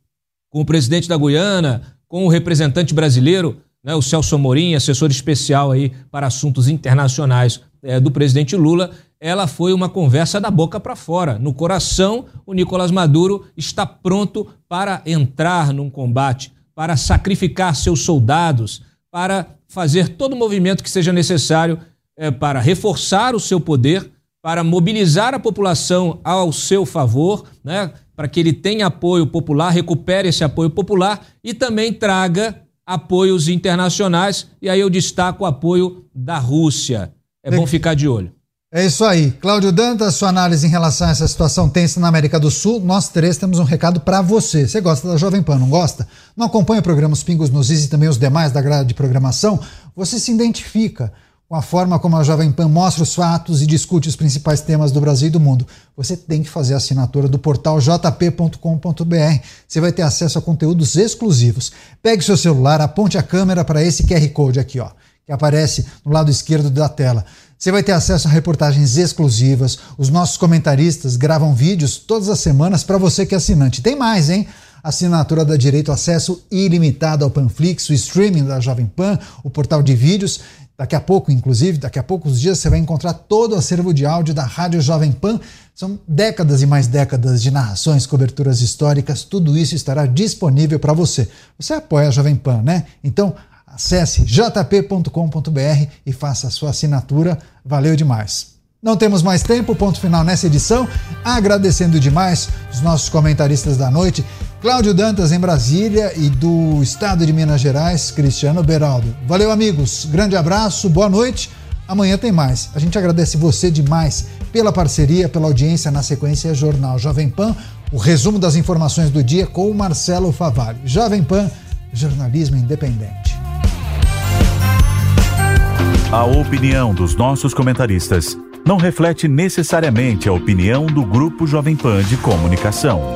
com o presidente da Guiana, com o representante brasileiro, né, o Celso Amorim, assessor especial aí para assuntos internacionais é, do presidente Lula, ela foi uma conversa da boca para fora. No coração, o Nicolás Maduro está pronto para entrar num combate, para sacrificar seus soldados, para fazer todo o movimento que seja necessário é, para reforçar o seu poder, para mobilizar a população ao seu favor, né, para que ele tenha apoio popular, recupere esse apoio popular e também traga apoios internacionais. E aí eu destaco o apoio da Rússia. É bom ficar de olho. É isso aí. Cláudio Dantas, sua análise em relação a essa situação tensa na América do Sul. Nós três temos um recado para você. Você gosta da Jovem Pan, não gosta? Não acompanha o programa Os Pingos nos Is e também os demais da grade de programação? Você se identifica com a forma como a Jovem Pan mostra os fatos e discute os principais temas do Brasil e do mundo. Você tem que fazer a assinatura do portal jp.com.br. Você vai ter acesso a conteúdos exclusivos. Pegue seu celular, aponte a câmera para esse QR Code aqui, ó, que aparece no lado esquerdo da tela. Você vai ter acesso a reportagens exclusivas. Os nossos comentaristas gravam vídeos todas as semanas para você que é assinante. Tem mais, hein? Assinatura dá direito a acesso ilimitado ao Panflix, o streaming da Jovem Pan, o portal de vídeos. Daqui a pouco, inclusive, daqui a poucos dias, você vai encontrar todo o acervo de áudio da Rádio Jovem Pan. São décadas e mais décadas de narrações, coberturas históricas, tudo isso estará disponível para você. Você apoia a Jovem Pan, né? Então, acesse jp.com.br e faça a sua assinatura. Valeu demais. Não temos mais tempo, ponto final nessa edição. Agradecendo demais os nossos comentaristas da noite, Cláudio Dantas em Brasília e do estado de Minas Gerais, Cristiano Beraldo. Valeu, amigos. Grande abraço, boa noite. Amanhã tem mais. A gente agradece você demais pela parceria, pela audiência na sequência Jornal Jovem Pan, o resumo das informações do dia com o Marcelo Favalli. Jovem Pan, jornalismo independente. A opinião dos nossos comentaristas não reflete necessariamente a opinião do Grupo Jovem Pan de Comunicação.